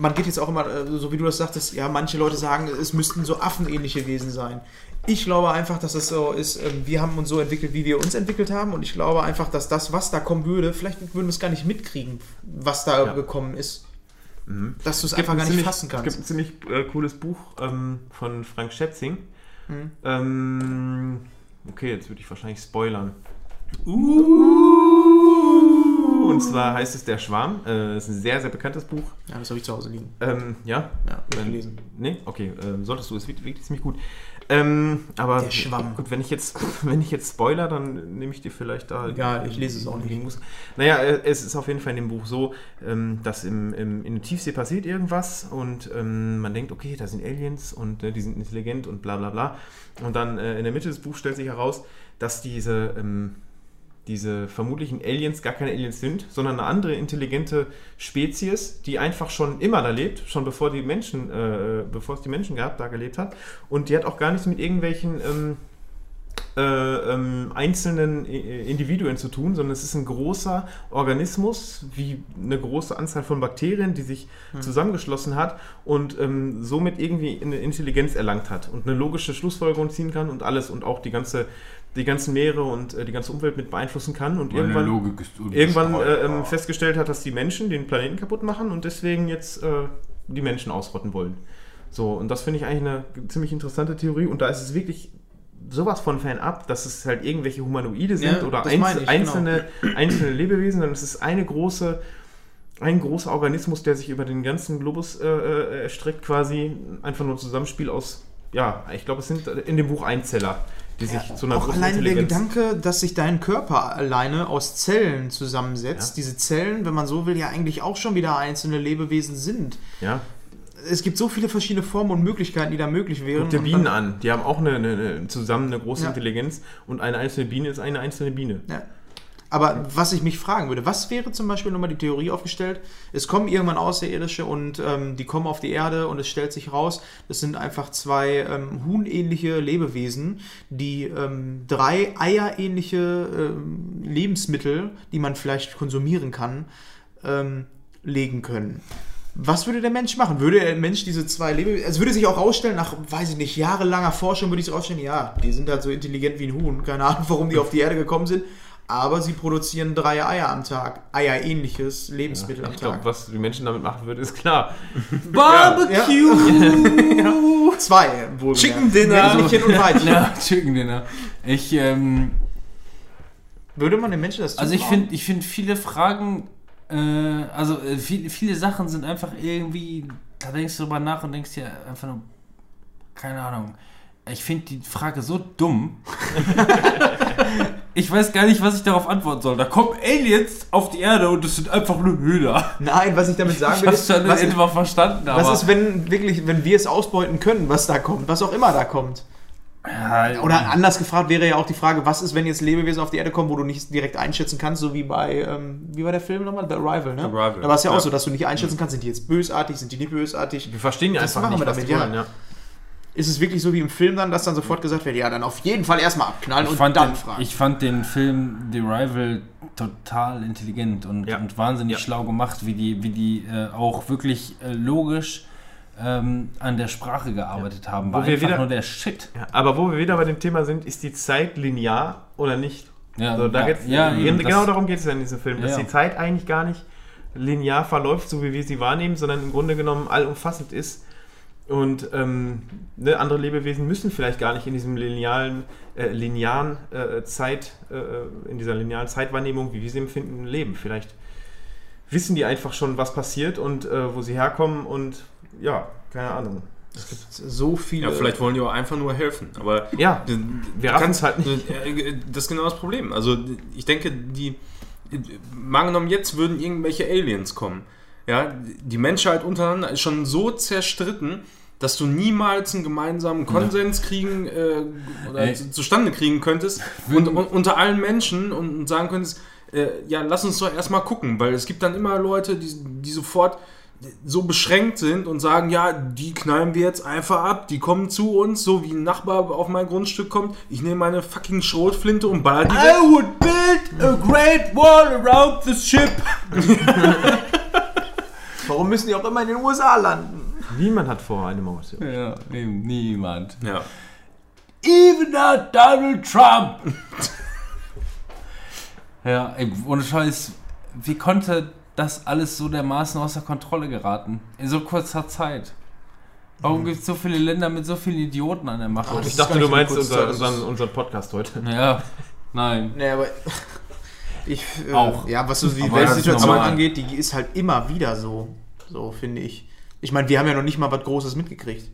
man geht jetzt auch immer, äh, so wie du das sagtest, ja, manche Leute sagen, es müssten so affenähnliche Wesen sein. Ich glaube einfach, dass es so ist, ähm, wir haben uns so entwickelt, wie wir uns entwickelt haben und ich glaube einfach, dass das, was da kommen würde, vielleicht würden wir es gar nicht mitkriegen, was da Ja. gekommen ist. Mhm. Dass du es einfach ein gar nicht ziemlich- fassen Es gibt kannst. ein ziemlich äh, cooles Buch ähm, von Frank Schätzing. Mhm. Ähm, okay, jetzt würde ich wahrscheinlich spoilern. Und zwar heißt es Der Schwarm. Äh, ist ein sehr, sehr bekanntes Buch. Ja, das habe ich zu Hause liegen. Ähm, ja? Ja, Ähm, gelesen. Nee? Okay, ähm, solltest du. Es ist wirklich ziemlich gut. Ähm, aber Der Schwamm. gut, wenn ich jetzt, wenn ich jetzt spoiler, dann nehme ich dir vielleicht da. Egal, ich lese es auch nicht. Muss. Naja, äh, es ist auf jeden Fall in dem Buch so, ähm, dass im, im, in der Tiefsee passiert irgendwas und ähm, man denkt, okay, da sind Aliens und äh, die sind intelligent und bla bla bla. Und dann äh, in der Mitte des Buchs stellt sich heraus, dass diese, ähm, diese vermutlichen Aliens gar keine Aliens sind, sondern eine andere intelligente Spezies, die einfach schon immer da lebt, schon bevor die Menschen, äh, bevor es die Menschen gab, da gelebt hat. Und die hat auch gar nichts mit irgendwelchen ähm, äh, ähm, einzelnen äh, Individuen zu tun, sondern es ist ein großer Organismus, wie eine große Anzahl von Bakterien, die sich zusammengeschlossen hat und ähm, somit irgendwie eine Intelligenz erlangt hat und eine logische Schlussfolgerung ziehen kann und alles und auch die ganze die ganzen Meere und äh, die ganze Umwelt mit beeinflussen kann und Meine irgendwann Logik ist irgendwann äh, ähm, festgestellt hat, dass die Menschen den Planeten kaputt machen und deswegen jetzt äh, die Menschen ausrotten wollen. So, und das finde ich eigentlich eine ziemlich interessante Theorie und da ist es wirklich sowas von fernab, dass es halt irgendwelche Humanoide sind Ja, oder einz ich, genau. einzelne, einzelne Lebewesen, sondern es ist eine große, ein großer Organismus, der sich über den ganzen Globus äh, äh, erstreckt, quasi einfach nur ein Zusammenspiel aus, ja, ich glaube, es sind in dem Buch Einzeller, die sich zu einer Auch alleine der Gedanke, dass sich dein Körper alleine aus Zellen zusammensetzt. Ja. Diese Zellen, wenn man so will, ja eigentlich auch schon wieder einzelne Lebewesen sind. Ja, Es gibt so viele verschiedene Formen und Möglichkeiten, die da möglich wären. Guck dir Bienen an. Die haben auch eine, eine, eine, zusammen eine große Ja. Intelligenz und eine einzelne Biene ist eine einzelne Biene. Ja. Aber was ich mich fragen würde, was wäre zum Beispiel nochmal die Theorie aufgestellt? Es kommen irgendwann Außerirdische und ähm, die kommen auf die Erde und es stellt sich raus, das sind einfach zwei ähm, huhnähnliche Lebewesen, die ähm, drei eierähnliche ähm, Lebensmittel, die man vielleicht konsumieren kann, ähm, legen können. Was würde der Mensch machen? Würde der Mensch diese zwei Lebewesen, also würde sich auch rausstellen, nach, weiß ich nicht, jahrelanger Forschung würde ich rausstellen, ja, die sind halt so intelligent wie ein Huhn, keine Ahnung, warum die auf die Erde gekommen sind, aber sie produzieren drei Eier am Tag, Eierähnliches Lebensmittel am Ich glaube, Tag. was die Menschen damit machen würden, ist klar. Barbecue! Zwei, wohl Chicken Dinner. Männchen und Weibchen. Ja, Chicken Dinner. Ich, ähm, Würde man den Menschen das also ich finde ich find viele Fragen, äh, also äh, viele, viele Sachen sind einfach irgendwie, da denkst du drüber nach und denkst dir einfach nur, keine Ahnung. Ich finde die Frage so dumm. ich weiß gar nicht, was ich darauf antworten soll. Da kommen Aliens auf die Erde und es sind einfach nur Hühner. Nein, was ich damit sagen Ich will, hab's ist, schon was, verstanden, aber... was ist, wenn wirklich, wenn wir es ausbeuten können, was da kommt, was auch immer da kommt? ja, Oder anders gefragt wäre ja auch die Frage, was ist, wenn jetzt Lebewesen auf die Erde kommen, wo du nicht direkt einschätzen kannst, so wie bei, ähm, wie war der Film nochmal? The Arrival, ne? Arrival. Da war es ja auch Ja. so, dass du nicht einschätzen kannst, sind die jetzt bösartig, sind die nicht bösartig? Wir verstehen ja Was einfach machen nicht, wir was damit, die ja? wollen. Ja. Ist es wirklich so wie im Film dann, dass dann sofort gesagt wird, ja, dann auf jeden Fall erstmal abknallen ich und dann den, fragen? ich fand den Film The Rival total intelligent und, Ja. und wahnsinnig Ja. schlau gemacht, wie die, wie die äh, auch wirklich äh, logisch ähm, an der Sprache gearbeitet haben. War Wo wir einfach wieder- nur der Shit. Ja, aber wo wir wieder bei dem Thema sind, ist die Zeit linear oder nicht? Ja, so, da ja, geht's, ja, eben, genau das- darum geht es ja in diesem Film, dass Ja. die Zeit eigentlich gar nicht linear verläuft, so wie wir sie wahrnehmen, sondern im Grunde genommen allumfassend ist. Und ähm, ne, andere Lebewesen müssen vielleicht gar nicht in diesem linearen, äh, linearen äh, Zeit, äh, in dieser linearen Zeitwahrnehmung, wie wir sie empfinden, leben. Vielleicht wissen die einfach schon, was passiert und äh, wo sie herkommen und ja, keine Ahnung. so viele. Ja, vielleicht wollen die auch einfach nur helfen. Aber Ja, wir raffen kannst es halt nicht. äh, Das ist genau das Problem. Also ich denke, die mal genommen jetzt würden irgendwelche Aliens kommen. Ja, die Menschheit untereinander ist schon so zerstritten, dass du niemals einen gemeinsamen Konsens kriegen äh, oder Ey. zu- zustande kriegen könntest und, und unter allen Menschen und, und sagen könntest, äh, ja, lass uns doch erstmal gucken, weil es gibt dann immer Leute, die, die sofort so beschränkt sind und sagen, ja, die knallen wir jetzt einfach ab, die kommen zu uns, so wie ein Nachbar auf mein Grundstück kommt, ich nehme meine fucking Schrotflinte und baller die weg. would build a great wall around the ship. Warum müssen die auch immer in den USA landen? Niemand hat vor, eine Mauer zu Ja, eben niemand. Ja. Even not Donald Trump. ja, ey, ohne Scheiß, wie konnte das alles so dermaßen außer Kontrolle geraten? In so kurzer Zeit. Warum gibt es so viele Länder mit so vielen Idioten an der Macht? das Ich dachte, du meinst unser, unseren, unseren Podcast heute. ja, nein. Nee, aber ich äh, Auch. Ja, was so die Weltsituation angeht, die ist halt immer wieder so. So, finde ich. Ich meine, wir haben ja noch nicht mal was Großes mitgekriegt.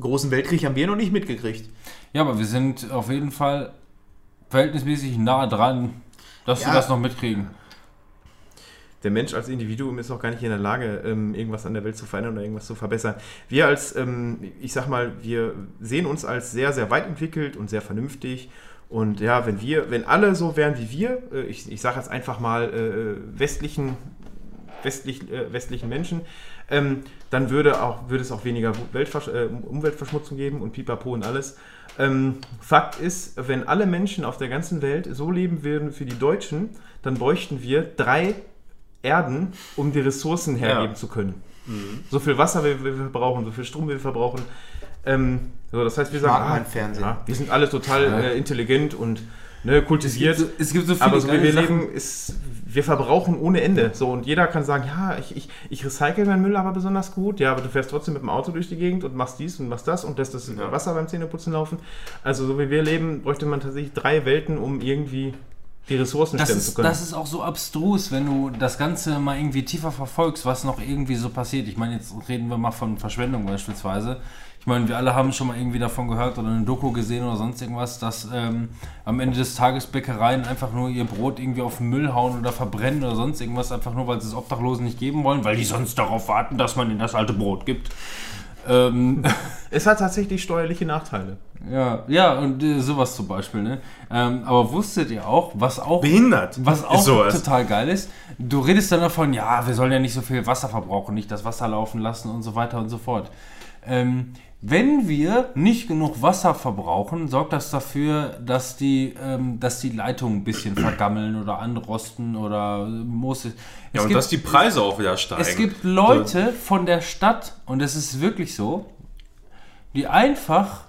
Großen Weltkrieg haben wir noch nicht mitgekriegt. Ja, aber wir sind auf jeden Fall verhältnismäßig nah dran, dass Ja. wir das noch mitkriegen. Der Mensch als Individuum ist auch gar nicht in der Lage, ähm, irgendwas an der Welt zu verändern oder irgendwas zu verbessern. Wir als, ähm, ich sag mal, wir sehen uns als sehr, sehr weit entwickelt und sehr vernünftig. Und ja, wenn wir, wenn alle so wären wie wir, äh, ich, ich sage jetzt einfach mal äh, westlichen, westlich, äh, westlichen Menschen, ähm, dann würde, auch, würde es auch weniger Weltversch äh, Umweltverschmutzung geben und Pipapo und alles. Ähm, Fakt ist, wenn alle Menschen auf der ganzen Welt so leben würden wie die Deutschen, dann bräuchten wir drei Erden, um die Ressourcen hergeben Ja. zu können. So viel Wasser wie wir verbrauchen, so viel Strom wie wir verbrauchen. Ähm, so, das heißt, wir sagen, mag meinen Fernsehen. ja, wir sind alle total äh, intelligent und ne, kultiviert. Es gibt so- es gibt so viele aber so wie wir Sachen. leben, ist, wir verbrauchen ohne Ende. So, und jeder kann sagen, ja, ich, ich, ich recycle meinen Müll aber besonders gut. Ja, aber du fährst trotzdem mit dem Auto durch die Gegend und machst dies und machst das und lässt das Ja. Wasser beim Zähneputzen laufen. Also so wie wir leben, bräuchte man tatsächlich drei Welten, um irgendwie die Ressourcen Das stemmen zu ist, können. das ist auch so abstrus, wenn du das Ganze mal irgendwie tiefer verfolgst, was noch irgendwie so passiert. Ich meine, jetzt reden wir mal von Verschwendung beispielsweise. Ich meine, wir alle haben schon mal irgendwie davon gehört oder eine Doku gesehen oder sonst irgendwas, dass ähm, am Ende des Tages Bäckereien einfach nur ihr Brot irgendwie auf den Müll hauen oder verbrennen oder sonst irgendwas, einfach nur, weil sie es Obdachlosen nicht geben wollen, weil die sonst darauf warten, dass man ihnen das alte Brot gibt. Ähm, es hat tatsächlich steuerliche Nachteile. ja, ja, und äh, sowas zum Beispiel, ne? Ähm, aber wusstet ihr auch, was auch Behindert. was auch total geil ist, du redest dann davon, ja, wir sollen ja nicht so viel Wasser verbrauchen, nicht das Wasser laufen lassen und so weiter und so fort. Ähm, wenn wir nicht genug Wasser verbrauchen, sorgt das dafür, dass die, ähm, dass die Leitungen ein bisschen vergammeln oder anrosten oder muss. Es Ja, und gibt- dass die Preise auch wieder steigen. es gibt Leute von der Stadt, und es ist wirklich so, die einfach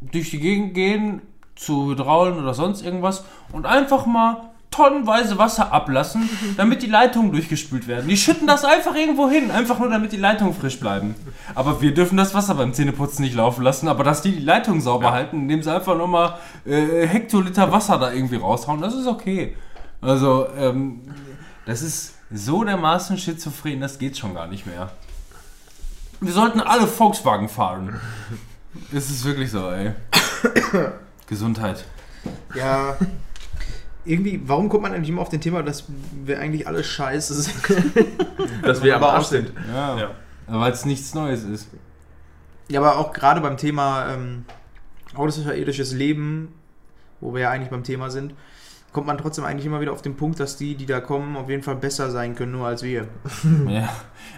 durch die Gegend gehen zu Hydraulen oder sonst irgendwas und einfach mal tonnenweise Wasser ablassen, damit die Leitungen durchgespült werden. Die schütten das einfach irgendwo hin, einfach nur damit die Leitungen frisch bleiben. Aber wir dürfen das Wasser beim Zähneputzen nicht laufen lassen, aber dass die die Leitung sauber halten, indem sie einfach nochmal äh, Hektoliter Wasser da irgendwie raushauen, das ist okay. Also, ähm, das ist so dermaßen schizophren, das geht schon gar nicht mehr. Wir sollten alle Volkswagen fahren. Es ist wirklich so, ey. Gesundheit. Ja. Irgendwie, warum kommt man eigentlich immer auf den Thema, dass wir eigentlich alle scheiße sind? Dass wir Aber auch sind. Ja. Ja. Weil es nichts Neues ist. Ja, aber auch gerade beim Thema ähm, außerirdisches Leben, wo wir ja eigentlich beim Thema sind, kommt man trotzdem eigentlich immer wieder auf den Punkt, dass die, die da kommen, auf jeden Fall besser sein können, nur als wir. Ja.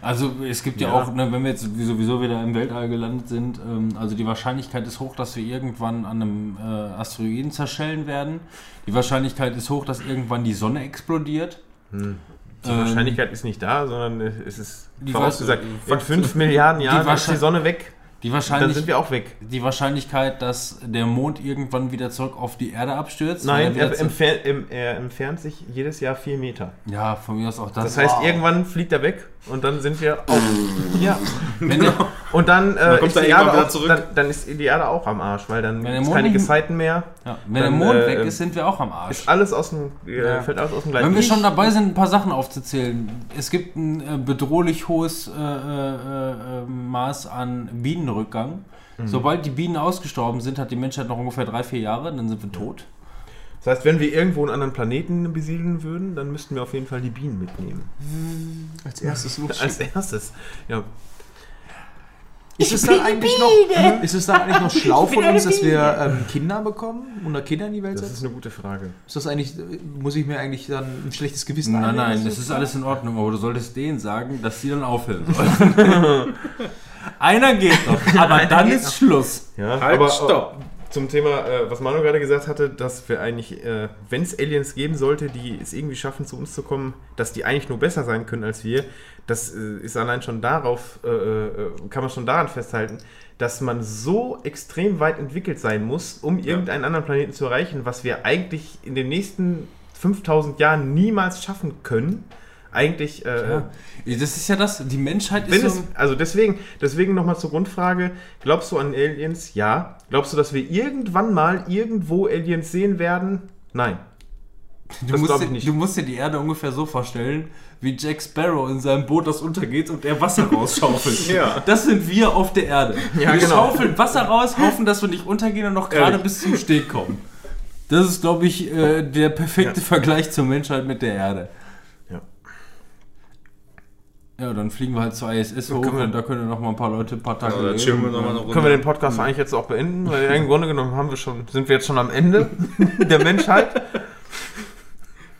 Also es gibt ja, Ja. auch, ne, wenn wir jetzt sowieso wieder im Weltall gelandet sind, ähm, also die Wahrscheinlichkeit ist hoch, dass wir irgendwann an einem äh, Asteroiden zerschellen werden. Die Wahrscheinlichkeit ist hoch, dass irgendwann die Sonne explodiert. Die Ähm, Wahrscheinlichkeit ist nicht da, sondern es ist Die vorausgesagt. In 5 Milliarden Jahren ist die Sonne weg. Die, Dann Wahrscheinlich, sind wir auch weg. die Wahrscheinlichkeit, dass der Mond irgendwann wieder zurück auf die Erde abstürzt. Nein, er er, wieder zu- entfer em- er entfernt sich jedes Jahr 4 Meter. ja, von mir aus auch das. Das heißt, irgendwann fliegt er weg und dann sind wir auch. ja. wenn der, Und dann, äh, kommt ist die Erde wieder auch, zurück. Dann, dann ist die Erde auch am Arsch, weil dann der gibt es keine Gezeiten mehr. ja, wenn der Dann, Mond äh, weg ist, sind wir auch am Arsch. Ist alles aus dem, äh, Ja. fällt alles aus dem Wenn wir schon dabei sind, ein paar Sachen aufzuzählen. Es gibt ein äh, bedrohlich hohes äh, äh, äh, Maß an Bienenrückgang. Mhm. Sobald die Bienen ausgestorben sind, hat die Menschheit noch ungefähr drei, vier Jahre, dann sind wir tot. Das heißt, wenn wir irgendwo einen anderen Planeten besiedeln würden, dann müssten wir auf jeden Fall die Bienen mitnehmen. Als erstes los. Als erstes. Ja. Ist es dann eigentlich noch, ist es dann eigentlich noch schlau von uns, dass wir ähm, Kinder bekommen oder Kinder in die Welt Das setzen? ist eine gute Frage. Ist das eigentlich, muss ich mir eigentlich dann ein schlechtes Gewissen Nein, nein, das ist alles in Ordnung, aber du solltest denen sagen, dass sie dann aufhören sollen. Einer geht noch, aber dann ist Schluss. Ja, Halt, aber stopp. Zum Thema, äh, was Manu gerade gesagt hatte, dass wir eigentlich, äh, wenn es Aliens geben sollte, die es irgendwie schaffen, zu uns zu kommen, dass die eigentlich nur besser sein können als wir, das äh, ist allein schon darauf, äh, äh, kann man schon daran festhalten, dass man so extrem weit entwickelt sein muss, um irgendeinen anderen Planeten zu erreichen, was wir eigentlich in den nächsten 5000 Jahren niemals schaffen können. Eigentlich, äh, Ja. Das ist ja das, die Menschheit ist es, so... also deswegen, deswegen nochmal zur Grundfrage. Glaubst du an Aliens? Ja. Glaubst du, dass wir irgendwann mal irgendwo Aliens sehen werden? Nein. Du das musst, dir, ich nicht. du musst dir die Erde ungefähr so vorstellen, wie Jack Sparrow in seinem Boot, das untergeht und er Wasser rausschaufelt. Ja. Das sind wir auf der Erde. Ja, wir genau. schaufeln Wasser raus, hoffen, dass wir nicht untergehen und noch gerade bis zum Steg kommen. Das ist, glaube ich, äh, der perfekte Ja. Vergleich zur Menschheit mit der Erde. Ja. Ja, dann fliegen wir halt zur ISS hoch und da können noch mal ein paar Leute ein paar Tage leben. chillen wir noch mal eine Runde. Können wir den Podcast eigentlich jetzt auch beenden? Weil im Grunde genommen haben wir schon, sind wir jetzt schon am Ende der Menschheit.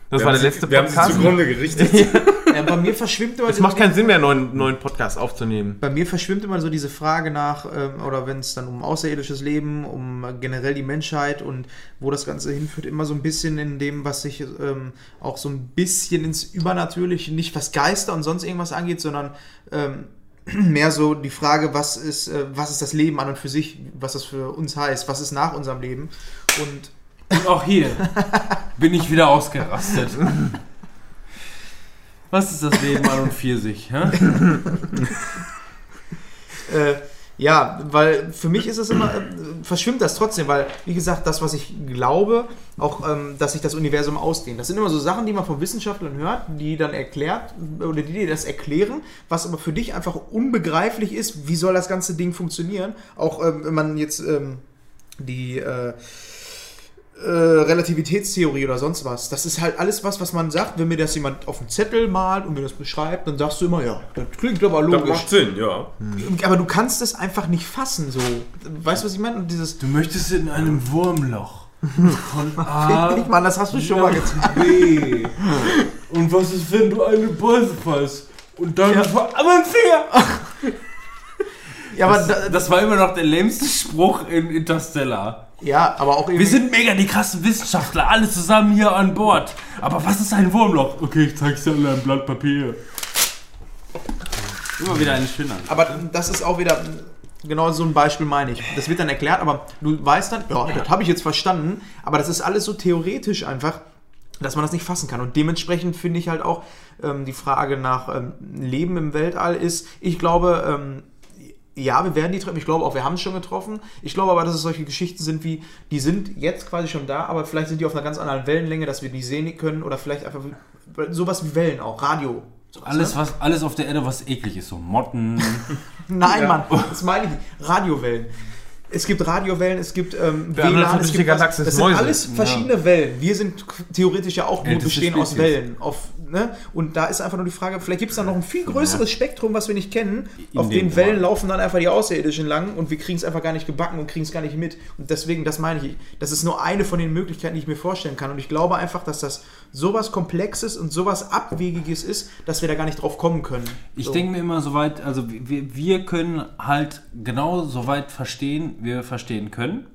Das Wir war der sie- letzte Wir haben sie Podcast. zugrunde gerichtet. Ja, bei mir verschwimmt immer Es macht keinen Sinn mehr, einen neuen, neuen Podcast aufzunehmen. Bei mir verschwimmt immer so diese Frage nach, ähm, oder wenn es dann um außerirdisches Leben, um generell die Menschheit und wo das Ganze hinführt, immer so ein bisschen in dem, was sich ähm, auch so ein bisschen ins Übernatürliche, nicht was Geister und sonst irgendwas angeht, sondern ähm, mehr so die Frage, was ist, äh, was ist das Leben an und für sich, was das für uns heißt, was ist nach unserem Leben. Und Und auch hier bin ich wieder ausgerastet. Was ist das Leben an und für sich? Äh, ja, weil für mich ist es immer, äh, verschwimmt das trotzdem, weil, wie gesagt, das, was ich glaube, auch, ähm, dass sich das Universum ausdehnt. Das sind immer so Sachen, die man von Wissenschaftlern hört, die dann erklärt, oder die dir das erklären, was aber für dich einfach unbegreiflich ist, wie soll das ganze Ding funktionieren. Auch ähm, wenn man jetzt ähm, die, äh, äh, Relativitätstheorie oder sonst was. Das ist halt alles was, was man sagt, wenn mir das jemand auf einen Zettel malt und mir das beschreibt, dann sagst du immer, ja, das klingt aber Das logisch. macht Sinn, ja. Aber du kannst es einfach nicht fassen, so. Weißt du, was ich meine? Und dieses. Du möchtest in einem Wurmloch. Von A Ich meine, das hast du schon mal gezeigt. B. Und was ist, wenn du eine Beule fasst? Und dann vor am Finger. Ja, aber, Das, da, das war immer noch der lämste Spruch in Interstellar. Ja, aber auch irgendwie. Wir sind mega die krassen Wissenschaftler, alle zusammen hier an Bord. Aber was ist ein Wurmloch? Okay, ich zeig's dir an einem Blatt Papier. Immer wieder eine schöne Antwort. aber das ist auch wieder. Genau so ein Beispiel meine ich. Das wird dann erklärt, aber du weißt dann, ja, das habe ich jetzt verstanden, aber das ist alles so theoretisch einfach, dass man das nicht fassen kann. Und dementsprechend finde ich halt auch ähm, die Frage nach ähm, Leben im Weltall ist, ich glaube, ähm, ja, wir werden die treffen. Ich glaube auch, wir haben es schon getroffen. Ich glaube aber, dass es solche Geschichten sind wie, die sind jetzt quasi schon da, aber vielleicht sind die auf einer ganz anderen Wellenlänge, dass wir die sehen können oder vielleicht einfach sowas wie Wellen auch, Radio. Sowas, Alles, ne? was, alles auf der Erde, was eklig ist. So Motten. Nein, Mann, das meine ich. Radiowellen. Es gibt Radiowellen, es gibt ähm, andere WLAN, es gibt Galaxis das sind Mäuse. alles verschiedene Wellen. Wir sind theoretisch ja auch nur bestehen aus. Wellen. Auf, ne? Und da ist einfach nur die Frage, vielleicht gibt es da noch ein viel größeres Spektrum, was wir nicht kennen. In Auf dem den Wellen laufen dann einfach die Außerirdischen lang und wir kriegen es einfach gar nicht gebacken und kriegen es gar nicht mit. Und deswegen, das meine ich, das ist nur eine von den Möglichkeiten, die ich mir vorstellen kann. Und ich glaube einfach, dass das sowas Komplexes und sowas Abwegiges ist, dass wir da gar nicht drauf kommen können. Ich So. denke mir immer so weit, also wir, wir können halt genau so weit verstehen, wie wir verstehen können.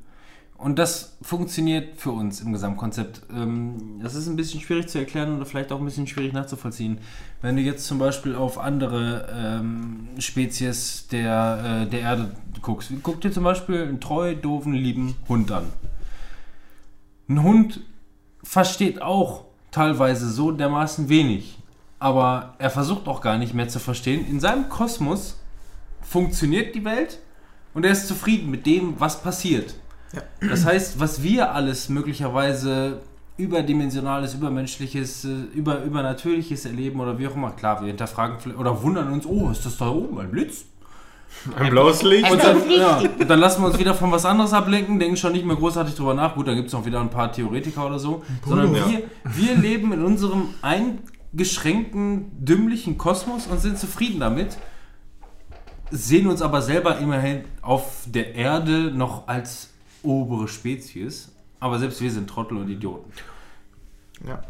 Und das funktioniert für uns im Gesamtkonzept. Ähm, Das ist ein bisschen schwierig zu erklären oder vielleicht auch ein bisschen schwierig nachzuvollziehen. Wenn du jetzt zum Beispiel auf andere ähm, Spezies der, äh, der Erde guckst. Guck dir zum Beispiel einen treu, doofen, lieben Hund an. Ein Hund versteht auch teilweise so dermaßen wenig. Aber er versucht auch gar nicht mehr zu verstehen. In seinem Kosmos funktioniert die Welt und er ist zufrieden mit dem, was passiert. Das heißt, was wir alles möglicherweise überdimensionales, übermenschliches, äh, über, übernatürliches erleben oder wie auch immer, klar, wir hinterfragen vielleicht- oder wundern uns, oh, ist das da oben ein Blitz? Ein blaues Licht. Und dann, ja, und dann lassen wir uns wieder von was anderes ablenken, denken schon nicht mehr großartig drüber nach. Gut, dann gibt es noch wieder ein paar Theoretiker oder so. Sondern Ja. wir, wir leben in unserem eingeschränkten, dümmlichen Kosmos und sind zufrieden damit. Sehen uns aber selber immerhin auf der Erde noch als obere Spezies. Aber selbst wir sind Trottel und Idioten.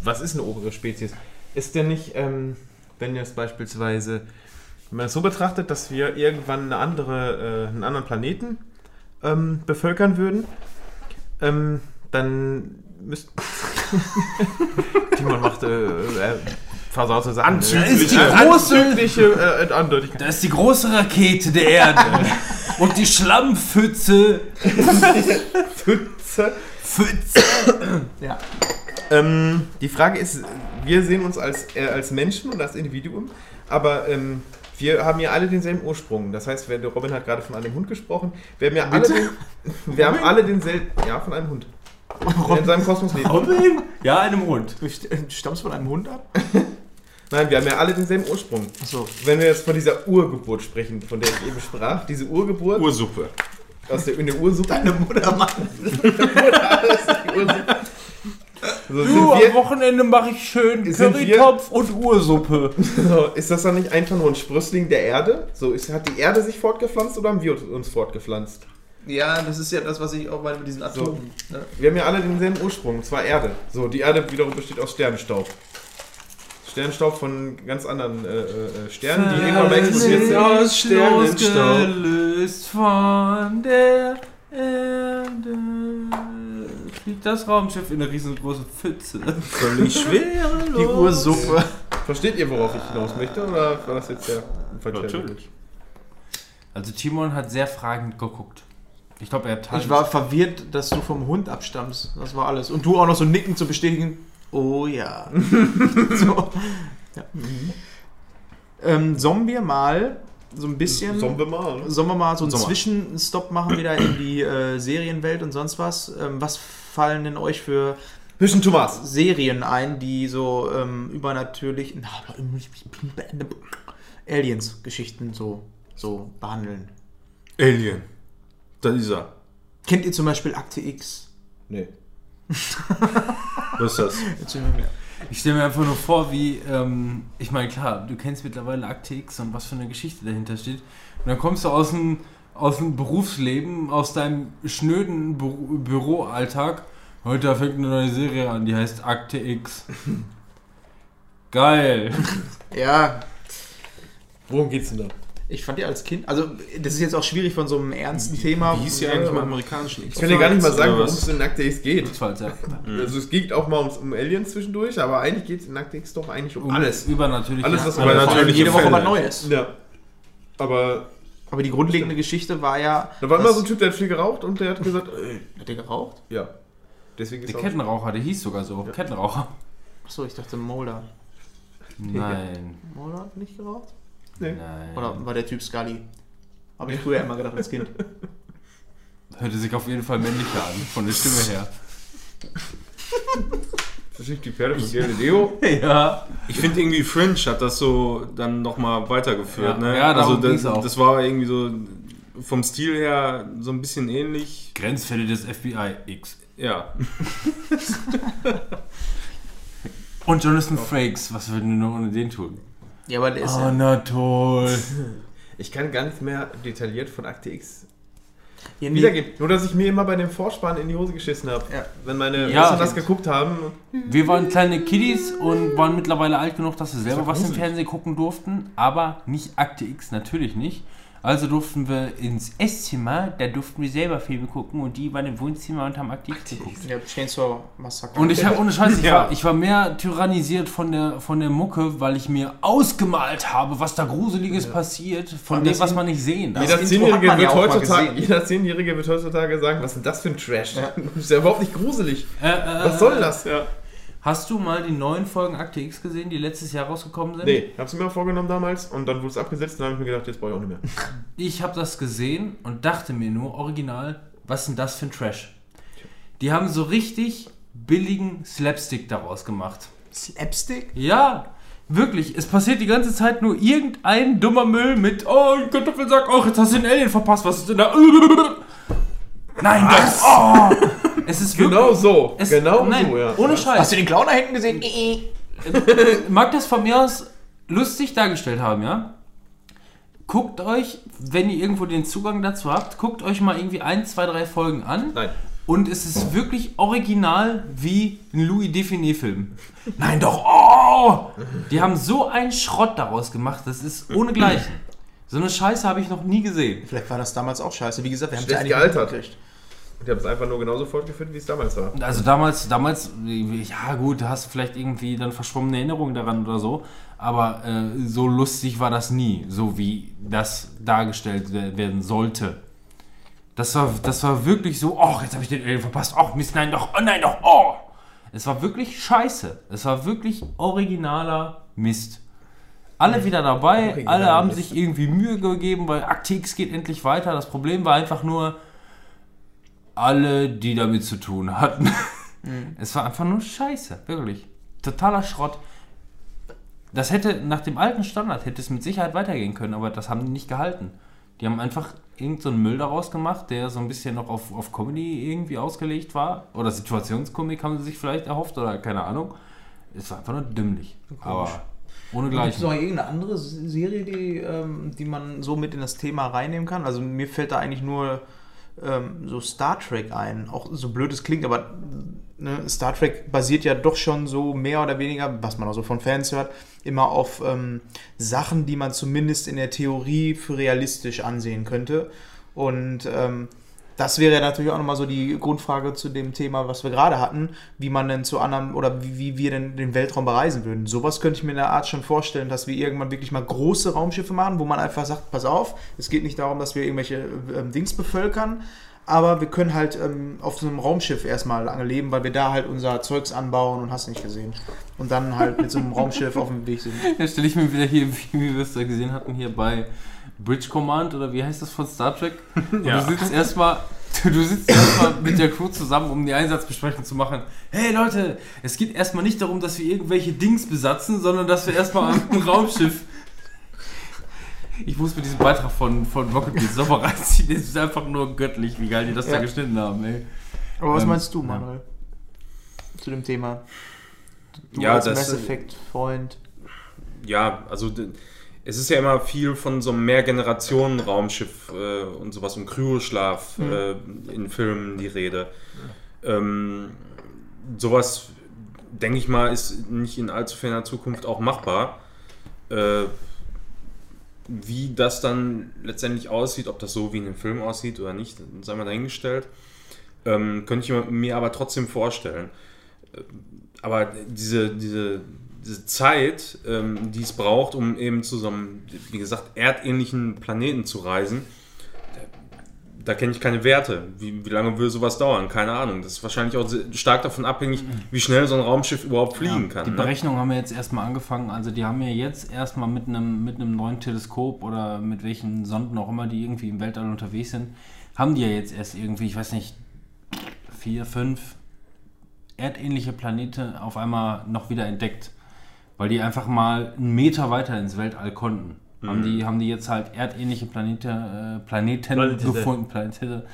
Was ist eine obere Spezies? Ist denn nicht, ähm, wenn jetzt beispielsweise, wenn man es so betrachtet, dass wir irgendwann eine andere, äh, einen anderen Planeten ähm, bevölkern würden, ähm, dann müsste. Timon macht äh, äh, versaute Sachen. Anzügliche- Äh, Anzügliche äh, Andeutigkeit. Da ist die große Rakete der Erde. und die Schlammpfütze. Pfütze. Pfütze. Ja. Ähm, die Frage ist, wir sehen uns als, äh, als Menschen und als Individuum, aber ähm, wir haben ja alle denselben Ursprung. Das heißt, wenn der Robin hat gerade von einem Hund gesprochen, wir haben ja alle, den, wir haben alle denselben, ja, von einem Hund. Der in seinem Kosmos lebt. Robin? Ja, einem Hund. Du st- du stammst von einem Hund ab? Nein, wir haben ja alle denselben Ursprung. Achso. Wenn wir jetzt von dieser Urgeburt sprechen, von der ich eben sprach, diese Urgeburt Ursuppe. aus der, in der Ursuppe. Deine Mutter, Mann. So, Du, sind am wir, Wochenende mache ich schön wir- Currytopf und Ursuppe. so, ist das dann nicht einfach nur ein Sprössling der Erde? So, ist, hat die Erde sich fortgepflanzt oder haben wir uns fortgepflanzt? Ja, das ist ja das, was ich auch meine mit diesen Atomen. Ne? Wir haben ja alle denselben Ursprung, und zwar Erde. So, die Erde wiederum besteht aus Sternenstaub. Sternenstaub von ganz anderen äh, äh, Sternen, die irgendwann mal explodiert sind. aus Sternenstaub. Von der Erde fliegt das Raumschiff in eine riesengroße Pfütze. Völlig schwer. Die Ursuppe. Versteht ihr, worauf ich hinaus möchte? Oder war das jetzt der falsche Natürlich. Also Timon hat sehr fragend geguckt. Ich glaube, er hat Ich war verwirrt, dass du vom Hund abstammst. Das war alles. Und du auch noch so nicken zu bestätigen. Oh ja. so. Ja. Ähm, sollen wir mal so ein bisschen. Sollen wir mal, ne? Sollen wir mal so einen Sommer. Zwischenstopp machen wieder in die äh, Serienwelt und sonst was? Ähm, was fallen denn euch für Bisschen Thomas. Serien ein, die so ähm, übernatürlich Aliens-Geschichten so, so behandeln? Alien. Das ist er. Kennt ihr zum Beispiel Akte X? Nee. Was ist das? Ich stelle mir einfach nur vor, wie, ähm, ich meine, klar, du kennst mittlerweile Akte X und was für eine Geschichte dahinter steht. Und dann kommst du aus dem, aus dem Berufsleben, aus deinem schnöden Bü Büroalltag. Heute fängt eine neue Serie an, die heißt Akte X. Geil. Ja, Worum geht's denn da? ich fand die als Kind, also das ist jetzt auch schwierig von so einem ernsten Thema. Wie hieß ja eigentlich im amerikanischen Ich kann dir gar nicht mal sagen, worum was? es in Akte X geht. Falls, ja. Also es geht auch mal ums, um Aliens zwischendurch, aber eigentlich geht es in Akte X doch eigentlich um Um alles. Übernatürlich. Alles, was ja. über Aber Vor allem natürliche jede Woche was Neues. Ja. Aber Aber die grundlegende Geschichte war ja. da war immer so ein Typ, der hat viel geraucht und der hat gesagt, äh, Hat der geraucht? ja. Deswegen ist Der auch- Kettenraucher, der hieß sogar so. Kettenraucher. Achso, ich dachte Mulder. Nein. Mulder hat nicht geraucht? Nein. Oder war der Typ Scully? Habe ich früher immer gedacht als Kind. Hörte sich auf jeden Fall männlicher an, von der Stimme her. Das ist nicht die Pferde von Galileo. Ja. Ich finde irgendwie Fringe hat das so dann nochmal weitergeführt. Ja. ne? Ja, also das, das war irgendwie so vom Stil her so ein bisschen ähnlich. Grenzfälle des FBI X. Ja. Und Jonathan Frakes, was würden wir nur ohne den tun? Ja, aber der ist Oh, ja. na toll. Ich kann gar nicht mehr detailliert von Akte X Ja, nee. wiedergeben. Nur, dass ich mir immer bei dem Vorspann in die Hose geschissen habe. Ja. Wenn meine Ja. Eltern das geguckt haben. Wir waren kleine Kiddies und waren mittlerweile alt genug, dass wir selber was im. Fernsehen gucken durften, aber nicht Akte X, natürlich nicht. Also durften wir ins Esszimmer, da durften wir selber Filme gucken und die waren im Wohnzimmer und haben Akte X geguckt. Ja, Chainsaw Massacre. Und ich habe ohne Scheiß, ich, Ja. war, ich war mehr tyrannisiert von der, von der Mucke, weil ich mir ausgemalt habe, was da Gruseliges passiert, von dem, was man nicht sehen darf. Jeder Zehnjährige, ja wird heutzutage, gesehen. jeder Zehnjährige wird heutzutage sagen, was ist denn das für ein Trash? Das ist ja überhaupt nicht gruselig. Äh, äh, Was soll das? Ja. Hast du mal die neuen Folgen Akte X gesehen, die letztes Jahr rausgekommen sind? Nee, hab's mir mal vorgenommen damals und dann wurde es abgesetzt und dann habe ich mir gedacht, jetzt brauche ich auch nicht mehr. Ich habe das gesehen und dachte mir nur, original, was ist denn das für ein Trash? Die haben so richtig billigen Slapstick daraus gemacht. Slapstick? Ja, wirklich. Es passiert die ganze Zeit nur irgendein dummer Müll mit, oh, ein Kartoffelsack, oh, jetzt hast du den Alien verpasst, was ist denn da? Nein, das, oh. Es ist wirklich, Genau so. es, genau nein, so, ja. ohne Hast Scheiß. du den Clown da hinten gesehen? mag das von mir aus lustig dargestellt haben, ja? Guckt euch, wenn ihr irgendwo den Zugang dazu habt, guckt euch mal irgendwie ein, zwei, drei Folgen an. Nein. Und es ist wirklich original wie ein Louis Define-Film. Nein, doch, oh! Die haben so einen Schrott daraus gemacht, das ist ohnegleichen. So eine Scheiße habe ich noch nie gesehen. Vielleicht war das damals auch scheiße. Wie gesagt, wir haben Schlecht eigentlich gealtert. mitgekriegt. Ich habe es einfach nur genauso fortgeführt, wie es damals war. Also damals, damals, ja gut, da hast du vielleicht irgendwie dann verschwommene Erinnerungen daran oder so, aber äh, so lustig war das nie, so wie das dargestellt wer- werden sollte. Das war, das war wirklich so, oh, jetzt habe ich den Alien verpasst, oh Mist, nein doch, oh nein doch, oh. Es war wirklich scheiße. Es war wirklich originaler Mist. Alle wieder dabei, Originaler alle haben Mist. sich irgendwie Mühe gegeben, weil Aktix geht endlich weiter. Das Problem war einfach nur, alle, die damit zu tun hatten. Es war einfach nur scheiße, wirklich. Totaler Schrott. Das hätte, nach dem alten Standard, hätte es mit Sicherheit weitergehen können, aber das haben die nicht gehalten. Die haben einfach irgendeinen so Müll daraus gemacht, der so ein bisschen noch auf, auf Comedy irgendwie ausgelegt war. Oder Situationskomik haben sie sich vielleicht erhofft, oder keine Ahnung. Es war einfach nur dümmlich. Aber ohne Gibt es noch irgendeine andere Serie, die, ähm, die man so mit in das Thema reinnehmen kann? Also mir fällt da eigentlich nur ähm, so Star Trek ein. Auch so blöd es klingt, aber ne, Star Trek basiert ja doch schon so mehr oder weniger, was man auch so von Fans hört, immer auf ähm, Sachen, die man zumindest in der Theorie für realistisch ansehen könnte. Und ähm, das wäre natürlich auch nochmal so die Grundfrage zu dem Thema, was wir gerade hatten, wie man denn zu anderen oder wie, wie wir denn den Weltraum bereisen würden. Sowas könnte ich mir in der Art schon vorstellen, dass wir irgendwann wirklich mal große Raumschiffe machen, wo man einfach sagt, pass auf, es geht nicht darum, dass wir irgendwelche ähm, Dings bevölkern, aber wir können halt ähm, auf so einem Raumschiff erstmal lange leben, weil wir da halt unser Zeugs anbauen und hast nicht gesehen. Und dann halt mit so einem Raumschiff auf dem Weg sind. Jetzt stelle ich mir wieder hier, wie wir es da gesehen hatten, hier bei Bridge Command oder wie heißt das von Star Trek? Und Ja. Du sitzt erstmal. Du sitzt erstmal mit der Crew zusammen, um die Einsatzbesprechung zu machen. Hey Leute, es geht erstmal nicht darum, dass wir irgendwelche Dings besatzen, sondern dass wir erstmal am Raumschiff. Ich muss mir diesen Beitrag von, von Rocket Beans nochmal reinziehen. Das ist einfach nur göttlich, wie geil die das Ja. da geschnitten haben, ey. Aber was Ähm, meinst du, ja. Manuel? Zu dem Thema. Du Ja, als das- Mass Effect Freund. ja, also es ist ja immer viel von so einem Mehrgenerationen-Raumschiff äh, und sowas, um Kryoschlaf äh, in Filmen die Rede. Ähm, sowas, denke ich mal, ist nicht in allzu ferner Zukunft auch machbar. Äh, wie das dann letztendlich aussieht, ob das so wie in dem Film aussieht oder nicht, sei mal dahingestellt. Ähm, könnte ich mir aber trotzdem vorstellen. Äh, Aber diese, diese, diese Zeit, ähm, die es braucht, um eben zu so einem, wie gesagt, erdähnlichen Planeten zu reisen, da, da kenne ich keine Werte. Wie, wie lange würde sowas dauern? Keine Ahnung. Das ist wahrscheinlich auch stark davon abhängig, wie schnell so ein Raumschiff überhaupt fliegen kann. Die ne? Berechnungen haben ja jetzt erstmal angefangen. Also die haben ja jetzt erstmal mit einem, mit einem neuen Teleskop oder mit welchen Sonden auch immer, die irgendwie im Weltall unterwegs sind, haben die ja jetzt erst irgendwie, ich weiß nicht, vier, fünf erdähnliche Planete auf einmal noch wieder entdeckt. Weil die einfach mal einen Meter weiter ins Weltall konnten. Haben, die, haben die jetzt halt erdähnliche Planete, äh, Planeten Planete. gefunden, Planete,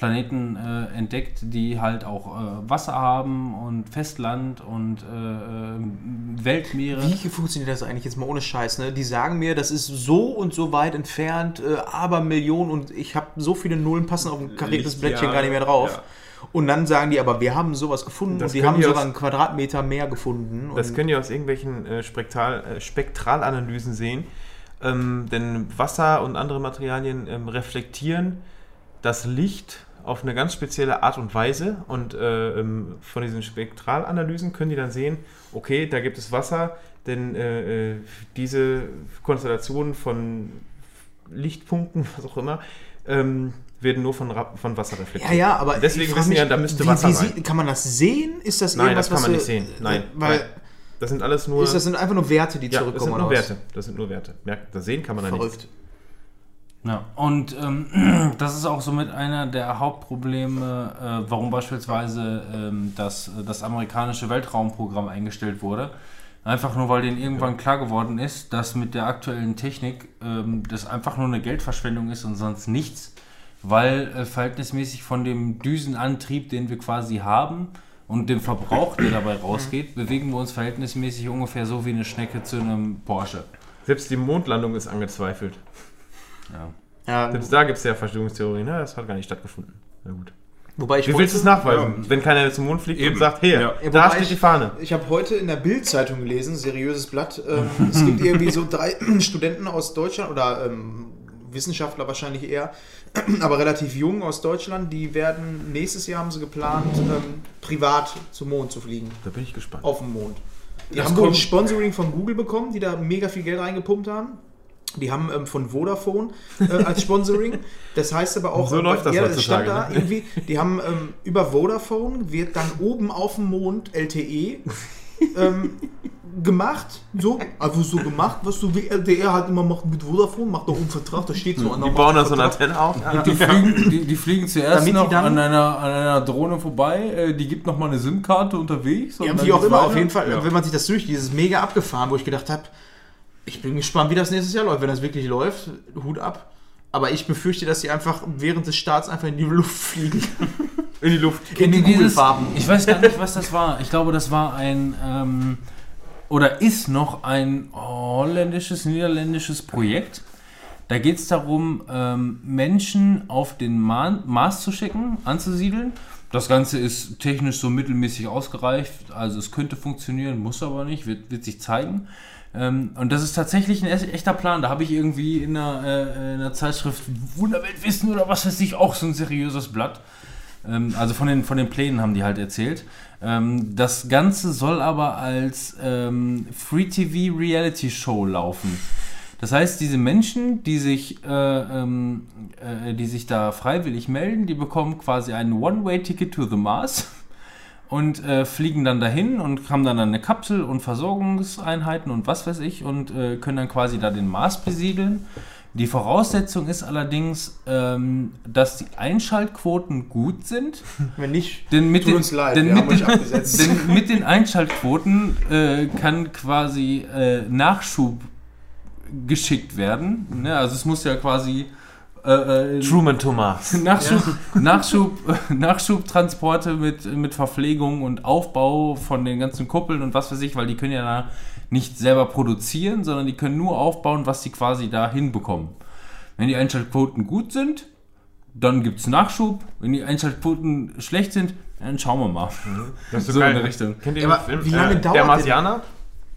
Planeten äh, entdeckt, die halt auch äh, Wasser haben und Festland und äh, äh, Weltmeere. Wie funktioniert das eigentlich jetzt mal ohne Scheiß? Ne? Die sagen mir, das ist so und so weit entfernt, äh, aber Millionen und ich habe so viele Nullen passen auf ein kariertes Blättchen gar nicht mehr drauf. ja. Und dann sagen die, aber wir haben sowas gefunden Das und die können haben die sogar aus- einen Quadratmeter mehr gefunden. Das könnt ihr aus irgendwelchen äh, Spektral, äh, Spektralanalysen sehen. Ähm, denn Wasser und andere Materialien ähm, reflektieren das Licht auf eine ganz spezielle Art und Weise. Und äh, ähm, von diesen Spektralanalysen können die dann sehen, okay, da gibt es Wasser, denn äh, äh, diese Konstellationen von Lichtpunkten, was auch immer, ähm, werden nur von, von Wasser ja, reflektiert. ja, aber Deswegen wissen mich, ja, da müsste wie, Wasser wie rein. sie- Kann man das sehen? Ist das Nein, das kann was man nicht sehen. Nein, Weil. Das sind alles nur. ist das sind einfach nur Werte, die ja, das zurückkommen. sind nur? Werte. Das sind nur Werte. Merkt, das sehen kann man da nicht. Verrückt. Ja, und ähm, das ist auch somit einer der Hauptprobleme, äh, warum beispielsweise ähm, das, das amerikanische Weltraumprogramm eingestellt wurde. Einfach nur, weil denen irgendwann klar geworden ist, dass mit der aktuellen Technik ähm, das einfach nur eine Geldverschwendung ist und sonst nichts, weil äh, verhältnismäßig von dem Düsenantrieb, den wir quasi haben und dem Verbrauch, der dabei rausgeht, bewegen wir uns verhältnismäßig ungefähr so wie eine Schnecke zu einem Porsche. Selbst die Mondlandung ist angezweifelt. Ja. Ja, Selbst da gibt es ja Verschwörungstheorien. Ne? Das hat gar nicht stattgefunden. Na gut. wobei ich Wie willst du es nachweisen, wenn keiner zum Mond fliegt Eben. und sagt, hier, Ja. Ja, da wobei steht ich- die Fahne. Ich habe heute in der Bild-Zeitung gelesen, seriöses Blatt. Ähm, es gibt irgendwie so drei Studenten aus Deutschland oder ähm, Wissenschaftler wahrscheinlich eher, aber relativ jung aus Deutschland. Die werden nächstes Jahr haben sie geplant, ähm, privat zum Mond zu fliegen, Da bin ich gespannt. auf dem Mond. Die Das haben wohl ein Sponsoring von Google bekommen, die da mega viel Geld reingepumpt haben. Die haben ähm, von Vodafone äh, als Sponsoring. Das heißt aber auch, So läuft das ja, heutzutage, stand da ne? irgendwie, die haben ähm, über Vodafone wird dann oben auf dem Mond LTE ähm, gemacht. So, einfach so gemacht, was du wie halt immer macht mit Vodafone, macht doch einen Vertrag, da steht so an Die bauen da so eine Antenne auf. Die fliegen, die, die fliegen zuerst Damit die noch an, einer, an einer Drohne vorbei, äh, die gibt noch mal eine SIM-Karte unterwegs. und Ja, wie auch immer, weiter. auf jeden Fall, Ja. wenn man sich das durch, dieses mega abgefahren, wo ich gedacht habe, ich bin gespannt, wie das nächstes Jahr läuft. Wenn das wirklich läuft, Hut ab. Aber ich befürchte, dass die einfach während des Starts einfach in die Luft fliegen. In die Luft. In die Dieses- Kugelfarben. Ich weiß gar nicht, was das war. Ich glaube, das war ein ähm, oder ist noch ein holländisches, niederländisches Projekt. Da geht es darum, ähm, Menschen auf den Ma Mars zu schicken, anzusiedeln. Das Ganze ist technisch so mittelmäßig ausgereift, also es könnte funktionieren, muss aber nicht, wird, wird sich zeigen. Ähm, und das ist tatsächlich ein echt- echter Plan. Da habe ich irgendwie in einer, äh, in einer Zeitschrift Wunderweltwissen oder was weiß ich auch so ein seriöses Blatt. Ähm, also von den, von den Plänen haben die halt erzählt. Ähm, das Ganze soll aber als ähm, Free-TV-Reality-Show laufen. Das heißt, diese Menschen, die sich, äh, ähm, äh, die sich da freiwillig melden, die bekommen quasi ein One-Way-Ticket to the Mars und äh, fliegen dann dahin und haben dann eine Kapsel und Versorgungseinheiten und was weiß ich und äh, können dann quasi da den Mars besiedeln. Die Voraussetzung ist allerdings, ähm, dass die Einschaltquoten gut sind. Wenn nicht, Denn mit, Tut den, uns leid, denn wir mit, haben euch den, abgesetzt. denn mit den Einschaltquoten äh, kann quasi äh, Nachschub geschickt werden. Ne? Also es muss ja quasi äh, äh, Truman Thomas. Nachschub, Nachschub, Nachschubtransporte mit, mit Verpflegung und Aufbau von den ganzen Kuppeln und was weiß ich, weil die können ja da nicht selber produzieren, sondern die können nur aufbauen, was sie quasi da hinbekommen. Wenn die Einschaltquoten gut sind, dann gibt es Nachschub. Wenn die Einschaltquoten schlecht sind, dann schauen wir mal. Das ist So in geil. der Richtung. Kennt ihr Aber den Film? wie lange dauert Der Marsianer?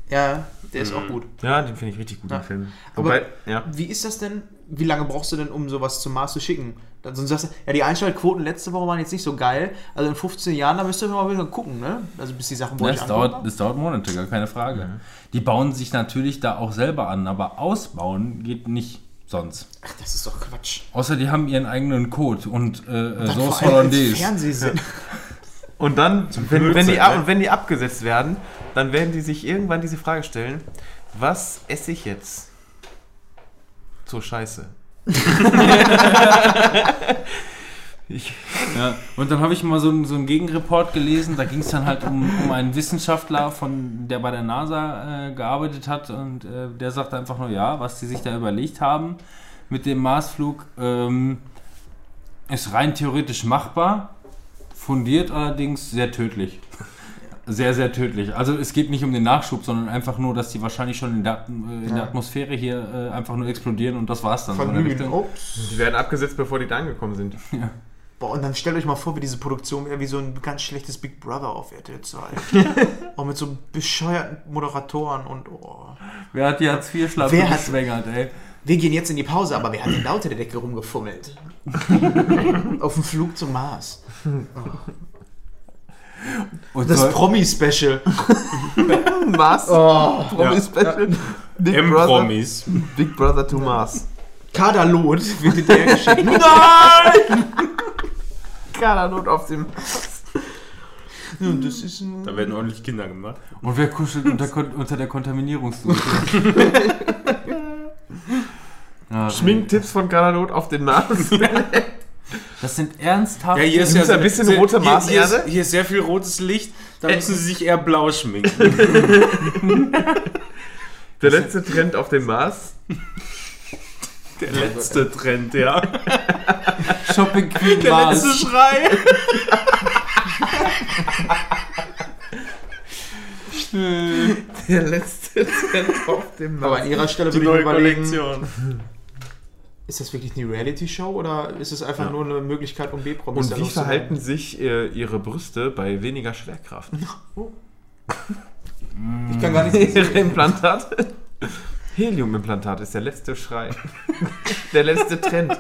ja, der ist auch gut. Ja, den finde ich richtig gut, Ja. den Film. Aber- Wobei, ja. Wie ist das denn? Wie lange brauchst du denn, um sowas zum Mars zu schicken? Dann sonst sagst du, ja, die Einschaltquoten letzte Woche waren jetzt nicht so geil. Also in 15 Jahren, da müsst ihr mal wieder gucken, ne? Also bis die Sachen Ja, euch das, ankommen. dauert, das dauert Monate, gar keine Frage. Die bauen sich natürlich da auch selber an, aber ausbauen geht nicht sonst. Ach, das ist doch Quatsch. Außer die haben ihren eigenen Code und äh, äh, Sauce Hollandaise. Fernsehsinn. Und dann, wenn, wenn, die, ne? und wenn die abgesetzt werden, dann werden die sich irgendwann diese Frage stellen, was esse ich jetzt zur Scheiße? ich, Ja, und dann habe ich mal so, einen- so einen Gegenreport gelesen, da ging es dann halt um, um einen Wissenschaftler, von, der bei der NASA äh, gearbeitet hat. Und äh, der sagte einfach nur, ja, was die sich da überlegt haben mit dem Marsflug, ähm, ist rein theoretisch machbar, fundiert allerdings sehr tödlich. Sehr, sehr tödlich. Also es geht nicht um den Nachschub, sondern einfach nur, dass die wahrscheinlich schon in der, äh, in der Atmosphäre hier äh, einfach nur explodieren und das war's dann. Richtung. Ups. die werden abgesetzt, bevor die da angekommen sind. Boah, und dann stellt euch mal vor, wie diese Produktion wieder wie so ein ganz schlechtes Big Brother auf RTL 2. Auch mit so bescheuerten Moderatoren und oh. Wer hat die Hartz-IV-Schlappe Wer hat- geschwängert, ey? Wir gehen jetzt in die Pause, aber wer hat denn da unter der Decke rumgefummelt? auf dem Flug zum Mars. Und Das Promi-Special. Mars? Oh. Promi-Special? Big, M-Promis. Big Brother to Mars. Kaderlot wird hinterher geschickt. Nein! Kananot auf dem... Und das ist ein Da werden ordentlich Kinder gemacht. Und wer kuschelt unter, unter der Kontaminierungsdusche? ja, Schminktipps von Kananot auf den Mars. Das sind ernsthaft. Ja, hier ist ja ein bisschen sehr- rote hier, hier, ist, Marserde? hier ist sehr viel rotes Licht. Da müssen sie sich eher blau schminken. Der letzte Trend auf dem Mars. Der letzte Trend, ja. Shopping Queen Der Mars. letzte Schrei. Der letzte Trend auf dem Aber an ihrer Stelle Die würde ich überlegen, Kollektion. Ist das wirklich eine Reality-Show oder ist es einfach nur eine Möglichkeit, um B-Promis Und da wie verhalten sich äh, ihre Brüste bei weniger Schwerkraft? Ich kann gar nicht ihre Implantate? Heliumimplantat ist der letzte Schrei. der letzte Trend.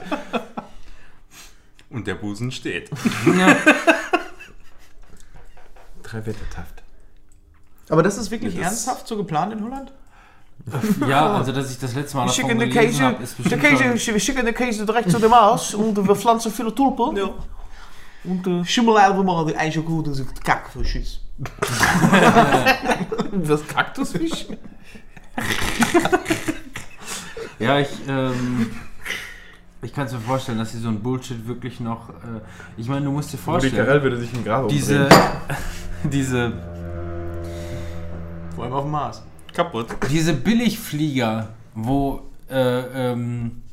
Und der Busen steht. Ja. Drei Wettertaft. Aber das ist wirklich Ja, das- ernsthaft so geplant in Holland? ja, also dass ich das letzte Mal Wir davon gelesen Käse, habe, ist bestimmt Käse, wir schicken den Käse direkt zu dem Mars und wir pflanzen viele Tulpen. Ja. Und äh, Schimmel einfach mal die Einschaltquote und sagt Kack für Schiss. das Kaktusfisch. Ja, ich, ähm, ich kann es mir vorstellen, dass sie so ein Bullshit wirklich noch. Äh, ich meine, du musst dir Rudi vorstellen, Carell würde sich im Grab diese, diese, Vor allem auf dem Mars. Kaputt. diese Billigflieger, wo äh, ähm,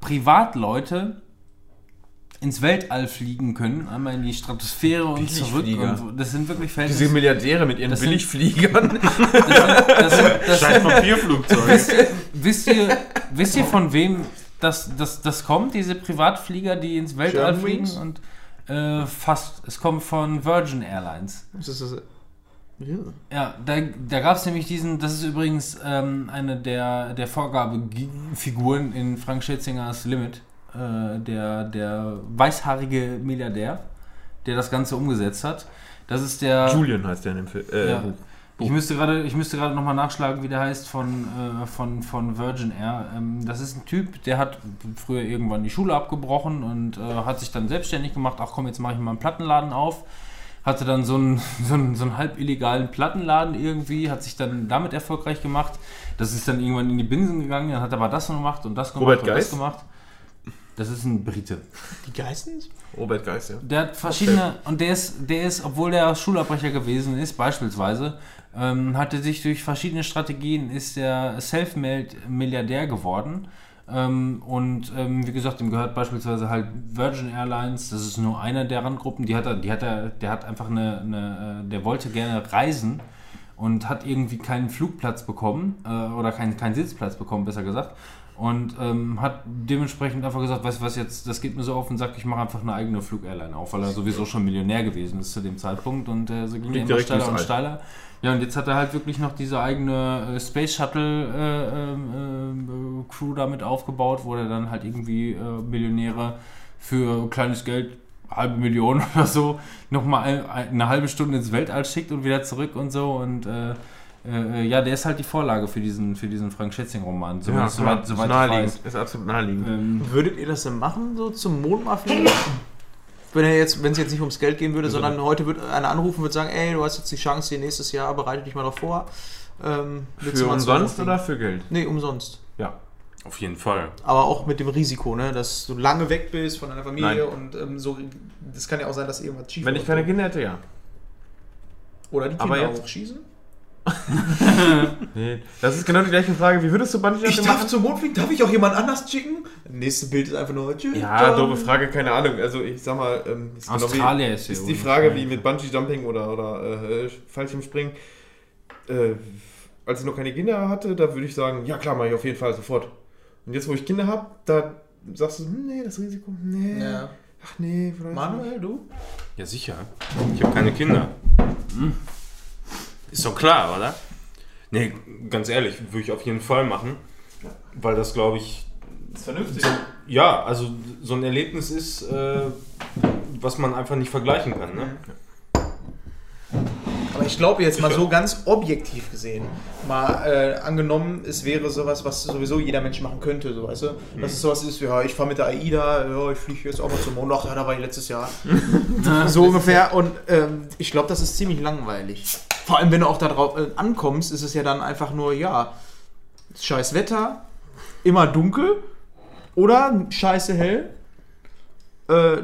Privatleute ins Weltall fliegen können, einmal in die Stratosphäre und zurück. Und so. das sind wirklich Diese Verhältnisse. Milliardäre mit ihren Das Billigfliegern. Scheiß Papierflugzeug. wisst, ihr, wisst ihr, von wem das, das, das kommt, diese Privatflieger, die ins Weltall fliegen Germanwings? und äh, fast, es kommt von Virgin Airlines. Das ist das, ja. Ja, da, da gab es nämlich diesen, das ist übrigens ähm, eine der, der Vorgabefiguren in Frank Schätzingers Limit, äh, der, der weißhaarige Milliardär, der das Ganze umgesetzt hat. Das ist der. Julian heißt der in dem Film. Äh, Ja. Ich müsste gerade, ich müsste gerade nochmal nachschlagen, wie der heißt von, äh, von, von Virgin Air. Ähm, das ist ein Typ, der hat früher irgendwann die Schule abgebrochen und äh, hat sich dann selbstständig gemacht. Ach komm, jetzt mache ich mal einen Plattenladen auf. Hatte dann so einen, so, einen, so einen halb illegalen Plattenladen irgendwie, hat sich dann damit erfolgreich gemacht. Das ist dann irgendwann in die Binsen gegangen, dann hat er aber das gemacht und das gemacht Robert und das Geis? gemacht. Das ist ein Brite. Die Geißen? Robert Geist, ja. Der hat verschiedene, und der ist, der ist, obwohl der Schulabbrecher gewesen ist, beispielsweise, ähm, hatte sich durch verschiedene Strategien, ist der Self-Milliardär geworden. Ähm, und ähm, wie gesagt, ihm gehört beispielsweise halt Virgin Airlines, das ist nur einer der Randgruppen, die hat er, die hat er, der hat einfach eine, eine äh, der wollte gerne reisen und hat irgendwie keinen Flugplatz bekommen äh, oder keinen, keinen Sitzplatz bekommen, besser gesagt. Und ähm, hat dementsprechend einfach gesagt, weißt du was jetzt, das geht mir so auf den Sack, ich mache einfach eine eigene Flugairline auf, weil er sowieso schon Millionär gewesen ist zu dem Zeitpunkt und äh, so ging er immer steiler und steiler. Ja, und jetzt hat er halt wirklich noch diese eigene äh, Space Shuttle äh, ähm, äh, Crew damit aufgebaut, wo er dann halt irgendwie äh, Millionäre für kleines Geld, halbe Million oder so, nochmal eine halbe Stunde ins Weltall schickt und wieder zurück und so. Und äh, äh, ja, der ist halt die Vorlage für diesen, für diesen Frank Schätzing-Roman. So, Ja, soweit, ist soweit ich naheliegend. Ist absolut naheliegend. Ähm, Würdet ihr das denn machen, so zum Mond mal fliegen? Wenn er jetzt, wenn es jetzt nicht ums Geld gehen würde, sondern heute wird einer anrufen und würde sagen, ey, du hast jetzt die Chance hier nächstes Jahr, bereite dich mal darauf vor. Ähm, Für umsonst oder für Geld? Nee, umsonst. Ja. Auf jeden Fall. Aber auch mit dem Risiko, ne, dass du lange weg bist von deiner Familie Nein. und ähm, so. Das kann ja auch sein, dass irgendwas schief Wenn ich keine Kinder hätte, ja. Oder die Aber Kinder jetzt- auch schießen. Nee, das ist genau die gleiche Frage. Wie würdest du Bungee Ich Jumping darf machen? zum Mond fliegen, darf ich auch jemand anders schicken? Nächste Bild ist einfach nur. tschüss, Ja, doofe Frage, keine Ahnung. Also ich sag mal, ähm, ist, genau Australier wie, ist hier ist die. Frage wie mit Bungee Jumping oder, oder äh, Fallschirmspringen. Äh, als ich noch keine Kinder hatte, da würde ich sagen, ja klar, mache ich auf jeden Fall sofort. Und jetzt, wo ich Kinder habe, da sagst du, hm, nee, das Risiko, nee, Ja. ach nee, vielleicht. Manuel, du? Ja, sicher. Ich habe keine Kinder. Ist doch klar, oder? Nee, ganz ehrlich, würde ich auf jeden Fall machen. Weil das, glaube ich, Das ist vernünftig. ja, also so ein Erlebnis ist, äh, was man einfach nicht vergleichen kann. Ne? Aber ich glaube jetzt mal so ganz objektiv gesehen, mal äh, angenommen, es wäre sowas, was sowieso jeder Mensch machen könnte, so weißt du? Dass es sowas ist, wie, ja, ich fahre mit der AIDA, ja, ich fliege jetzt auch mal zum Mond, ach ja, da war ich letztes Jahr. so ungefähr. Und ähm, ich glaube, das ist ziemlich langweilig. Vor allem, wenn du auch da drauf äh, ankommst, ist es ja dann einfach nur, ja, scheiß Wetter, immer dunkel oder scheiße hell. Äh,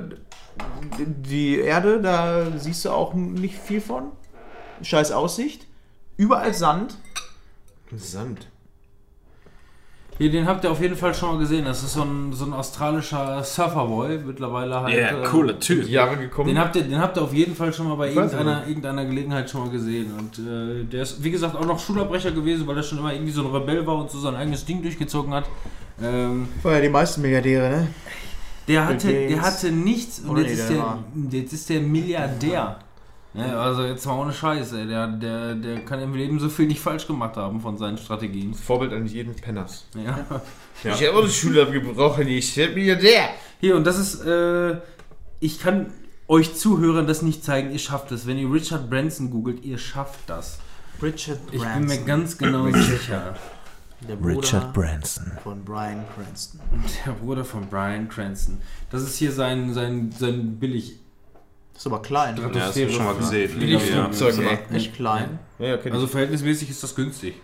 die Erde, da siehst du auch nicht viel von. Scheiß Aussicht. Überall Sand. Sand. Hier, den habt ihr auf jeden Fall schon mal gesehen. Das ist so ein, so ein australischer Surferboy, mittlerweile halt. äh, Typ. Jahre gekommen. Den habt, ihr, den habt ihr auf jeden Fall schon mal bei irgendeiner, irgendeiner Gelegenheit schon mal gesehen. Und äh, der ist, wie gesagt, auch noch Schulabbrecher gewesen, weil er schon immer irgendwie so ein Rebell war und so sein eigenes Ding durchgezogen hat. Ähm, War ja die meisten Milliardäre, ne? der, hatte, der hatte nichts und jetzt ist, der jetzt ist der Milliardär. Ja, also jetzt mal ohne Scheiß, ey. Der, der, der kann im Leben so viel nicht falsch gemacht haben von seinen Strategien. Vorbild an jeden Penners. Ja. Ich habe auch eine Schule abgebrochen, ich bin Milliardär. Hier, und das ist, äh, ich kann euch Zuhörern das nicht zeigen, ihr schafft es. Wenn ihr Richard Branson googelt, ihr schafft das. Richard Ich bin mir ganz genau sicher. Der Bruder Richard Branson. von Brian Cranston. Der Bruder von Brian Cranston. Das ist hier sein, sein, sein billig. Das ist aber klein. Ja, das hab ich schon mal gesehen. Fliegerflugzeug. Ja. Ist aber echt klein. Ja, ja, ich. Also verhältnismäßig ist das günstig.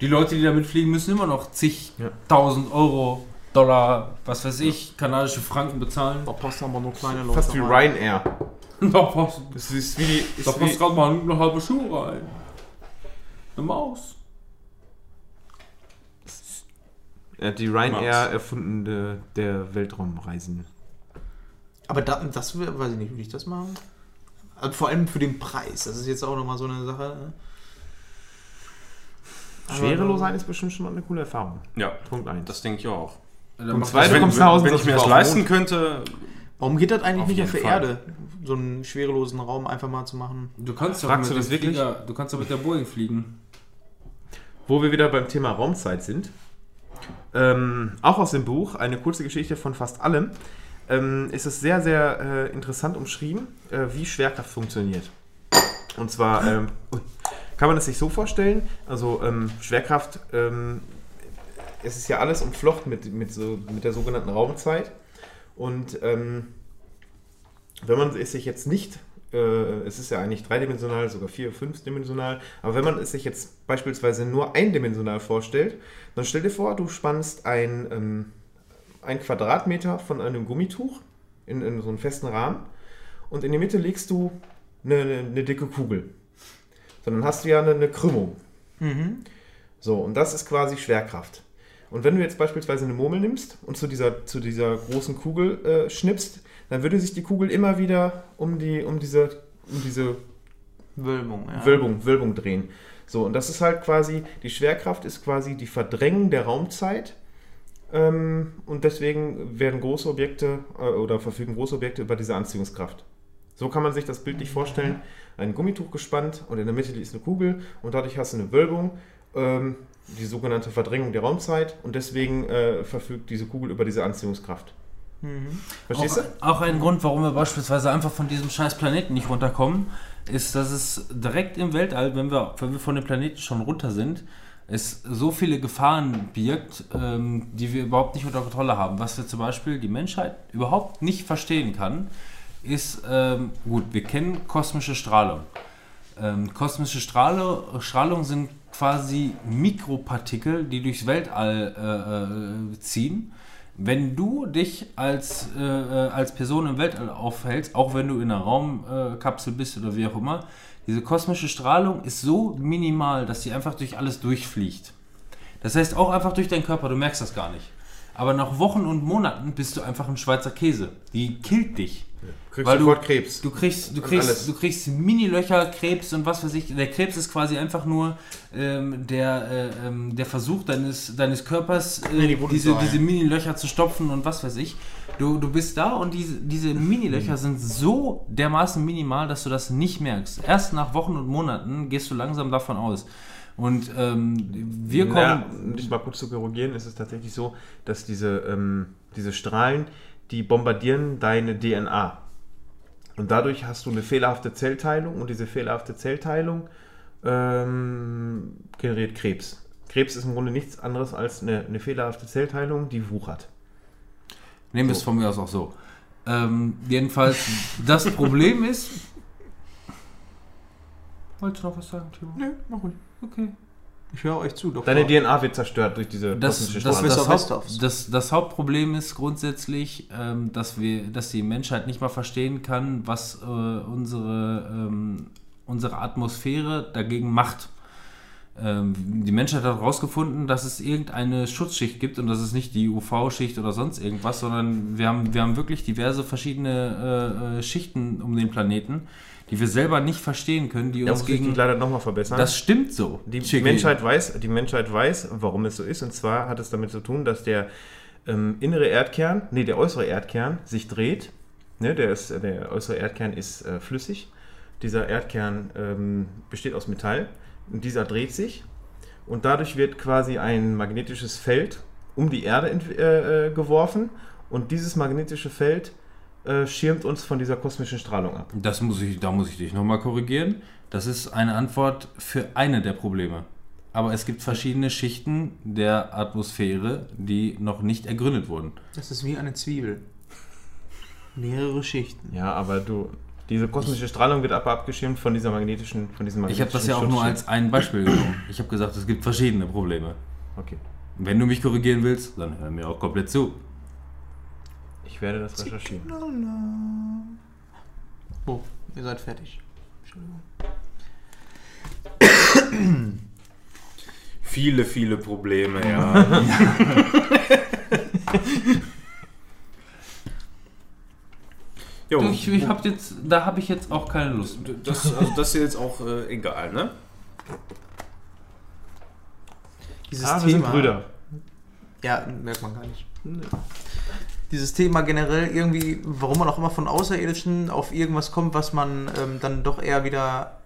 Die Leute, die damit fliegen, müssen immer noch zig Ja. tausend Euro, Dollar, was weiß ich, kanadische Franken bezahlen. Da passen aber nur kleine Leute Fast wie. Ryanair. Da passt, Das ist wie die. da Ist passt gerade mal eine halbe Schuhe rein. Eine Maus. er hat die Ryanair erfundene der Weltraumreisen. Aber da, das weiß ich nicht, würde ich das machen? Also vor allem für den Preis. Das ist jetzt auch nochmal so eine Sache. Ne? Schwerelos sein ist bestimmt schon mal eine coole Erfahrung. ja, Punkt 1. das denke ich auch. Dann Und macht zwei, das- du wenn, kommst nach Hause, wenn ich mir das leisten könnte, Warum geht das eigentlich Auf nicht auf der. Erde? So einen schwerelosen Raum einfach mal zu machen. Du kannst doch mit du das dem wirklich? Flieger, du kannst doch mit der Boeing fliegen. Wo wir wieder beim Thema Raumzeit sind. Ähm, auch aus dem Buch, eine kurze Geschichte von fast allem, ähm, ist es sehr, sehr äh, interessant umschrieben, äh, wie Schwerkraft funktioniert. Und zwar ähm, kann man es sich so vorstellen, also ähm, Schwerkraft, ähm, es ist ja alles umflochten mit, mit, so, mit der sogenannten Raumzeit. Und ähm, wenn man es sich jetzt nicht, äh, es ist ja eigentlich dreidimensional, sogar vier, fünfdimensional, aber wenn man es sich jetzt beispielsweise nur eindimensional vorstellt, dann stell dir vor, du spannst ein, ähm, ein Quadratmeter von einem Gummituch in, in so einen festen Rahmen und in die Mitte legst du eine, eine, eine dicke Kugel. So, dann hast du ja eine, eine Krümmung. So, und das ist quasi Schwerkraft. Und wenn du jetzt beispielsweise eine Murmel nimmst und zu dieser, zu dieser großen Kugel äh, schnippst, dann würde sich die Kugel immer wieder um, die, um diese, um diese Wölbung, ja. Wölbung, Wölbung drehen. So, und das ist halt quasi, die Schwerkraft ist quasi die Verdrängung der Raumzeit. Ähm, und deswegen werden große Objekte äh, oder verfügen große Objekte über diese Anziehungskraft. So kann man sich das bildlich vorstellen. Ein Gummituch gespannt und in der Mitte ist eine Kugel und dadurch hast du eine Wölbung, ähm, die sogenannte Verdrängung der Raumzeit und deswegen äh, verfügt diese Kugel über diese Anziehungskraft. Verstehst du? Auch, auch ein Grund, warum wir beispielsweise einfach von diesem scheiß Planeten nicht runterkommen, ist, dass es direkt im Weltall, wenn wir, wenn wir von dem Planeten schon runter sind, es so viele Gefahren birgt, ähm, die wir überhaupt nicht unter Kontrolle haben. Was wir zum Beispiel die Menschheit überhaupt nicht verstehen kann, ist, ähm, gut, wir kennen kosmische Strahlung. Ähm, kosmische Strahle, Strahlung sind quasi Mikropartikel, die durchs Weltall äh, äh, ziehen. Wenn du dich als, äh, äh, als Person im Weltall aufhältst, auch wenn du in einer Raumkapsel äh, bist oder wie auch immer, diese kosmische Strahlung ist so minimal, dass sie einfach durch alles durchfliegt. Das heißt auch einfach durch deinen Körper, du merkst das gar nicht. Aber nach Wochen und Monaten bist du einfach ein Schweizer Käse. Die killt dich. Kriegst Weil du- sofort Krebs. Du kriegst, du Und alles. kriegst, du kriegst Mini-Löcher, Krebs und was weiß ich. Der Krebs ist quasi einfach nur ähm, der, äh, ähm, der Versuch deines, deines Körpers, äh, die Wunde diese, diese Mini-Löcher zu stopfen und was weiß ich. Du, du bist da und diese, diese Mini-Löcher sind so dermaßen minimal, dass du das nicht merkst. Erst nach Wochen und Monaten gehst du langsam davon aus. Und ähm, wir kommen. Ja, um dich mal kurz zu korrigieren, ist es tatsächlich so, dass diese, ähm, diese Strahlen, die bombardieren deine DNA. Und dadurch hast du eine fehlerhafte Zellteilung und diese fehlerhafte Zellteilung ähm, generiert Krebs. Krebs ist im Grunde nichts anderes als eine, eine fehlerhafte Zellteilung, die wuchert. Nehmen wir es von mir aus auch so. Ähm, jedenfalls, das Problem ist. Wolltest du noch was sagen, Timo? Nö, mach ruhig. Okay. Ich höre euch zu, Doktor. Deine DNA wird zerstört durch diese Das, das, das, das, das Hauptproblem ist grundsätzlich, ähm, dass, wir, dass die Menschheit nicht mal verstehen kann, was äh, unsere, ähm, unsere Atmosphäre dagegen macht. Ähm, die Menschheit hat herausgefunden, dass es irgendeine Schutzschicht gibt und das ist nicht die UV-Schicht oder sonst irgendwas, sondern wir haben, wir haben wirklich diverse verschiedene äh, äh, Schichten um den Planeten, die wir selber nicht verstehen können, die Da uns muss ich dich gegen. leider nochmal verbessern. Das stimmt so. Die Chicky. Menschheit, weiß, die Menschheit weiß, warum es so ist. Und zwar hat es damit zu tun, dass der ähm, innere Erdkern, nee, der äußere Erdkern sich dreht. Ne, der, ist, der äußere Erdkern ist äh, flüssig. Dieser Erdkern ähm, besteht aus Metall. Und dieser dreht sich. Und dadurch wird quasi ein magnetisches Feld um die Erde äh, äh, geworfen. Und dieses magnetische Feld äh, schirmt uns von dieser kosmischen Strahlung ab. Das muss ich, da muss ich dich nochmal korrigieren. Das ist eine Antwort für eine der Probleme. Aber es gibt verschiedene Schichten der Atmosphäre, die noch nicht ergründet wurden. Das ist wie eine Zwiebel. Mehrere Schichten. Ja, aber du, diese kosmische Strahlung wird aber abgeschirmt von dieser magnetischen, von diesem Ich habe das ja auch magnetischen nur als ein Beispiel genommen. Ich habe gesagt, es gibt verschiedene Probleme. Okay, Wenn du mich korrigieren willst, dann hör mir auch komplett zu. ich werde das recherchieren. Oh, ihr seid fertig. Entschuldigung. viele, viele Probleme, ja. jo, Ich, ich hab jetzt, da habe ich jetzt auch keine Lust. das, also das ist jetzt auch äh, egal, ne? Dieses Ah, wir sind Thema. Brüder. Ja, merkt man gar nicht. Dieses Thema generell irgendwie, warum man auch immer von Außerirdischen auf irgendwas kommt, was man ähm, dann doch eher wieder.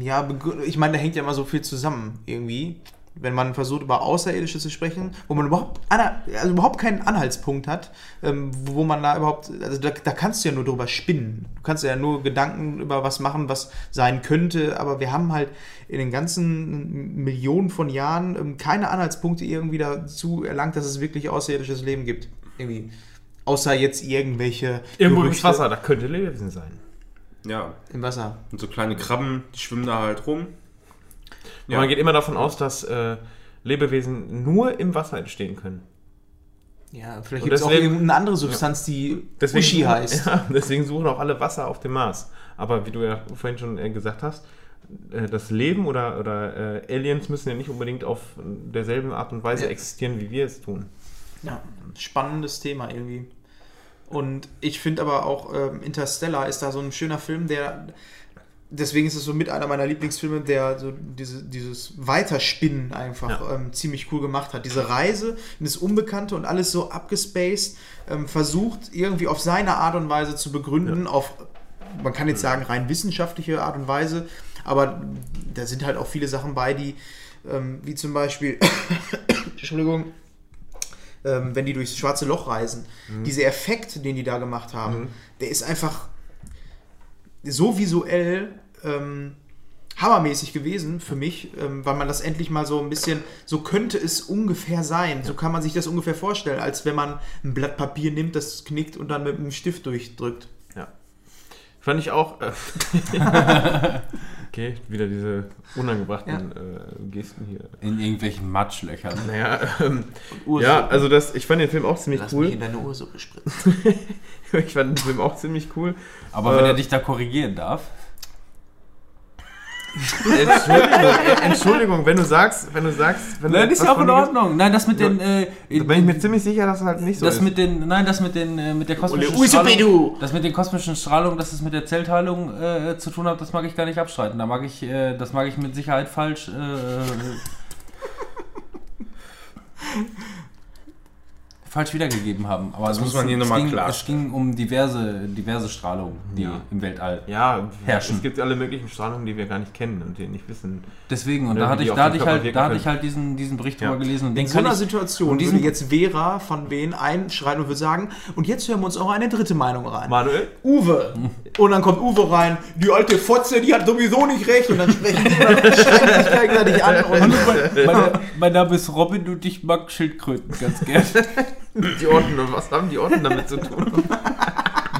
Ja, begrü- ich meine, da hängt ja immer so viel zusammen irgendwie. Wenn man versucht, über Außerirdische zu sprechen, wo man überhaupt, also überhaupt keinen Anhaltspunkt hat, ähm, wo man da überhaupt, also da, da kannst du ja nur drüber spinnen. Du kannst ja nur Gedanken über was machen, was sein könnte, aber wir haben halt in den ganzen Millionen von Jahren ähm, keine Anhaltspunkte irgendwie dazu erlangt, dass es wirklich außerirdisches Leben gibt. Irgendwie. Außer jetzt irgendwelche Irgendwo im Wasser, da könnte Lebewesen sein. Ja. Im Wasser. Und so kleine Krabben, die schwimmen da halt rum. Und man geht immer davon aus, dass äh, Lebewesen nur im Wasser entstehen können. Ja, vielleicht gibt es auch deswegen- irgendeine andere Substanz, die Uschi suchen- heißt. Ja, deswegen suchen auch alle Wasser auf dem Mars. Aber wie du ja vorhin schon äh, gesagt hast, äh, das Leben oder, oder äh, Aliens müssen ja nicht unbedingt auf derselben Art und Weise Ja. existieren, wie wir es tun. Ja, spannendes Thema irgendwie. Und ich finde aber auch ähm, Interstellar ist da so ein schöner Film, der deswegen ist es so mit einer meiner Lieblingsfilme, der so diese, dieses Weiterspinnen einfach Ja. ähm, ziemlich cool gemacht hat. Diese Reise in das Unbekannte und alles so abgespaced, ähm, versucht irgendwie auf seine Art und Weise zu begründen, auf, man kann jetzt sagen, rein wissenschaftliche Art und Weise, aber da sind halt auch viele Sachen bei, die, ähm, wie zum Beispiel, Entschuldigung, ähm, wenn die durchs schwarze Loch reisen. Dieser Effekt, den die da gemacht haben, der ist einfach so visuell ähm, hammermäßig gewesen für mich, ähm, weil man das endlich mal so ein bisschen, so könnte es ungefähr sein. So kann man sich das ungefähr vorstellen, als wenn man ein Blatt Papier nimmt, das knickt und dann mit einem Stift durchdrückt. Ja. Fand ich auch. Äh, okay, wieder diese unangebrachten äh, Gesten hier. In irgendwelchen Matschlöchern. Naja, ähm, ja, also das, ich fand den Film auch ziemlich Lass mich in cool. deine Ursuppe spritzen. ich fand den Film auch ziemlich cool. Aber wenn Äh, er dich da korrigieren darf. Entschuldigung, äh, Entschuldigung, wenn du sagst, wenn du sagst, wenn Nein, du ist ja auch in Ordnung. Nein, das mit den. Äh, Da bin ich mir ziemlich sicher, dass es halt nicht so das ist. mit den, nein, das mit den, äh, mit der kosmischen Usupe, Strahlung, du! das mit den kosmischen Strahlungen, dass es mit der Zellteilung äh, zu tun hat, das mag ich gar nicht abstreiten. Da mag ich, äh, das mag ich mit Sicherheit falsch. Falsch wiedergegeben haben. Aber Das muss es- man hier nochmal ging- klarstellen. Es ging um diverse, diverse Strahlungen, die Ja. im Weltall. ja, herrschen. es gibt alle möglichen Strahlungen, die wir gar nicht kennen und die nicht wissen. Deswegen, und Ja, da hatte ich, auf da hatte ich halt, da hatte ich halt diesen, diesen Bericht Ja. drüber gelesen und In so einer ich, Situation und diesen- würde jetzt Vera von wen einschreiten und würde sagen, und jetzt hören wir uns auch eine dritte Meinung rein. Manuel? Uwe. Und dann kommt Uwe rein, die alte Fotze, die hat sowieso nicht recht. Und dann sprechen die sich gegenseitig an. Und mein, mein Name ist Robin und ich mag Schildkröten ganz gern. Die Orten, und was haben die Orten damit zu tun?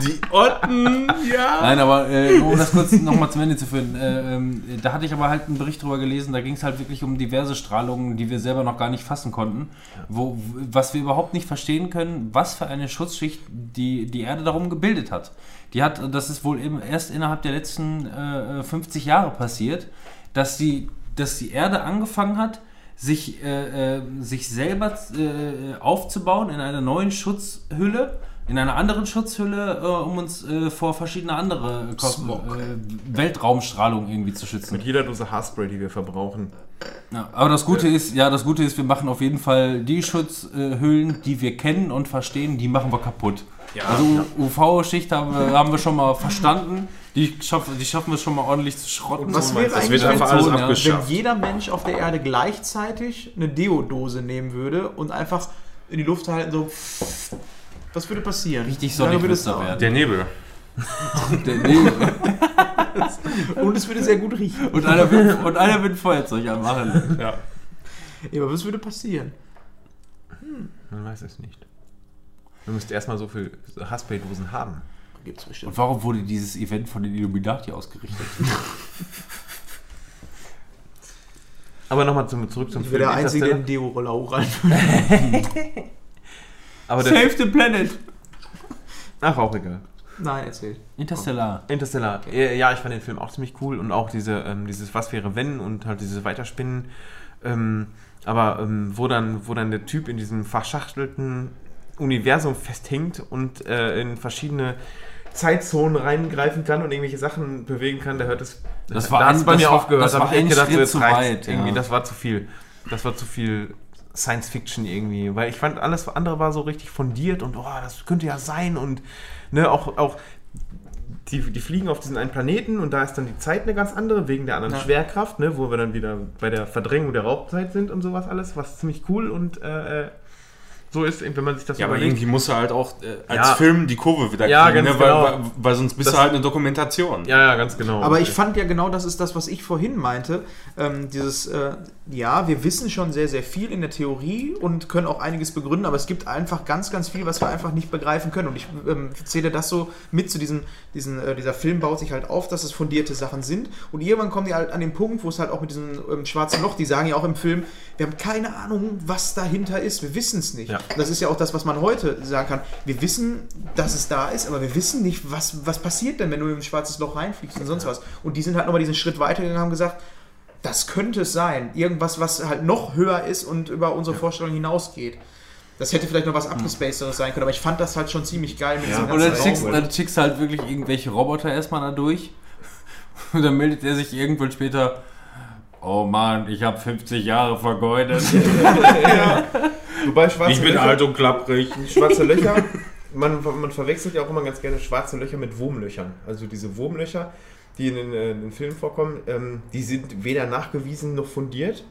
Die Otten, ja. Nein, aber äh, um das kurz nochmal zum Ende zu führen, äh, ähm, da hatte ich aber halt einen Bericht drüber gelesen, da ging es halt wirklich um diverse Strahlungen, die wir selber noch gar nicht fassen konnten, wo, was wir überhaupt nicht verstehen können, was für eine Schutzschicht die, die Erde darum gebildet hat. Die hat, das ist wohl eben erst innerhalb der letzten äh, 50 Jahre passiert, dass die, dass die Erde angefangen hat, sich, äh, äh, sich selber äh, aufzubauen in einer neuen Schutzhülle, in einer anderen Schutzhülle, äh, um uns äh, vor verschiedene andere Kos äh, Weltraumstrahlung irgendwie zu schützen. Mit jeder Dose Haarspray, die wir verbrauchen. Ja, aber das Gute ist, ja, das Gute ist, wir machen auf jeden Fall die Schutzhüllen, die wir kennen und verstehen, die machen wir kaputt. also UV-Schicht haben, haben wir schon mal verstanden. Die schaffen, die schaffen wir schon mal ordentlich zu schrotten. was So wäre eigentlich, wird einfach alles wenn abgeschafft. jeder Mensch auf der Erde gleichzeitig eine Deo-Dose nehmen würde und einfach in die Luft halten, so. Was würde passieren? Richtig sorry würde es da werden. Der Nebel. Der- nee. Und es würde sehr gut riechen. Und einer will, und einer will ein Feuerzeug anmachen. Ja. Ja, aber was würde passieren? Man weiß es nicht. Du müsst erstmal so viel Haarspray-Dosen haben. Gibt's bestimmt. Und warum wurde dieses Event von den Illuminati ausgerichtet? Aber nochmal zum, zurück zum Ich wäre der Einzige, der einen Deo-Roller hochrein Aber der, the planet! ach, auch egal. Nein, erzähl. Interstellar. Interstellar. Äh, Ja, ich fand den Film auch ziemlich cool und auch diese, ähm, dieses Was wäre wenn und halt dieses Weiterspinnen. Ähm, aber ähm, wo, dann, wo dann der Typ in diesem verschachtelten Universum festhängt und äh, in verschiedene Zeitzonen reingreifen kann und irgendwelche Sachen bewegen kann, da hört es. Das war da ein- bei das mir war- aufgehört. das Da war ein gedacht, Schritt zu weit, ja. Irgendwie, das war zu viel. Das war zu viel Science Fiction irgendwie, weil ich fand, alles andere war so richtig fundiert und oh, das könnte ja sein und ne, auch, auch die, die fliegen auf diesen einen Planeten und da ist dann die Zeit eine ganz andere, wegen der anderen Ja. Schwerkraft, ne, wo wir dann wieder bei der Verdrängung der Raubzeit sind und sowas alles, was ziemlich cool und äh, äh, so ist, wenn man sich das Ja, aber überlegt. irgendwie muss er halt auch äh, als Ja. Film die Kurve wieder Ja, kriegen, ganz ne? weil, genau. weil, weil sonst bist Das- du halt eine Dokumentation. Ja, ja, ganz genau. Aber ich fand ja genau, das ist das, was ich vorhin meinte. Ähm, dieses, äh, ja, wir wissen schon sehr, sehr viel in der Theorie und können auch einiges begründen, aber es gibt einfach ganz, ganz viel, was wir einfach nicht begreifen können. Und ich ähm, zähle das so mit zu diesem, diesen, äh, dieser Film baut sich halt auf, dass es fundierte Sachen sind. Und irgendwann kommen die halt an den Punkt, wo es halt auch mit diesem ähm, schwarzen Loch, die sagen ja auch im Film, wir haben keine Ahnung, was dahinter ist. Wir wissen es nicht. Ja. Und das ist ja auch das, was man heute sagen kann. Wir wissen, dass es da ist, aber wir wissen nicht, was, was passiert denn, wenn du in ein schwarzes Loch reinfliegst und sonst was. Und die sind halt nochmal diesen Schritt weitergegangen und haben gesagt, das könnte es sein. Irgendwas, was halt noch höher ist und über unsere Vorstellung hinausgeht. Das hätte vielleicht noch was abgespacederes sein können, aber ich fand das halt schon ziemlich geil mit diesem Und dann schickst, dann schickst du halt wirklich irgendwelche Roboter erstmal da durch. Und dann meldet er sich irgendwann später. Oh Mann, ich habe 50 Jahre vergeudet. Wobei schwarze Ich bin Löcher, alt und klapprig. schwarze Löcher, man, man verwechselt ja auch immer ganz gerne schwarze Löcher mit Wurmlöchern. Also diese Wurmlöcher, die in den, äh, in den Filmen vorkommen, ähm, die sind weder nachgewiesen noch fundiert.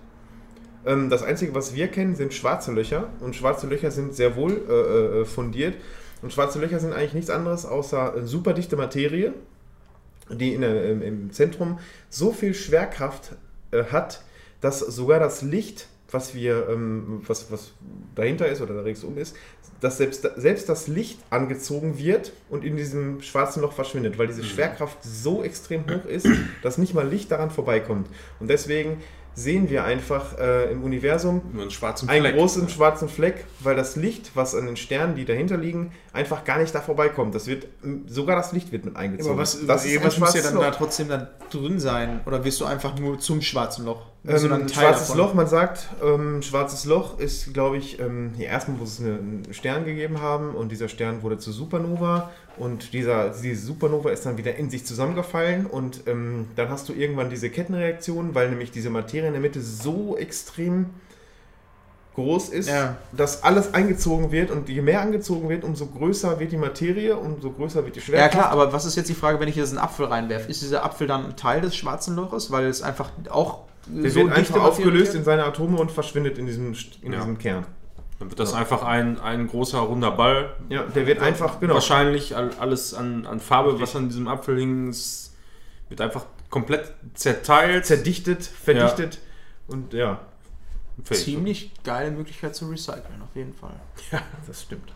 Ähm, das Einzige, was wir kennen, sind schwarze Löcher. Und schwarze Löcher sind sehr wohl äh, äh, fundiert. Und schwarze Löcher sind eigentlich nichts anderes außer äh, superdichte Materie, die in im Zentrum so viel Schwerkraft äh, hat, dass sogar das Licht, was wir, ähm, was, was dahinter ist oder da ringsum ist, dass selbst, selbst das Licht angezogen wird und in diesem schwarzen Loch verschwindet, weil diese Schwerkraft so extrem hoch ist, dass nicht mal Licht daran vorbeikommt. Und deswegen sehen wir einfach äh, im Universum einen schwarzen einen Fleck. großen schwarzen Fleck, weil das Licht, was an den Sternen, die dahinter liegen, einfach gar nicht da vorbeikommt. Das wird, sogar das Licht wird mit eingezogen. aber was, das irgendwas muss ja dann da Loch. trotzdem dann drin sein. Oder wirst du einfach nur zum schwarzen Loch? Ähm, ein schwarzes davon? Loch, man sagt, ähm, schwarzes Loch ist, glaube ich, ähm, ja, erstmal muss es eine, einen Stern gegeben haben und dieser Stern wurde zur Supernova und dieser, diese Supernova ist dann wieder in sich zusammengefallen und ähm, dann hast du irgendwann diese Kettenreaktion, weil nämlich diese Materie in der Mitte so extrem groß ist, Ja. dass alles eingezogen wird und je mehr angezogen wird, umso größer wird die Materie, umso größer wird die Ja Schwerkraft. klar, aber was ist jetzt die Frage, wenn ich jetzt einen Apfel reinwerfe? Ist dieser Apfel dann ein Teil des schwarzen Loches, weil es einfach auch Der so wird einfach aufgelöst in seine Atome und verschwindet in diesem, in Ja. diesem Kern. Dann wird das einfach ein, ein großer runder Ball. Ja, der wird einfach, genau. Wahrscheinlich all- alles an, an Farbe, was an diesem Apfel hing, wird einfach komplett zerteilt. zerdichtet, verdichtet und ja. Ziemlich geile Möglichkeit zu recyceln, auf jeden Fall. ja, das stimmt.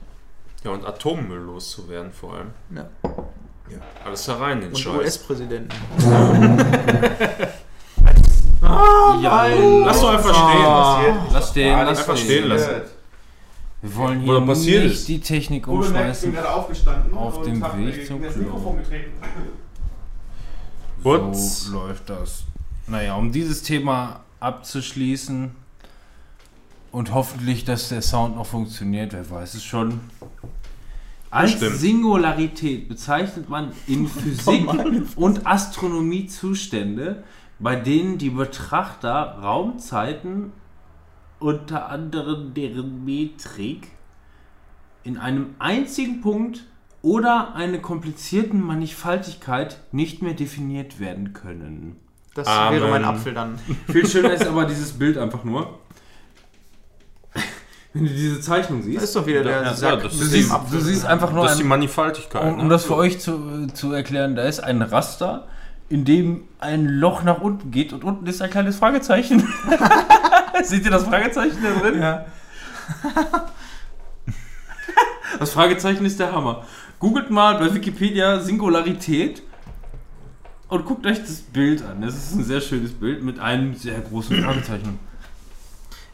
Ja, und Atommüll loszuwerden vor allem. Ja. Alles da rein, den Und Scheiß. US-Präsidenten. ja, Lass doch einfach stehen. Ah. lass stehen, Ah, lass einfach stehen lassen. Wir wollen hier passiert nicht ist. die Technik umschmeißen. aufgestanden Auf dem Weg zum Klo. getreten. Putz. So läuft das. Naja, um dieses Thema abzuschließen und hoffentlich, dass der Sound noch funktioniert, wer weiß es schon. Als Bestimmt. Singularität bezeichnet man in Physik und Astronomie Zustände, bei denen die Betrachter Raumzeiten unter anderem deren Metrik in einem einzigen Punkt oder einer komplizierten Mannigfaltigkeit nicht mehr definiert werden können. Das Amen. wäre mein Apfel dann. Viel schöner ist aber dieses Bild einfach nur. Wenn du diese Zeichnung siehst. Das ist doch wieder der Ja, Sack das du, siehst, du siehst einfach nur Das ist die ein, Mannigfaltigkeit. um, um ne? das für euch zu, zu erklären, da ist ein Raster, in dem ein Loch nach unten geht und unten ist ein kleines Fragezeichen. Seht ihr das Fragezeichen da drin? Ja. Das Fragezeichen ist der Hammer. Googelt mal bei Wikipedia Singularität und guckt euch das Bild an. Das ist ein sehr schönes Bild mit einem sehr großen Fragezeichen.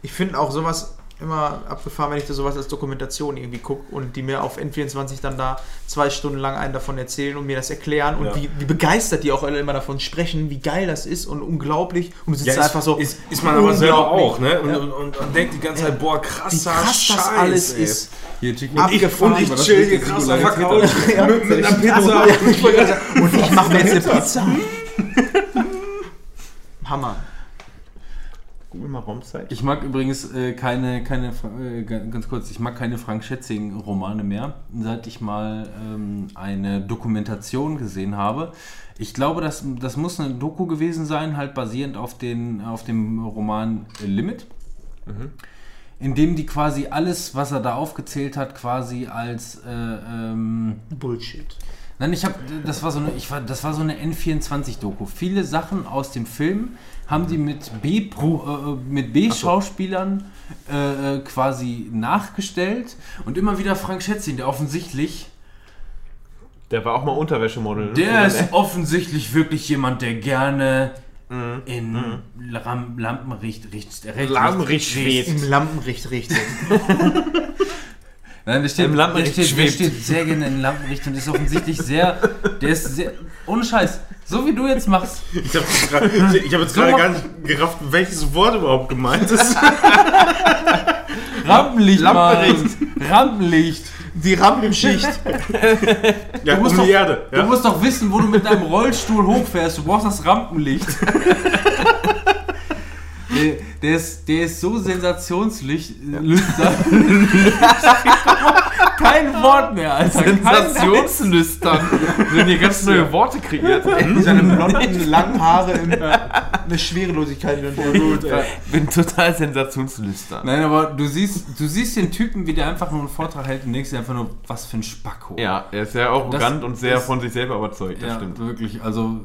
Ich finde auch sowas immer abgefahren, wenn ich da sowas als Dokumentation irgendwie gucke und die mir auf N24 dann da zwei Stunden lang einen davon erzählen und mir das erklären und Ja. wie, wie begeistert die auch alle immer davon sprechen, wie geil das ist und unglaublich. Und du sitzt Ja, da ist, einfach so. ist, ist man aber selber auch, ne? Und, Ja. und, und, und denkt die ganze Zeit, boah, krasser wie krass das Scheiß, alles ey. ist. Hier, Ich, abgefahren, und ich aber das chill hier krass auf der Couch Ja, mit, mit einer Pizza. Ich und ich mache mir jetzt eine Pizza. Hammer. Google mal Raumzeit. Ich mag übrigens äh, keine, keine, äh, ganz kurz, ich mag keine Frank Schätzing-Romane mehr, seit ich mal ähm, eine Dokumentation gesehen habe. Ich glaube, das, das muss eine Doku gewesen sein, halt basierend auf, den, auf dem Roman Limit. In dem die quasi alles, was er da aufgezählt hat, quasi als äh, ähm, Bullshit. Nein, ich habe, das war so eine, ich war, das war so eine N24-Doku. Viele Sachen aus dem Film haben die mit B, Pro, äh, mit B-Schauspielern äh, äh, quasi nachgestellt und immer wieder Frank Schätzing, der offensichtlich, Der war auch mal Unterwäschemodel. ne? der ist offensichtlich wirklich jemand, der gerne in Ram, Lampenricht, richt, recht, Lampenricht richt- schwebt. Im Lampenricht richtig. Nein, der steht, Im der Lampenlicht steht, der steht sehr gerne in Lampenlicht und ist offensichtlich sehr, der ist sehr, ohne Scheiß, so wie du jetzt machst. Ich habe jetzt gerade hab jetzt gerade gar nicht gerafft, welches Wort überhaupt gemeint ist. Rampenlicht, Lampenlicht. Mann. Rampenlicht. Die Rampenschicht. Ja, musst um doch- die Erde. Du Ja? musst doch wissen, wo du mit deinem Rollstuhl hochfährst. Du brauchst das Rampenlicht. Der, der, ist, der ist so sensationslicht. Kein Wort mehr, Alter. Sensationslüstern. sind hier ganz neue Worte kreiert. Mit seinen blonden, langen Haare. Im, eine Schwerelosigkeit. gut, bin total sensationslüstern. Nein, aber du siehst, du siehst den Typen, wie der einfach nur einen Vortrag hält und denkst dir einfach nur, was für ein Spacko. Ja, er ist sehr arrogant Das und sehr ist- von sich selber überzeugt, das Ja, stimmt. wirklich. Also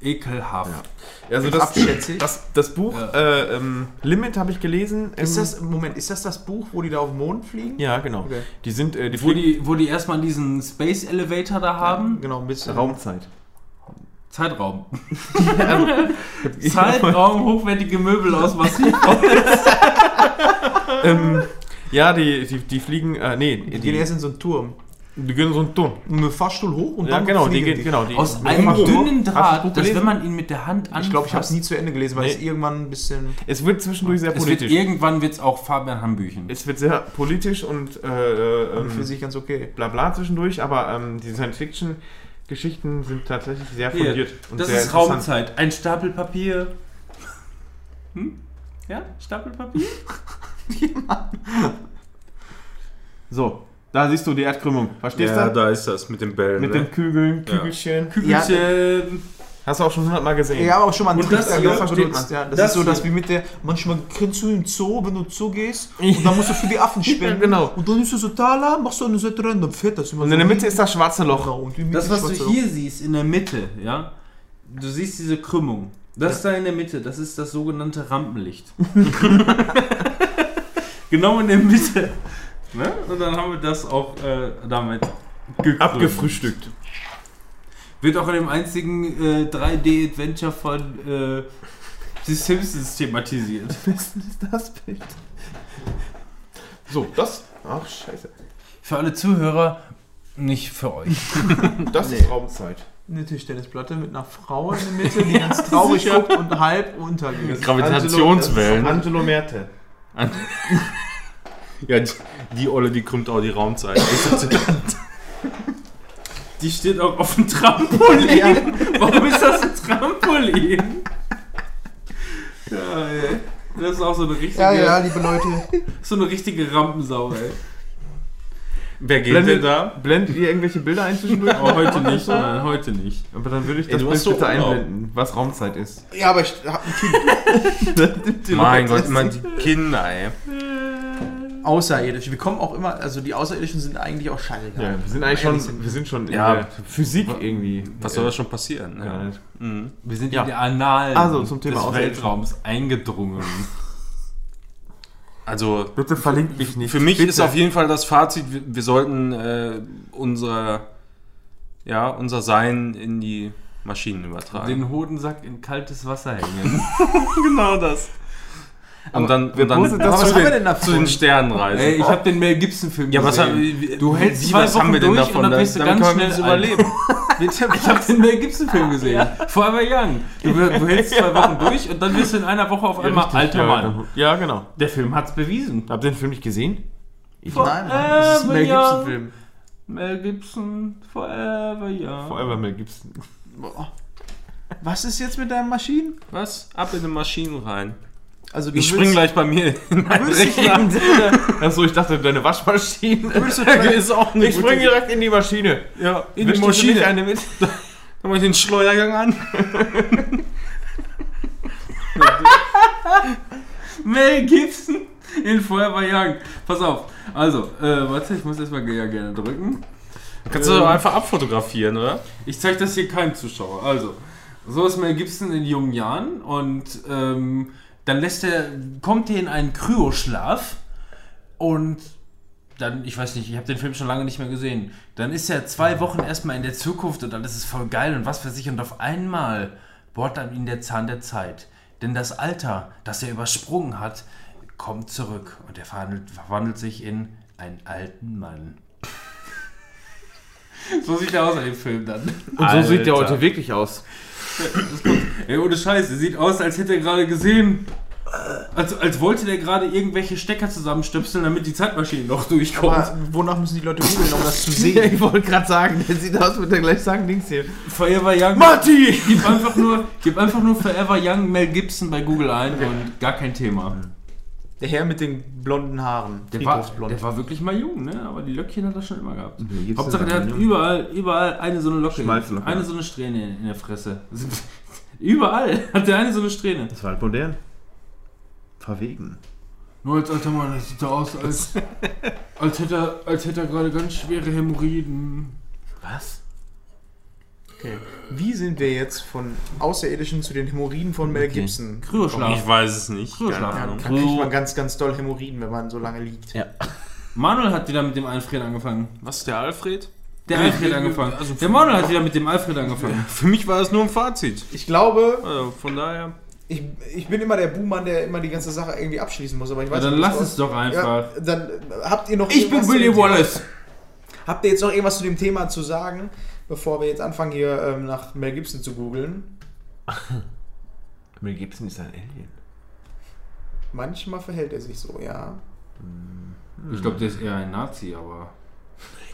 ekelhaft. Also das, Abschätzig. das, das Buch Ja. äh, ähm, Limit habe ich gelesen. Ist das, Moment, ist das das Buch, wo die da auf den Mond fliegen? Ja, genau. Okay. Die sind äh, die Wo die, wo die erstmal diesen Space Elevator da haben. Genau, ein bisschen. Raumzeit. Zeitraum. Zeitraum, hochwertige Möbel aus Massiv. ähm, ja, die, die, die fliegen, äh, nee, Die die, gehen erst in so einen Turm. Gehen so einen. Mit dem Fahrstuhl hoch und Ja, dann genau, die gehen, genau. Die, Aus einem dünnen Draht, dass wenn man ihn mit der Hand anfasst, Ich glaube, ich habe es nie zu Ende gelesen, weil Nee. es irgendwann ein bisschen. Es wird zwischendurch sehr es wird politisch. irgendwann wird's auch Fabian Hambüchen. Es wird sehr politisch und äh, äh, für ähm, sich ganz okay. bla bla zwischendurch, aber ähm, die Science-Fiction-Geschichten sind tatsächlich sehr Hier, fundiert. und das sehr ist. Raumzeit. Ein Stapel Papier. Hm? Ja, Stapel Papier? So, da siehst du die Erdkrümmung. Verstehst Ja, du? da ist das mit den Bällen. Mit ne? den Kügeln, Kügelchen. Kügelchen. Hast du auch schon hundertmal gesehen. Ja, aber auch schon mal einen Und Trick das hier benutzt. Ja, man. das, Das ist so, dass wie mit der. Manchmal kennst du im Zoo, wenn du Zoo gehst und dann musst du für die Affen spenden. genau. Und dann ist du so da, machst du eine Seite rein, dann fährt das immer Und so in der Mitte ist das schwarze Loch. Genau, Das, was du Loch. hier siehst, in der Mitte, ja, du siehst diese Krümmung. Das da in der Mitte, das ist das sogenannte Rampenlicht. genau in der Mitte. Ne? Und dann haben wir das auch äh, damit gekrümmt. Abgefrühstückt. Wird auch in dem einzigen äh, 3D-Adventure von äh, The Simpsons thematisiert. Wessen ist das Bild? So, das. Ach, scheiße. Für alle Zuhörer, nicht für euch. Das ist Raumzeit. Eine Tischtennisplatte mit einer Frau in der Mitte, die ganz traurig guckt und halb untergeht. Gravitationswellen. Angelo Merte. Ja, die, die Olle, die krümmt auch die Raumzeit. Die steht auch auf dem Trampolin. Warum ist das ein Trampolin? Ja, ey. Das ist auch so eine richtige, Ja, ja, liebe Leute. so eine richtige Rampensau, ey. Wer geht Blendet- denn da? Blendet ihr irgendwelche Bilder ein zwischendurch? Aber heute nicht, nein, heute nicht. Aber dann würde ich Ey, das du Bild so bitte Urlaub. einblenden, was Raumzeit ist. Ja, aber ich hab ein Kind. Mein Gott, immer die Kinder, ey. Außerirdisch. Wir kommen auch immer, also die Außerirdischen sind eigentlich auch scheißegal. Ja, wir sind eigentlich schon, sind wir sind schon in Ja. der Physik irgendwie. Was soll da schon passieren? Ja. Ja. Mhm. Wir sind Ja. in die Annalen Also, zum Thema des. Weltraums eingedrungen. Also, Bitte verlinkt mich nicht. für mich Bitte. ist auf jeden Fall das Fazit, wir, wir sollten äh, unser, ja, unser Sein in die Maschinen übertragen. Den Hodensack in kaltes Wasser hängen. genau das. Und dann, und dann was zu, haben wir den, denn zu den davon? Sternen reisen. ey, ich hab den Mel Gibson Film ja, was gesehen. haben wir? Du hältst wie, zwei was haben wir Wochen denn durch davon? und dann bist du ganz schnell überleben. Ich hab den Mel Gibson Film gesehen. Forever Young. Du, du hältst zwei Wochen durch und dann bist du in einer Woche auf einmal Richtig, alter ja, Mann. Ja, genau. Der Film hat's bewiesen. Habt ihr den Film nicht gesehen? Nein, Mann, das ist ein Mel Gibson-Film. Mel Gibson, Forever Young. Forever Mel Gibson. Was ist jetzt mit deinen Maschinen? Was? Ab in die Maschinen rein. Also Ich spring gleich bei mir in dich Rechner. Achso, ich dachte, deine Waschmaschine. ist auch eine Ich spring direkt in die Maschine. Ja, in die Möchtest du Maschine. nicht eine mit? Dann mach ich den Schleuergang an. Mel Gibson in Young. Pass auf. Also, äh, warte, ich muss erstmal ja gerne drücken. Kannst du doch einfach abfotografieren, oder? Ich zeige das hier keinem Zuschauer. Also, so ist Mel Gibson in jungen Jahren und ähm, dann lässt er, kommt er in einen Kryoschlaf und dann, ich weiß nicht, ich habe den Film schon lange nicht mehr gesehen. Dann ist er zwei Wochen erstmal in der Zukunft und alles ist voll geil und was für sich und auf einmal bohrt dann ihn der Zahn der Zeit. Denn das Alter, das er übersprungen hat, kommt zurück und er verwandelt, verwandelt sich in einen alten Mann. So sieht er aus in dem Film dann. Und so sieht der Alter. heute wirklich aus. Ey, ohne Scheiß, er sieht aus, als hätte er gerade gesehen. Als, als wollte der gerade irgendwelche Stecker zusammenstöpseln, damit die Zeitmaschine noch durchkommt. Aber wonach müssen die Leute googeln, um das zu sehen? ich wollte gerade sagen, der sieht aus, mit der gleich sagen, Dings hier. Forever Young. Marty! Gib einfach, nur, gib einfach nur Forever Young Mel Gibson bei Google ein und gar kein Thema. Der Herr mit den blonden Haaren. Der war, der war wirklich mal jung, ne? Aber die Löckchen hat er schon immer gehabt. Gibson Hauptsache, der hat überall, überall eine so eine Locke. Eine so eine Strähne in der Fresse. Überall hat der eine so eine Strähne. Das war halt modern. Verwegen. Nur als alter Mann, das sieht so aus, als, als hätte er, als hätte er gerade ganz schwere Hämorrhoiden. Was? Okay. Wie sind wir jetzt von Außerirdischen zu den Hämorrhoiden von Mel Okay. Gibson? Kryoschlaf. Ich weiß es nicht. Kryoschlaf. Keine Ahnung. Da kriegt man ganz, ganz doll Hämorrhoiden, wenn man so lange liegt. Ja. Manuel hat wieder mit dem Alfred angefangen. Was, der Alfred? Der Alfred angefangen. Also der Manuel hat wieder mit dem Alfred angefangen. Für mich war es nur ein Fazit. Ich glaube, Also von daher. ich, ich bin immer der Buhmann, der immer die ganze Sache irgendwie abschließen muss. Aber ich Ja, weiß dann nicht, lass was- es doch einfach. Ja, dann äh, habt ihr noch Ich bin Thema- Wallace. Habt ihr jetzt noch irgendwas zu dem Thema zu sagen, bevor wir jetzt anfangen, hier ähm, nach Mel Gibson zu googeln? Mel Gibson ist ein Alien. Manchmal verhält er sich so, ja. Ich glaube, der ist eher ein Nazi, aber.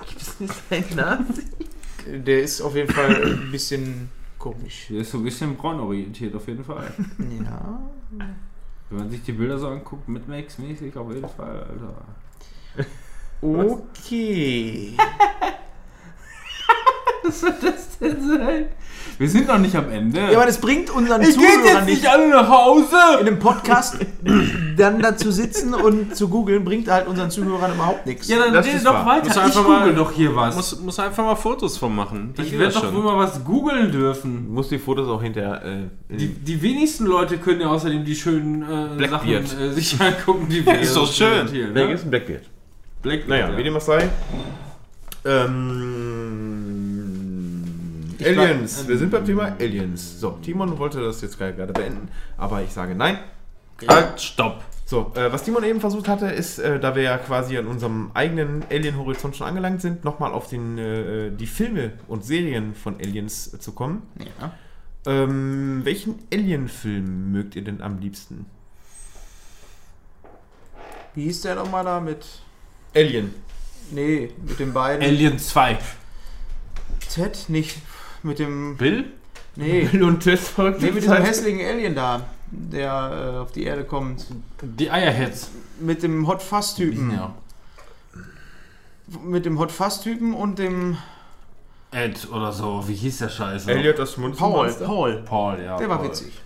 Gibson ist ein Nazi? Der ist auf jeden Fall ein bisschen komisch. Der ist so ein bisschen braunorientiert, auf jeden Fall. Ja. Wenn man sich die Bilder so anguckt, mit Max-mäßig, auf jeden Fall, Alter. Okay. Was soll das denn sein? Wir sind noch nicht am Ende. Ja, aber das bringt unseren ich gehe Zuhörern jetzt nicht nicht alle nach Hause! in einem Podcast dann dazu sitzen und zu googeln, bringt halt unseren Zuhörern überhaupt nichts. Ja, dann Das rede doch wahr. weiter. Muss ich einfach google mal- doch hier was. Muss, muss einfach mal Fotos von machen. Dann ich werde doch schon. wohl mal was googeln dürfen. Du musst die Fotos auch hinterher. Äh, Die, die wenigsten Leute können ja außerdem die schönen äh. Sachen äh, sich angucken, die wir Ist doch so schön. Wer Ne? ist ein Blackbeard? Blackbeard. Naja, ja. wie dem auch sei. Ähm, Aliens. Wir sind beim Thema Aliens. So, Timon wollte das jetzt gerade beenden, aber ich sage nein. Halt, stopp. So, äh, was Timon eben versucht hatte, ist, äh, da wir ja quasi an unserem eigenen Alien-Horizont schon angelangt sind, nochmal auf den, äh, die Filme und Serien von Aliens äh, zu kommen. Ja. Ähm, welchen Alien-Film mögt ihr denn am liebsten? Wie hieß der nochmal da mit. Alien. Nee, mit den beiden. Alien 2. Ted? Nicht. Mit dem. Bill? Nee. Bill und Ted verrückt. Nee, mit diesem hässlichen Alien da, der äh, auf die Erde kommt. Die Eierheads. Mit dem Hot Fuzz-Typen. Ja. Mit dem Hot Fuzz-Typen und dem Ed oder so. Wie hieß der Scheiße? Elliot das Mund Paul. Paul. Paul, ja. Der war Paul. witzig.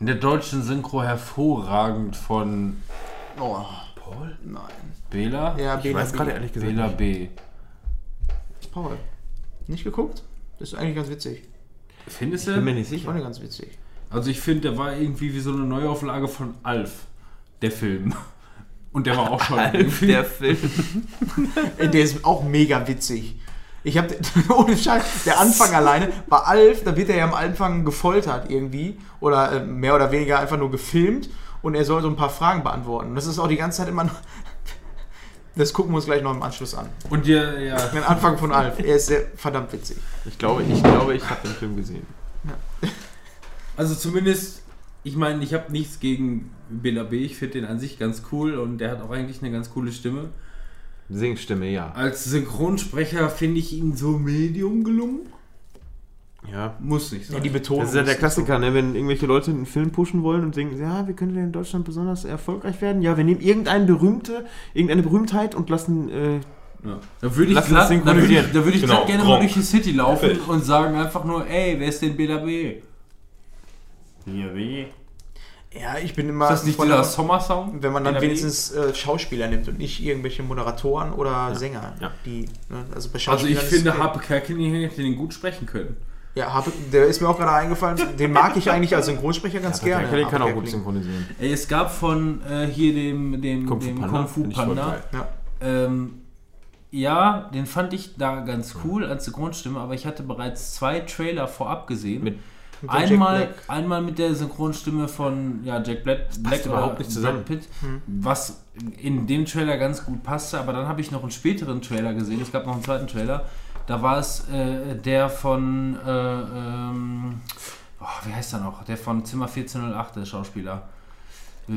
In der deutschen Synchro hervorragend von Oh, Paul? nein. Bela. Ja, Ich weiß gerade ehrlich gesagt Bela. B. Paul. Nicht geguckt? Das ist eigentlich ganz witzig. Findest Ich bin mir du? nicht Ich fand sicher. den ganz witzig. Also ich finde, der war irgendwie wie so eine Neuauflage von Alf. Der Film. Und der war auch schon irgendwie. Der Film. Der ist auch mega witzig. Ich hab, ohne Scheiß, der Anfang alleine, bei Alf, da wird er ja am Anfang gefoltert irgendwie. Oder äh, mehr oder weniger einfach nur gefilmt. Und er soll so ein paar Fragen beantworten. Und das ist auch die ganze Zeit immer. Das gucken wir uns gleich noch im Anschluss an. Und der, ja. Den Anfang von Alf. Er ist sehr verdammt witzig. Ich glaube, ich glaube, ich habe den Film gesehen. Also zumindest, ich meine, ich habe nichts gegen Bela B. Ich finde den an sich ganz cool und der hat auch eigentlich eine ganz coole Stimme. Singstimme, ja. Als Synchronsprecher finde ich ihn so medium gelungen. Ja. Muss nicht Ja, sein. die Betonung. Das ist ja der Klassiker, ne? wenn irgendwelche Leute einen Film pushen wollen und denken, ja, wie könnte der in Deutschland besonders erfolgreich werden? Ja, wir nehmen irgendeine berühmte, irgendeine Berühmtheit und lassen äh, Ja. Da würde ich, glatt, da würde ich, da würde ich Genau, gerne mal Gronk. durch die City laufen und sagen einfach nur, ey, wer ist denn BDB? hier wie. Ja, ich bin immer. Ist das nicht von dieser der- Sommersong? Wenn man dann wenigstens äh, Schauspieler nimmt und nicht irgendwelche Moderatoren oder Sänger. Ja. Die, ne, also, bei Also ich finde, Harpe Kerkeling hätte den gut sprechen können. Ja, Harpe, der ist mir auch gerade eingefallen. Den mag ich eigentlich als Synchronsprecher ganz gerne. Der kann auch gut synchronisieren. Ey, es gab von äh, hier dem, dem Kung Fu dem Panda, Kung Fu Panda. Ja. Ähm, ja, den fand ich da ganz cool als Synchronstimme, aber ich hatte bereits zwei Trailer vorab gesehen. Mit- mit einmal, einmal mit der Synchronstimme von ja, Jack Black, Black überhaupt nicht zusammen. Pitt, was in dem Trailer ganz gut passte, aber dann habe ich noch einen späteren Trailer gesehen, es gab noch einen zweiten Trailer, da war es äh, der von, äh, ähm, oh, wie heißt er noch, der von Zimmer 1408, der Schauspieler. Äh,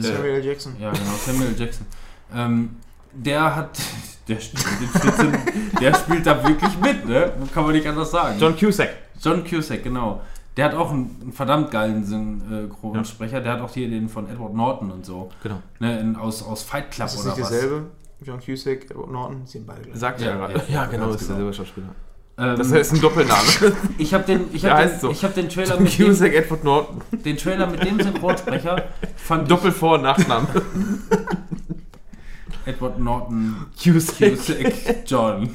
Samuel L. Jackson. ja, genau, Samuel L. Jackson. Ähm, der hat, der spielt, in 14, der spielt da wirklich mit, ne? Kann man nicht anders sagen. John Cusack. John Cusack, genau. Der hat auch einen, einen verdammt geilen Synchronsprecher. Der hat auch hier den von Edward Norton und so. Genau. Ne, in, aus, aus Fight Club Das ist oder nicht was. John Cusack, Edward Norton, sie sind beide gleich. Sagt Ja, er gerade. ja, Ja, genau, ganz ist genau. derselbe Schauspieler. Ähm, Das ist ein Doppelname. ich habe den, ich Der hab den, so. ich hab den, Trailer John mit dem, Cusack, Edward Norton. den Trailer mit dem Synchronsprecher fand Doppel-Vor- und Nachname. Edward Norton Cusack. Cusack John.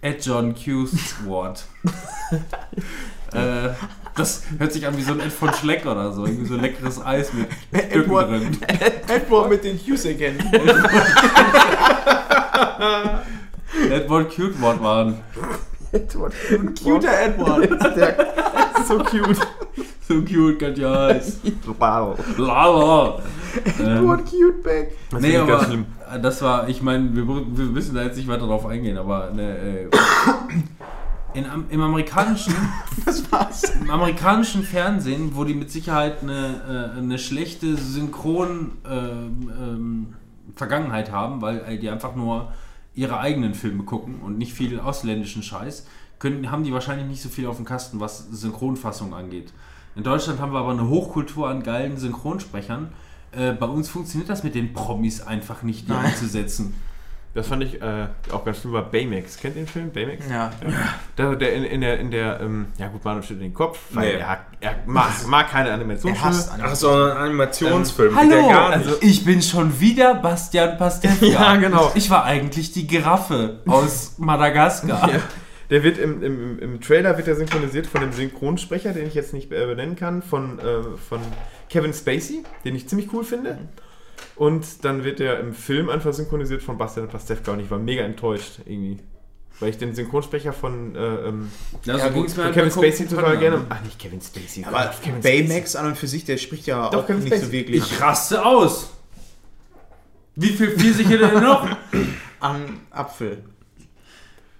Ed John Cusward. äh, das hört sich an wie so ein Ed von Schleck oder so. Irgendwie so leckeres Eis mit Stücken Edward- drin. Edward mit den Cusack-Händen. Edward Cuteward waren. Edward Cuter Edward. so cute. So cute, Katja heiß. Wow. Lava. Ähm, Edward Cuteback. Das nee, aber schlimm. das war, ich meine, wir, wir müssen da jetzt nicht weiter drauf eingehen, aber ne, äh, in, im amerikanischen Das war's. im amerikanischen Fernsehen, wo die mit Sicherheit eine, äh, eine schlechte Synchron ähm, ähm, Vergangenheit haben, weil äh, die einfach nur ihre eigenen Filme gucken und nicht viel ausländischen Scheiß, können, haben die wahrscheinlich nicht so viel auf dem Kasten, was Synchronfassung angeht. In Deutschland haben wir aber eine Hochkultur an geilen Synchronsprechern. Äh, bei uns funktioniert das mit den Promis einfach nicht, die Nein. einzusetzen. Das fand ich äh, auch ganz schlimm bei Baymax. Kennt ihr den Film? Baymax? Ja. Da, der in, in der, in der ähm, ja gut, Manu steht in den Kopf, weil Nee. er, er mag, mag keine Animationsfilme. Er hasst Ach so, ein Animationsfilm. Hallo, der gar nicht. also ich bin schon wieder Bastian Pastewka. Ja, genau. Ich war eigentlich die Giraffe aus Madagaskar. Ja. Der wird im, im, im Trailer wird er synchronisiert von dem Synchronsprecher, den ich jetzt nicht äh, benennen kann, von, äh, von Kevin Spacey, den ich ziemlich cool finde. Und dann wird er im Film einfach synchronisiert von Bastian Pastewka und ich war mega enttäuscht irgendwie. Weil ich den Synchronsprecher von, äh, ähm, Ja, von halt Kevin Kung Spacey total gerne. Ach, nicht Kevin Spacey. Aber Gott, Kevin Spacey. Baymax an und für sich, der spricht ja Doch, auch Kevin nicht so Spacey. wirklich Ich raste aus. Wie viel Pfirsiche denn noch? an Apfel.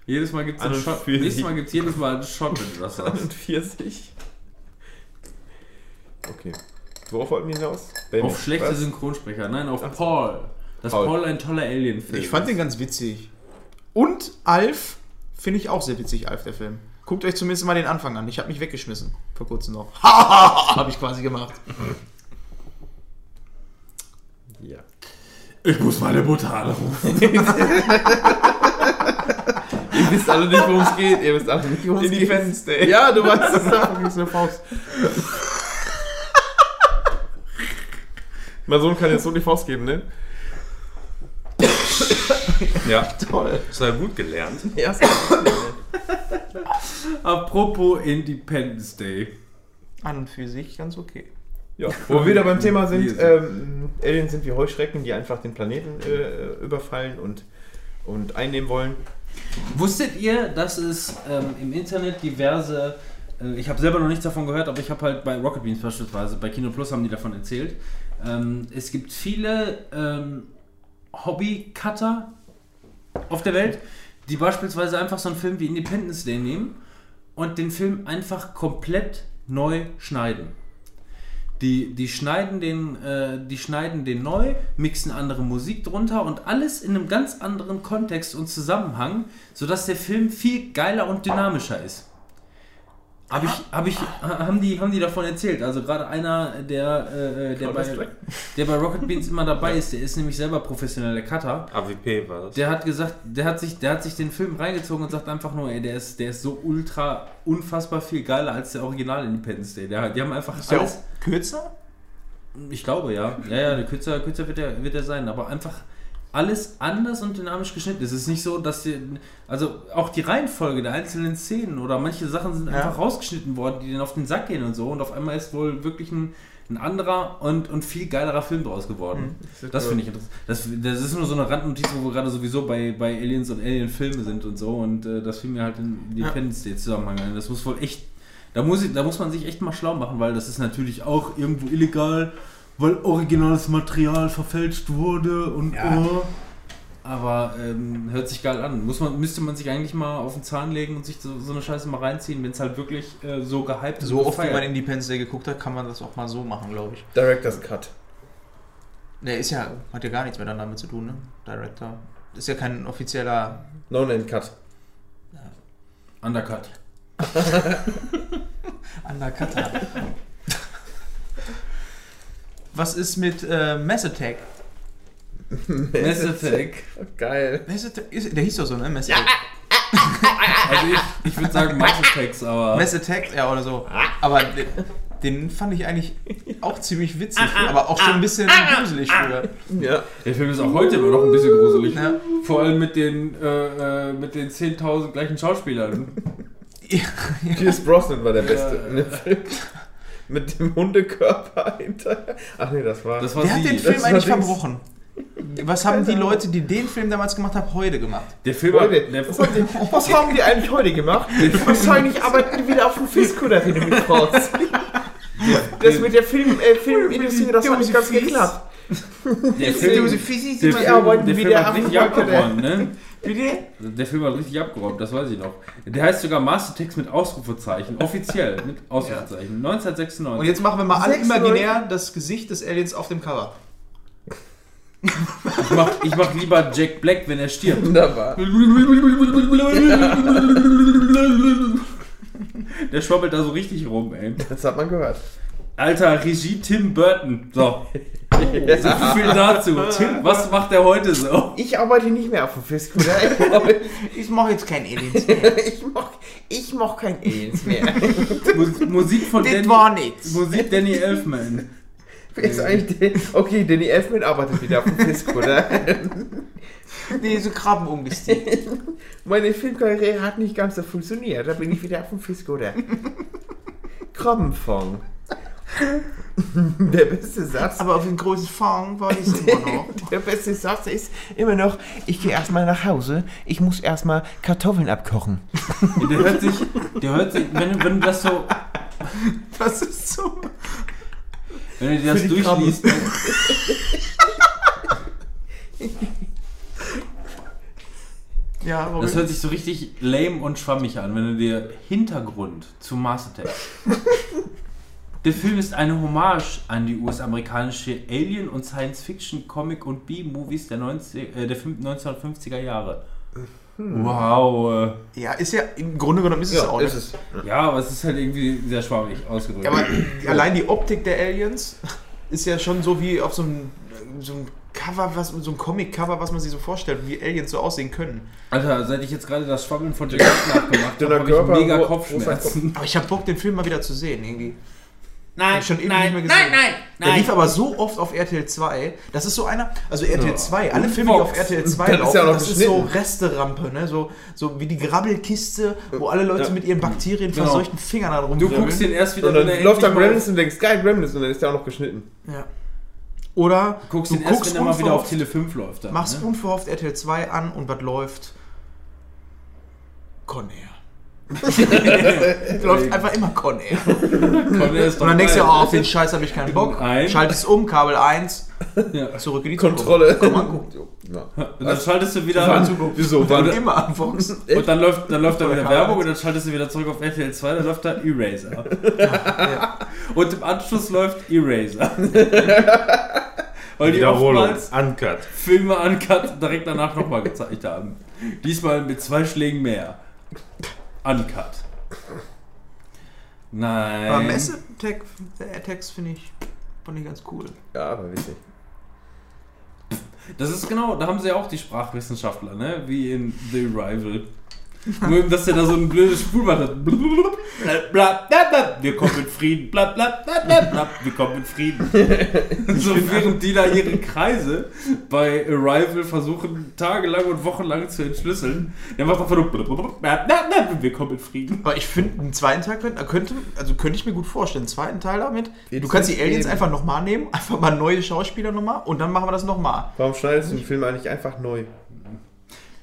jedes Mal gibt es An einen Shot. Pfirsich. Nächstes Mal gibt es jedes Mal einen Shot, du das sagst. Und 40. Okay. Worauf wollten wir hinaus? Baymax. Auf schlechte Was? Synchronsprecher. Nein, auf Paul. Dass Paul. Paul, ein toller Alien-Film Ich fand den ganz witzig. Und Alf finde ich auch sehr witzig, Alf, der Film. Guckt euch zumindest mal den Anfang an. Ich habe mich weggeschmissen. Vor kurzem noch. habe ich quasi gemacht. Ja. Ich muss meine Mutter anrufen. Ihr wisst alle nicht, worum es geht. Ihr wisst alle nicht, worum es geht. Independence Day. Ja, du weißt es einfach nicht so Faust. Mein Sohn kann jetzt so die Faust geben, ne? Ja, Toll. das hat er gut gelernt. Ja, Apropos Independence Day. An und für sich ganz okay. ja. Wo wir wieder beim Thema sind, ähm, Aliens sind wie Heuschrecken, die einfach den Planeten äh, überfallen und, und einnehmen wollen. Wusstet ihr, dass es ähm, im Internet diverse, äh, ich habe selber noch nichts davon gehört, aber ich habe halt bei Rocket Beans beispielsweise, bei Kino Plus haben die davon erzählt. Ähm, es gibt viele ähm, Hobby-Cutter auf der Welt, die beispielsweise einfach so einen Film wie Independence Day nehmen und den Film einfach komplett neu schneiden. Die, die, schneiden den, äh, die schneiden den neu, mixen andere Musik drunter und alles in einem ganz anderen Kontext und Zusammenhang, sodass der Film viel geiler und dynamischer ist. Habe ich, hab ich, haben die, haben die davon erzählt? Also gerade einer, der, äh, der, bei, der bei Rocket Beans immer dabei ist, der ist nämlich selber professioneller Cutter. AWP war das. Der hat gesagt, der hat sich, der hat sich den Film reingezogen und sagt einfach nur, ey, der ist, der ist so ultra unfassbar viel geiler als der Original Independence Day. Der, die haben einfach Ist der alles, auch kürzer? ich glaube ja, ja, ja, der kürzer, kürzer wird er, wird er sein, aber einfach alles anders und dynamisch geschnitten. Es ist nicht so, dass die, also auch die Reihenfolge der einzelnen Szenen oder manche Sachen sind Ja. einfach rausgeschnitten worden, die denen auf den Sack gehen und so und auf einmal ist wohl wirklich ein, ein anderer und, und viel geilerer Film draus geworden. das finde ich interessant. Das, das ist nur so eine Randnotiz, wo wir gerade sowieso bei, bei Aliens und Alien-Filme sind und so und äh, das fiel mir halt in Independence Day Zusammenhang ein. Das muss wohl echt, da muss, ich, da muss man sich echt mal schlau machen, weil das ist natürlich auch irgendwo illegal, weil originales Material verfälscht wurde und Ja. oh. Aber ähm, hört sich geil an. Muss man, müsste man sich eigentlich mal auf den Zahn legen und sich so, so eine Scheiße mal reinziehen, wenn es halt wirklich äh, so gehypt ist. So oft wie man Independence Day geguckt hat, kann man das auch mal so machen, glaube ich. Director's Cut. Der ist ja, hat ja gar nichts mehr dann damit zu tun, ne? Director. Ist ja kein offizieller No-Name-Cut. Undercut. Undercutter. Was ist mit äh, Mass Attack? Mass Attack. Geil. Mass Attack ist, der hieß doch so, ne? Mass Attack. Also ich, ich würde sagen Mass Attacks, aber. Mass Attack, ja, oder so. Aber den, den fand ich eigentlich auch ziemlich witzig, aber auch schon ein bisschen gruselig früher. Ja. Der Film ist auch heute immer noch ein bisschen gruselig. Ja. Vor allem mit den, äh, äh, mit den 10.000 gleichen Schauspielern. Pierce Brosnan war der Beste in dem Film. Mit dem Hundekörper hinterher. Ach nee, das war. Das war Wer hat den Film Das eigentlich verbrochen? Was haben die Leute, die den Film damals gemacht haben, heute gemacht? Der Film hat, Leute, der, was, haben die, was haben die eigentlich heute gemacht? Wahrscheinlich arbeiten die wieder auf dem Fisco da hin mit raus. Das mit der Film, äh, Filmindustrie, das hat nicht ganz geklappt. der Film, der Die Film, arbeiten der Film wieder hat am richtig Wolke der- abgeräumt, ne? Bitte? Der Film hat richtig abgeräumt, das weiß ich noch. Der heißt sogar Mastertext mit Ausrufezeichen, offiziell mit Ausrufezeichen. 1996. Und jetzt machen wir mal alle imaginär das Gesicht des Aliens auf dem Cover. Ich mach, ich mach lieber Jack Black, wenn er stirbt. Wunderbar. Der schwabbelt da so richtig rum, ey. Das hat man gehört. Alter, Regie Tim Burton. So. So viel dazu. Tim, was macht er heute so? Ich arbeite nicht mehr auf dem Fisco. da. Ich mache jetzt kein Aliens mehr. Ich mach, ich mach kein Aliens mehr. Mu- Musik von das Danny, war nichts. Musik Danny Elfman. Ist eigentlich? Okay, Danny Elfman arbeitet wieder auf dem Fisco. Da. Nee, so Krabben umgestiegen. Meine Filmkarriere hat nicht ganz so funktioniert. Da bin ich wieder auf dem Fisco. Da. Krabbenfond. Der beste Satz. Aber auf den großen Fang war ich immer noch. Der beste Satz ist immer noch, ich gehe erstmal nach Hause, ich muss erstmal Kartoffeln abkochen. Der hört sich, der hört sich, wenn, du- wenn du das so, Das ist so. wenn du dir das durchliest, Ja, aber das hört sich so richtig lame und schwammig an, wenn du dir Hintergrund zu Attack. Der Film ist eine Hommage an die US-amerikanische Alien- und Science-Fiction-Comic- und B-Movies der, 90, äh, der fünf- 1950er Jahre. Wow. äh, ja, ist ja im Grunde genommen ist es auch. ist ne? es. Ja, aber es ist halt irgendwie sehr schwammig ausgedrückt. Ja, aber allein die Optik der Aliens ist ja schon so wie auf so einem, so einem Cover, was, so ein Comic-Cover, was man sich so vorstellt, wie Aliens so aussehen können. Alter, seit ich jetzt gerade das Schwabbeln von Jack nachgemacht habe, habe ich Körper, mega Kopfschmerzen. Aber ich hab Bock, den Film mal wieder zu sehen, irgendwie. Nein, schon ewig nein, nicht mehr nein, gesehen. nein, Der nein. lief aber so oft auf RTL 2. Das ist so einer, also RTL 2, alle Filme, die auf RTL 2 Das ist laufen, ja auch noch das ist so. Resterampe, ne? So, so wie die Grabbelkiste, wo alle Leute Ja. mit ihren Bakterien Genau. verseuchten Fingern da Du rumwirbeln. guckst den erst wieder, Und dann er läuft da Gremlins und denkst, geil, Gremlins, und dann ist der auch noch geschnitten. Ja. Oder auf- guckst du erst, guckst wenn er mal wieder auf Tele 5 läuft. Dann, machst ne? unverhofft RTL 2 an und was läuft? Con Air. läuft einfach immer Con Air. Komm, der ist doch Und dann denkst du, geil. oh, auf den Scheiß habe ich keinen Bock. Ein. Schaltest um, Kabel 1, Ja. zurück in die Kontrolle. Zukunft. Komm mal gucken. Ja. Und dann schaltest du wieder an. Wieso? Wann immer an Fox. Und dann läuft, dann läuft da wieder Werbung und dann schaltest du wieder zurück auf RTL 2, dann läuft da Eraser. Ja. Und im Anschluss läuft Eraser. Weil die Wiederholung. oftmals Uncut. Filme uncut direkt danach nochmal gezeigt haben. Diesmal mit zwei Schlägen mehr. Uncut. Nein. Aber Messe-Attacks finde ich, fand ich ganz cool. Ja, aber witzig. Das ist genau, da haben sie ja auch die Sprachwissenschaftler, ne? Wie in The Arrival. Nur, dass der da so ein blödes Spulband hat. Wir kommen mit Frieden. Wir kommen mit Frieden. so während die da ihre Kreise bei Arrival versuchen, tagelang und wochenlang zu entschlüsseln. Der macht einfach nur. Wir kommen mit Frieden. Aber ich finde, einen zweiten Teil könnte, könnte, also könnte ich mir gut vorstellen. Einen zweiten Teil damit. Du kannst die Aliens einfach nochmal nehmen, einfach mal neue Schauspieler nochmal und dann machen wir das nochmal. Warum schneidest du den Film eigentlich einfach neu?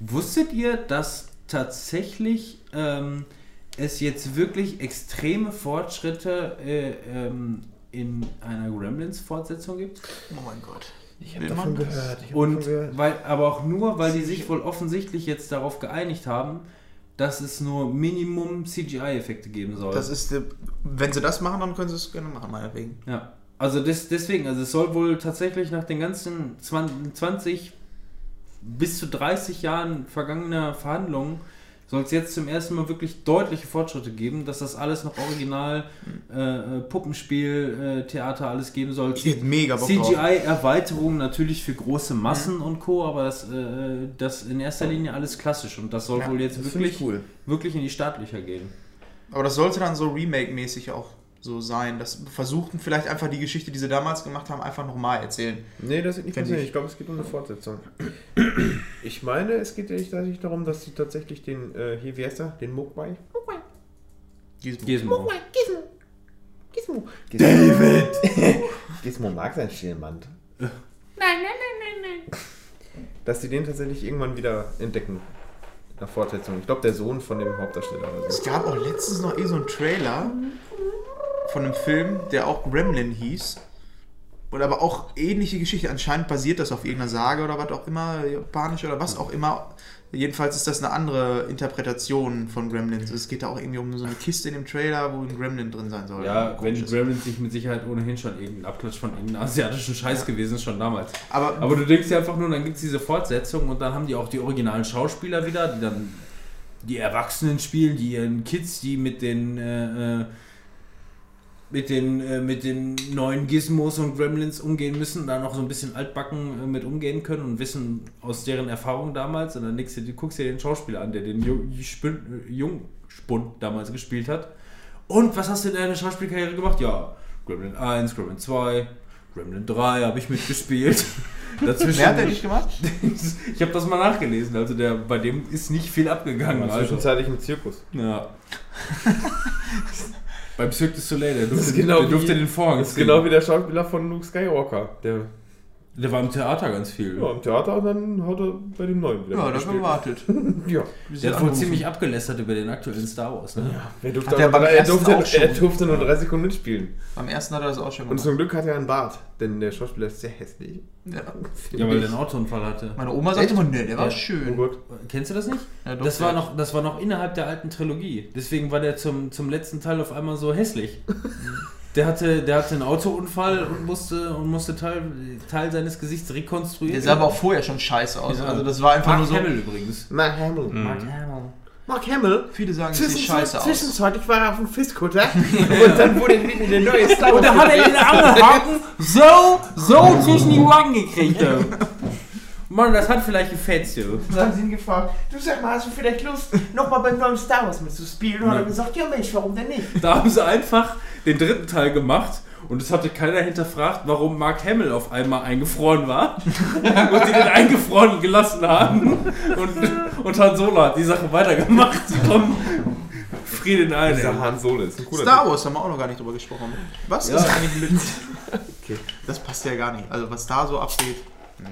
Wusstet ihr, dass tatsächlich ähm, es jetzt wirklich extreme Fortschritte äh, ähm, in einer Gremlins-Fortsetzung gibt? Oh mein Gott. Ich habe davon das? gehört. Ich hab Und davon gehört. weil, aber auch nur, weil die sich wohl offensichtlich jetzt darauf geeinigt haben, dass es nur Minimum CGI-Effekte geben soll. Das ist, äh, wenn sie das machen, dann können sie es gerne machen, meinetwegen. ja. Also des, deswegen, also es soll wohl tatsächlich nach den ganzen 20, 20 bis zu 30 Jahren vergangener Verhandlungen soll es jetzt zum ersten Mal wirklich deutliche Fortschritte geben, dass das alles noch original äh, äh, Puppenspiel, äh, Theater alles geben soll. Hätte mega. CGI-Erweiterung natürlich für große Massen und Co., aber das, äh, das in erster Linie alles klassisch und das soll Ja, wohl jetzt wirklich, cool. wirklich in die Startlöcher gehen. Aber das sollte dann so Remake-mäßig auch so sein. Das versuchten vielleicht einfach die Geschichte, die sie damals gemacht haben, einfach nochmal erzählen. Nee, das wird nicht Find passieren. ich. Ich glaube, es geht um eine Fortsetzung. Ich meine, es geht tatsächlich darum, dass sie tatsächlich den, äh, hier, wie heißt er? Den Mogwai? Gizmo. Gizmo. David! Gizmo mag sein Stirnband. Nein, nein, nein, nein, nein. Dass sie den tatsächlich irgendwann wieder entdecken. Nach Fortsetzung. Ich glaube, der Sohn von dem Hauptdarsteller oder Es so. gab auch letztens noch eh so einen Trailer von einem Film, der auch Gremlin hieß. Und aber auch ähnliche Geschichte. Anscheinend basiert das auf irgendeiner Sage oder was auch immer, japanisch oder was auch immer. Jedenfalls ist das eine andere Interpretation von Gremlins. Es geht da auch irgendwie um so eine Kiste in dem Trailer, wo ein Gremlin drin sein soll. Ja, wenn. Gremlins nicht mit Sicherheit ohnehin schon irgendein Abklatsch von irgendeinem asiatischen Scheiß gewesen ist, schon damals. Aber, Aber du denkst dir einfach nur, dann gibt es diese Fortsetzung und dann haben die auch die originalen Schauspieler wieder, die dann die Erwachsenen spielen, die ihren Kids, die mit den äh, äh, mit den äh, mit den neuen Gizmos und Gremlins umgehen müssen, da noch so ein bisschen altbacken äh, mit umgehen können und wissen aus deren Erfahrung damals und dann nix, du guckst dir den Schauspieler an, der den Jung- äh, Jungspund damals gespielt hat. Und was hast du in deiner Schauspielkarriere gemacht? Ja, Gremlin 1, Gremlin 2, Gremlin 3 habe ich mitgespielt. Dazwischen wer hat der nicht gemacht? ich habe das mal nachgelesen, also der bei dem ist nicht viel abgegangen. Also. Zwischenzeitlich im Zirkus. Ja. Beim Cirque du Soleil, der durfte, genau der wie- durfte den Vorhang Das ist genau wie der Schauspieler von Luke Skywalker. Der Der war im Theater ganz viel. ja, im Theater und dann hat er bei dem neuen wieder Ja, das mitgespielt. gewartet. Ja. Der hat wohl ziemlich abgelästert über den aktuellen Star Wars. Ne? Wer durfte, Hat der aber er, durfte, auch schon. er durfte nur drei Sekunden mitspielen. Am ersten hat er das auch schon Und gemacht. zum Glück hat er einen Bart, denn der Schauspieler ist sehr hässlich. Ja. Ja, weil der einen Autounfall hatte. Meine Oma sagte immer, nee, der war Ja. Oh schön. Gott. Kennst du das nicht? Ja, doch, das, war ja. noch, das war noch innerhalb der alten Trilogie. Deswegen war der zum, zum letzten Teil auf einmal so hässlich. Der hatte, der hatte einen Autounfall und musste, und musste Teil, Teil seines Gesichts rekonstruieren. Der sah aber auch vorher schon scheiße aus. Ja. Also das war einfach Mark nur so. Hamill übrigens. Mark Hamill. Mark Hamill. Mark Hamill. Viele sagen, es sieht scheiße aus. Zwischenzeitlich war er auf dem Fistkutter und dann wurde wieder der neue Star Und da hat er den Angelhaken so, so zwischen die Wangen gekriegt. Mann, das hat vielleicht gefetzt, du. Dann haben sie ihn gefragt, du sag mal, hast du vielleicht Lust, nochmal beim neuen Star Wars mitzuspielen? Und hat er gesagt, ja Mensch, warum denn nicht? Da haben sie einfach den dritten Teil gemacht und es hatte keiner hinterfragt, warum Mark Hamill auf einmal eingefroren war und die den eingefroren gelassen haben und, und Han Solo hat die Sache weitergemacht. Komm, Friede in allen. Dieser Han Solo ist ein cooler Star Wars haben wir auch noch gar nicht drüber gesprochen. Was Ja. ist eigentlich mit. Das passt ja gar nicht. Also, was da so abgeht. Nee.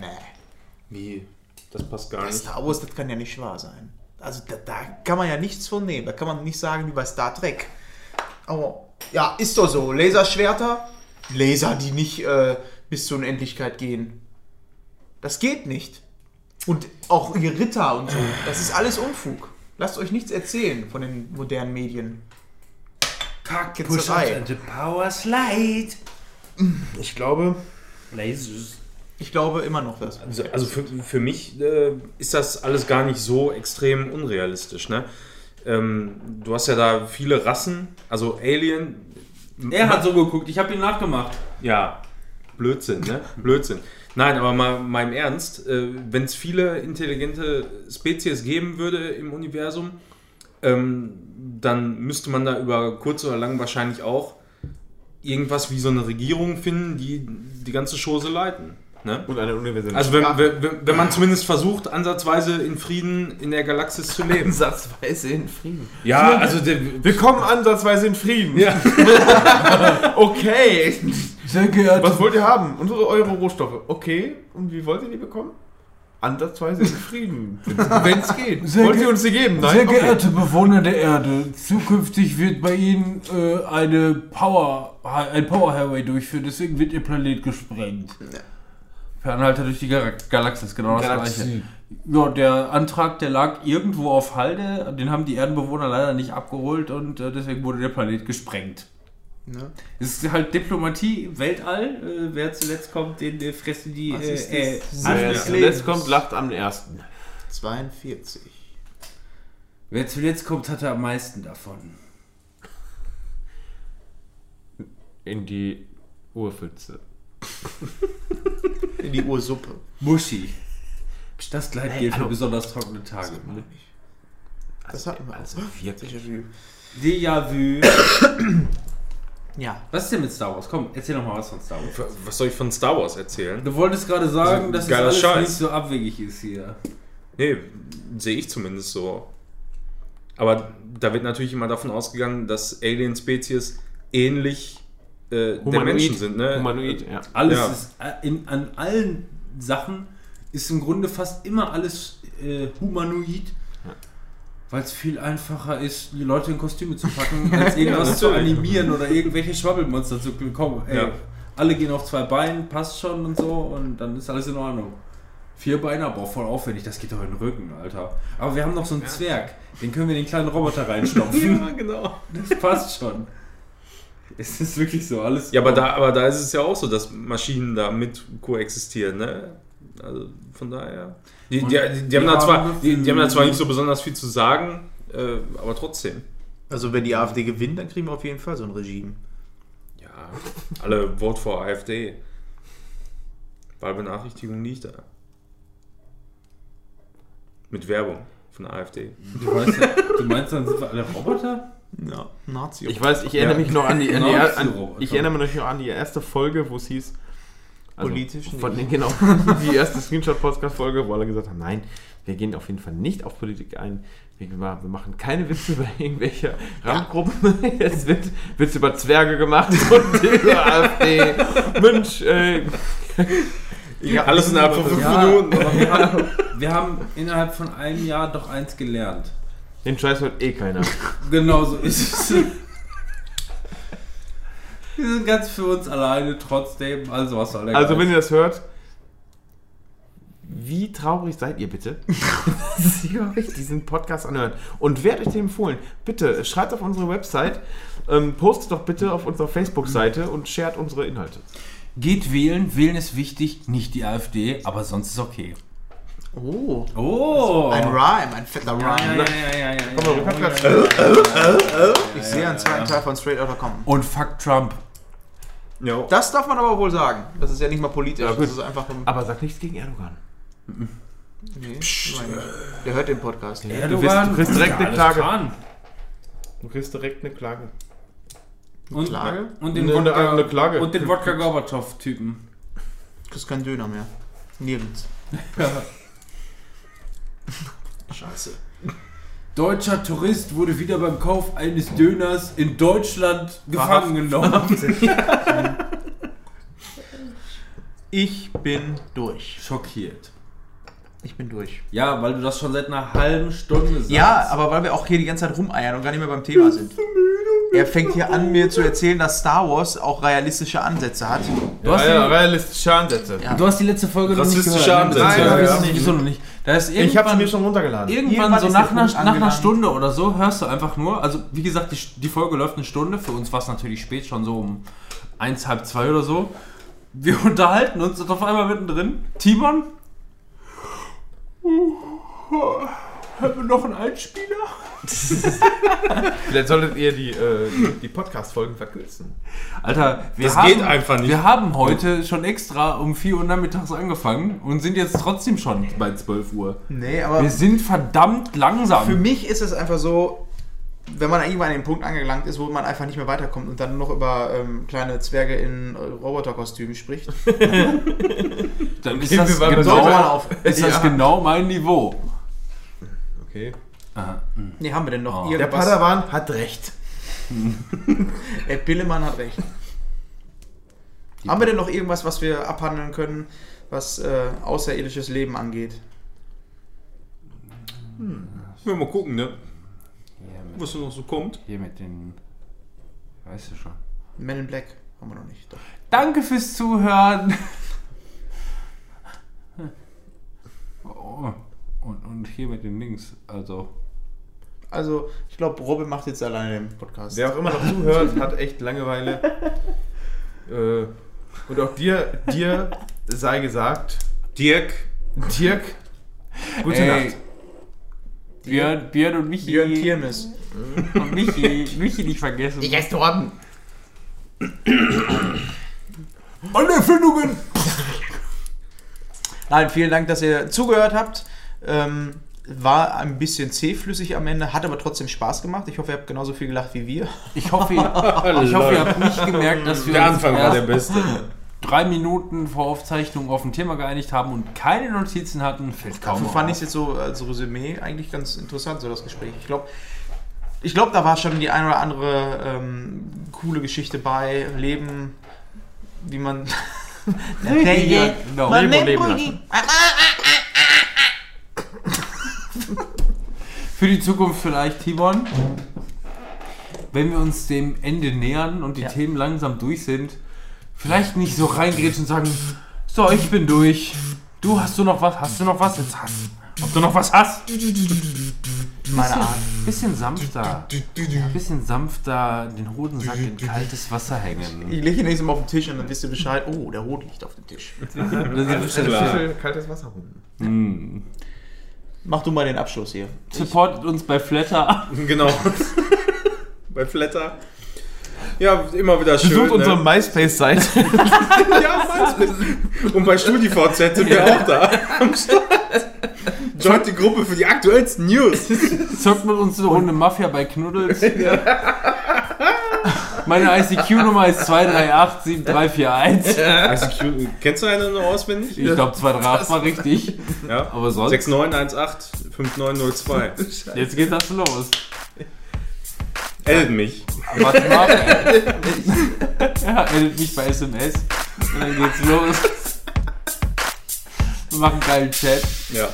Wie? Das passt gar nicht. Star Wars, das kann ja nicht wahr sein. Also, da, da kann man ja nichts von nehmen. Da kann man nicht sagen wie bei Star Trek. Aber, ja, ist doch so. Laserschwerter, Laser, die nicht äh, bis zur Unendlichkeit gehen. Das geht nicht. Und auch ihr Ritter und so. Das ist alles Unfug. Lasst euch nichts erzählen von den modernen Medien. Kackketzerei. the power slide. Ich glaube, Lasers. Ich glaube immer noch das. Also, also für, für mich äh, ist das alles gar nicht so extrem unrealistisch. Ne? Ähm, du hast ja da viele Rassen, also Alien. Er hat so geguckt, ich habe ihn nachgemacht. Ja, Blödsinn, ne? Blödsinn. Nein, aber mal, mal im Ernst, äh, wenn es viele intelligente Spezies geben würde im Universum, ähm, dann müsste man da über kurz oder lang wahrscheinlich auch irgendwas wie so eine Regierung finden, die die ganze Chose leiten. Ne? Und eine universelle Also wenn, wenn, wenn man zumindest versucht, ansatzweise in Frieden in der Galaxis zu leben. Ansatzweise in Frieden. Ja, also der, Willkommen ansatzweise in Frieden. Ja. Okay. Sehr geehrte, Was wollt ihr haben? Unsere eure Rohstoffe. Okay. Und wie wollt ihr die bekommen? Ansatzweise in Frieden. Wenn es geht. Sehr wollt ihr uns die geben? Nein? sehr Okay. geehrte Bewohner der Erde, zukünftig wird bei Ihnen äh, eine Power, ein Power Highway durchführen, deswegen wird Ihr Planet gesprengt. Fernhalter durch die Gal Galaxis, genau das Galaxie. gleiche. Ja, der Antrag, der lag irgendwo auf Halde, den haben die Erdenbewohner leider nicht abgeholt und äh, deswegen wurde der Planet gesprengt. Ne? Es ist halt Diplomatie, Weltall. Äh, wer zuletzt kommt, den äh, fressen die. Was Äh, ist äh, das? Wer zuletzt kommt, lacht am ersten. 42. Wer zuletzt kommt, hat er am meisten davon. In die Urpfütze. In die Ursuppe. Muschi. Das Gleitgel für besonders trockene Tage. Das hatten wir Also wirklich. Déjà-vu. Ja. Was ist denn mit Star Wars? Komm, erzähl noch mal was von Star Wars. was soll ich von Star Wars erzählen? Du wolltest gerade sagen, Also, dass es alles Scheiß. nicht so abwegig ist hier. Nee, sehe ich zumindest so. Aber da wird natürlich immer davon ausgegangen, dass Alien-Spezies ähnlich äh, der Menschen sind. Ne? Humanoid, ja. Alles Ja. ist äh, in, an allen Sachen ist im Grunde fast immer alles äh, humanoid. Weil es viel einfacher ist, die Leute in Kostüme zu packen, als irgendwas zu natürlich. animieren oder irgendwelche Schwabbelmonster zu bekommen. Ey, Ja. Alle gehen auf zwei Beinen, passt schon und so und dann ist alles in Ordnung. Vier Beine, aber auch voll aufwendig, das geht doch in den Rücken, Alter. Aber wir haben noch so einen Zwerg, den können wir in den kleinen Roboter reinstopfen. Ja, genau. Das passt schon. Es ist wirklich so, alles. Ja, aber da, aber da ist es ja auch so, dass Maschinen da mit koexistieren, ne? Also von daher. Die, die, die, die, haben, da zwar, die, die haben da zwar nicht so besonders viel zu sagen, äh, aber trotzdem. Also wenn die AfD gewinnt, dann kriegen wir auf jeden Fall so ein Regime. Ja, alle Vote for AfD. Wahlbenachrichtigung liegt da. Mit Werbung von der AfD. Du, weißt ja, du meinst, dann sind wir alle Roboter? Ja, Nazi. Ich weiß, ich erinnere Ja. mich noch an die, an die, an, ich erinnere mich noch an die erste Folge, wo es hieß, also Politisch von nicht. den, genau, die erste Screenshot-Podcast-Folge, wo alle gesagt haben, nein, wir gehen auf jeden Fall nicht auf Politik ein. Wir, wir machen keine Witze über irgendwelche Randgruppen. Es wird Witze über Zwerge gemacht und über AfD. Mensch, äh, Alles innerhalb von fünf Ja, Minuten. wir haben, wir haben innerhalb von einem Jahr doch eins gelernt. Den Scheiß hört eh keiner. Genau so ist es. Wir sind ganz für uns alleine, trotzdem. Also, was soll der Also, Geiz? wenn ihr das hört, wie traurig seid ihr bitte, dass ihr euch diesen Podcast anhört? Und wer hat euch den empfohlen? Bitte schreibt auf unsere Website, ähm, postet doch bitte auf unserer Facebook-Seite und shared unsere Inhalte. Geht wählen, wählen ist wichtig, nicht die AfD, aber sonst ist okay. Oh. Oh! Ein Rhyme, ein fetter Ja, Rhyme. ja, ja, ja, ja, Komm mal, ja, Rückwärts. Ich sehe einen zweiten Teil von Straight Outta Compton. Und fuck Trump. Ja. Das darf man aber wohl sagen. Das ist ja nicht mal politisch. Das ist einfach ein. Aber sag nichts gegen Erdogan. Nee, ich meine nicht. Der hört den Podcast. du, wirst, du kriegst direkt eine Klage. Du kriegst direkt eine Klage. Und, Klage? und den Eine- Wodka, eine Klage. Und den Wodka Gorbatschow-Typen. Du kriegst keinen Döner mehr. Nirgends. Scheiße. Deutscher Tourist wurde wieder beim Kauf eines Döners in Deutschland gefangen genommen. Ich bin durch. Schockiert. Ich bin durch. Ja, weil du das schon seit einer halben Stunde sagst. Ja, aber weil wir auch hier die ganze Zeit rumeiern und gar nicht mehr beim Thema sind. Er fängt hier an, mir zu erzählen, dass Star Wars auch realistische Ansätze hat. Du hast, Ja, die, realistische Ansätze. Ja. du hast die letzte Folge noch nicht gehört. ne? Ansätze. Nein, Ja, ja. nicht? Wieso noch nicht? Da ist Ich habe mir schon runtergeladen. irgendwann Irgendwann so nach einer, nach einer. Stunde oder so hörst du einfach nur, also wie gesagt, die, die Folge läuft eine Stunde, für uns war es natürlich spät, schon so um eins, halb zwei oder so. Wir unterhalten uns und auf einmal mittendrin, Timon, haben wir noch einen Einspieler? Vielleicht solltet ihr die, äh, die, Podcast-Folgen verkürzen. Alter, wir Das haben, geht einfach nicht. Wir haben heute schon extra um 4 Uhr nachmittags angefangen und sind jetzt trotzdem schon bei 12 Uhr. Nee, aber Wir sind verdammt für langsam. mich ist es einfach so, wenn man irgendwann an den Punkt angelangt ist, wo man einfach nicht mehr weiterkommt und dann noch über ähm, kleine Zwerge in äh, Roboterkostümen spricht, Dann ist das, genau, auf. ist das Ja. genau mein Niveau. Okay. Aha. Nee, haben wir denn noch Oh. Der irgendwas? Padawan hat recht. Der Pillemann hat recht. Haben wir denn noch irgendwas, was wir abhandeln können, was äh, außerirdisches Leben angeht? Ja, mal gucken, ne? Mit, Was noch so kommt. hier mit den. Weißt du schon. Men in Black haben wir noch nicht. Doch. Danke fürs Zuhören. Oh, und, und hier mit den Links. Also. Also, ich glaube, Robin macht jetzt alleine den Podcast. Wer auch immer noch zuhört, hat echt Langeweile. äh, und auch dir, dir sei gesagt, Dirk. Dirk, gute Ey, Nacht. Björn, Björn und Michi. Björn Kirmes. Und Michi. Michi nicht vergessen. Ich heiße Torben. Alle Erfindungen! Nein, vielen Dank, dass ihr zugehört habt. Ähm, war ein bisschen zähflüssig am Ende, hat aber trotzdem Spaß gemacht. Ich hoffe, ihr habt genauso viel gelacht wie wir. Ich hoffe, ihr, ich hoffe, ihr habt nicht gemerkt, dass wir Der uns Anfang war erst der beste. drei Minuten vor Aufzeichnung auf ein Thema geeinigt haben und keine Notizen hatten. Fällt kaum Dafür fand ich es jetzt so als Resümee eigentlich ganz interessant, so das Gespräch. Ich glaube, ich glaub, da war schon die eine oder andere ähm, coole Geschichte bei. Leben, wie man. Genau. Leben und leben lassen. Für die Zukunft vielleicht, Timon. Wenn wir uns dem Ende nähern und die Ja. Themen langsam durch sind, vielleicht nicht so reingrätschen und sagen, so, ich bin durch. Du, hast du noch was? Hast du noch was? Jetzt hast. Ob du noch was hast? Meine Art. Bisschen sanfter. Bisschen sanfter den Hodensack in kaltes Wasser hängen. Ich lege ihn nächstes Mal auf den Tisch und dann wisst ihr Bescheid. Oh, der Hut liegt auf dem Tisch. Kaltes Wasser rum. Mach du mal den Abschluss hier. Supportet uns bei Flatter. Genau. Bei Flatter. Ja, immer wieder schön. Besucht unsere ne? MySpace-Seite. Ja, MySpace. Und bei StudiVZ sind wir auch da. Am Start. Joint die Gruppe für die aktuellsten News. Zockt mit uns eine Runde Mafia bei Knuddels. Meine ICQ-Nummer ist 2387341. ICQ, kennst du eine noch auswendig? Ich glaube 238 war richtig. Ja. Aber sonst. 6918 5902. Jetzt geht das los. Addet mich. Warte mal. ja, meldet mich bei SMS. Und dann geht's los. Wir machen einen geilen Chat. Ja.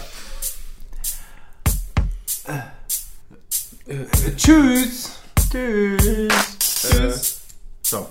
Tschüss. Tschüss. Tschüss. Uh, so.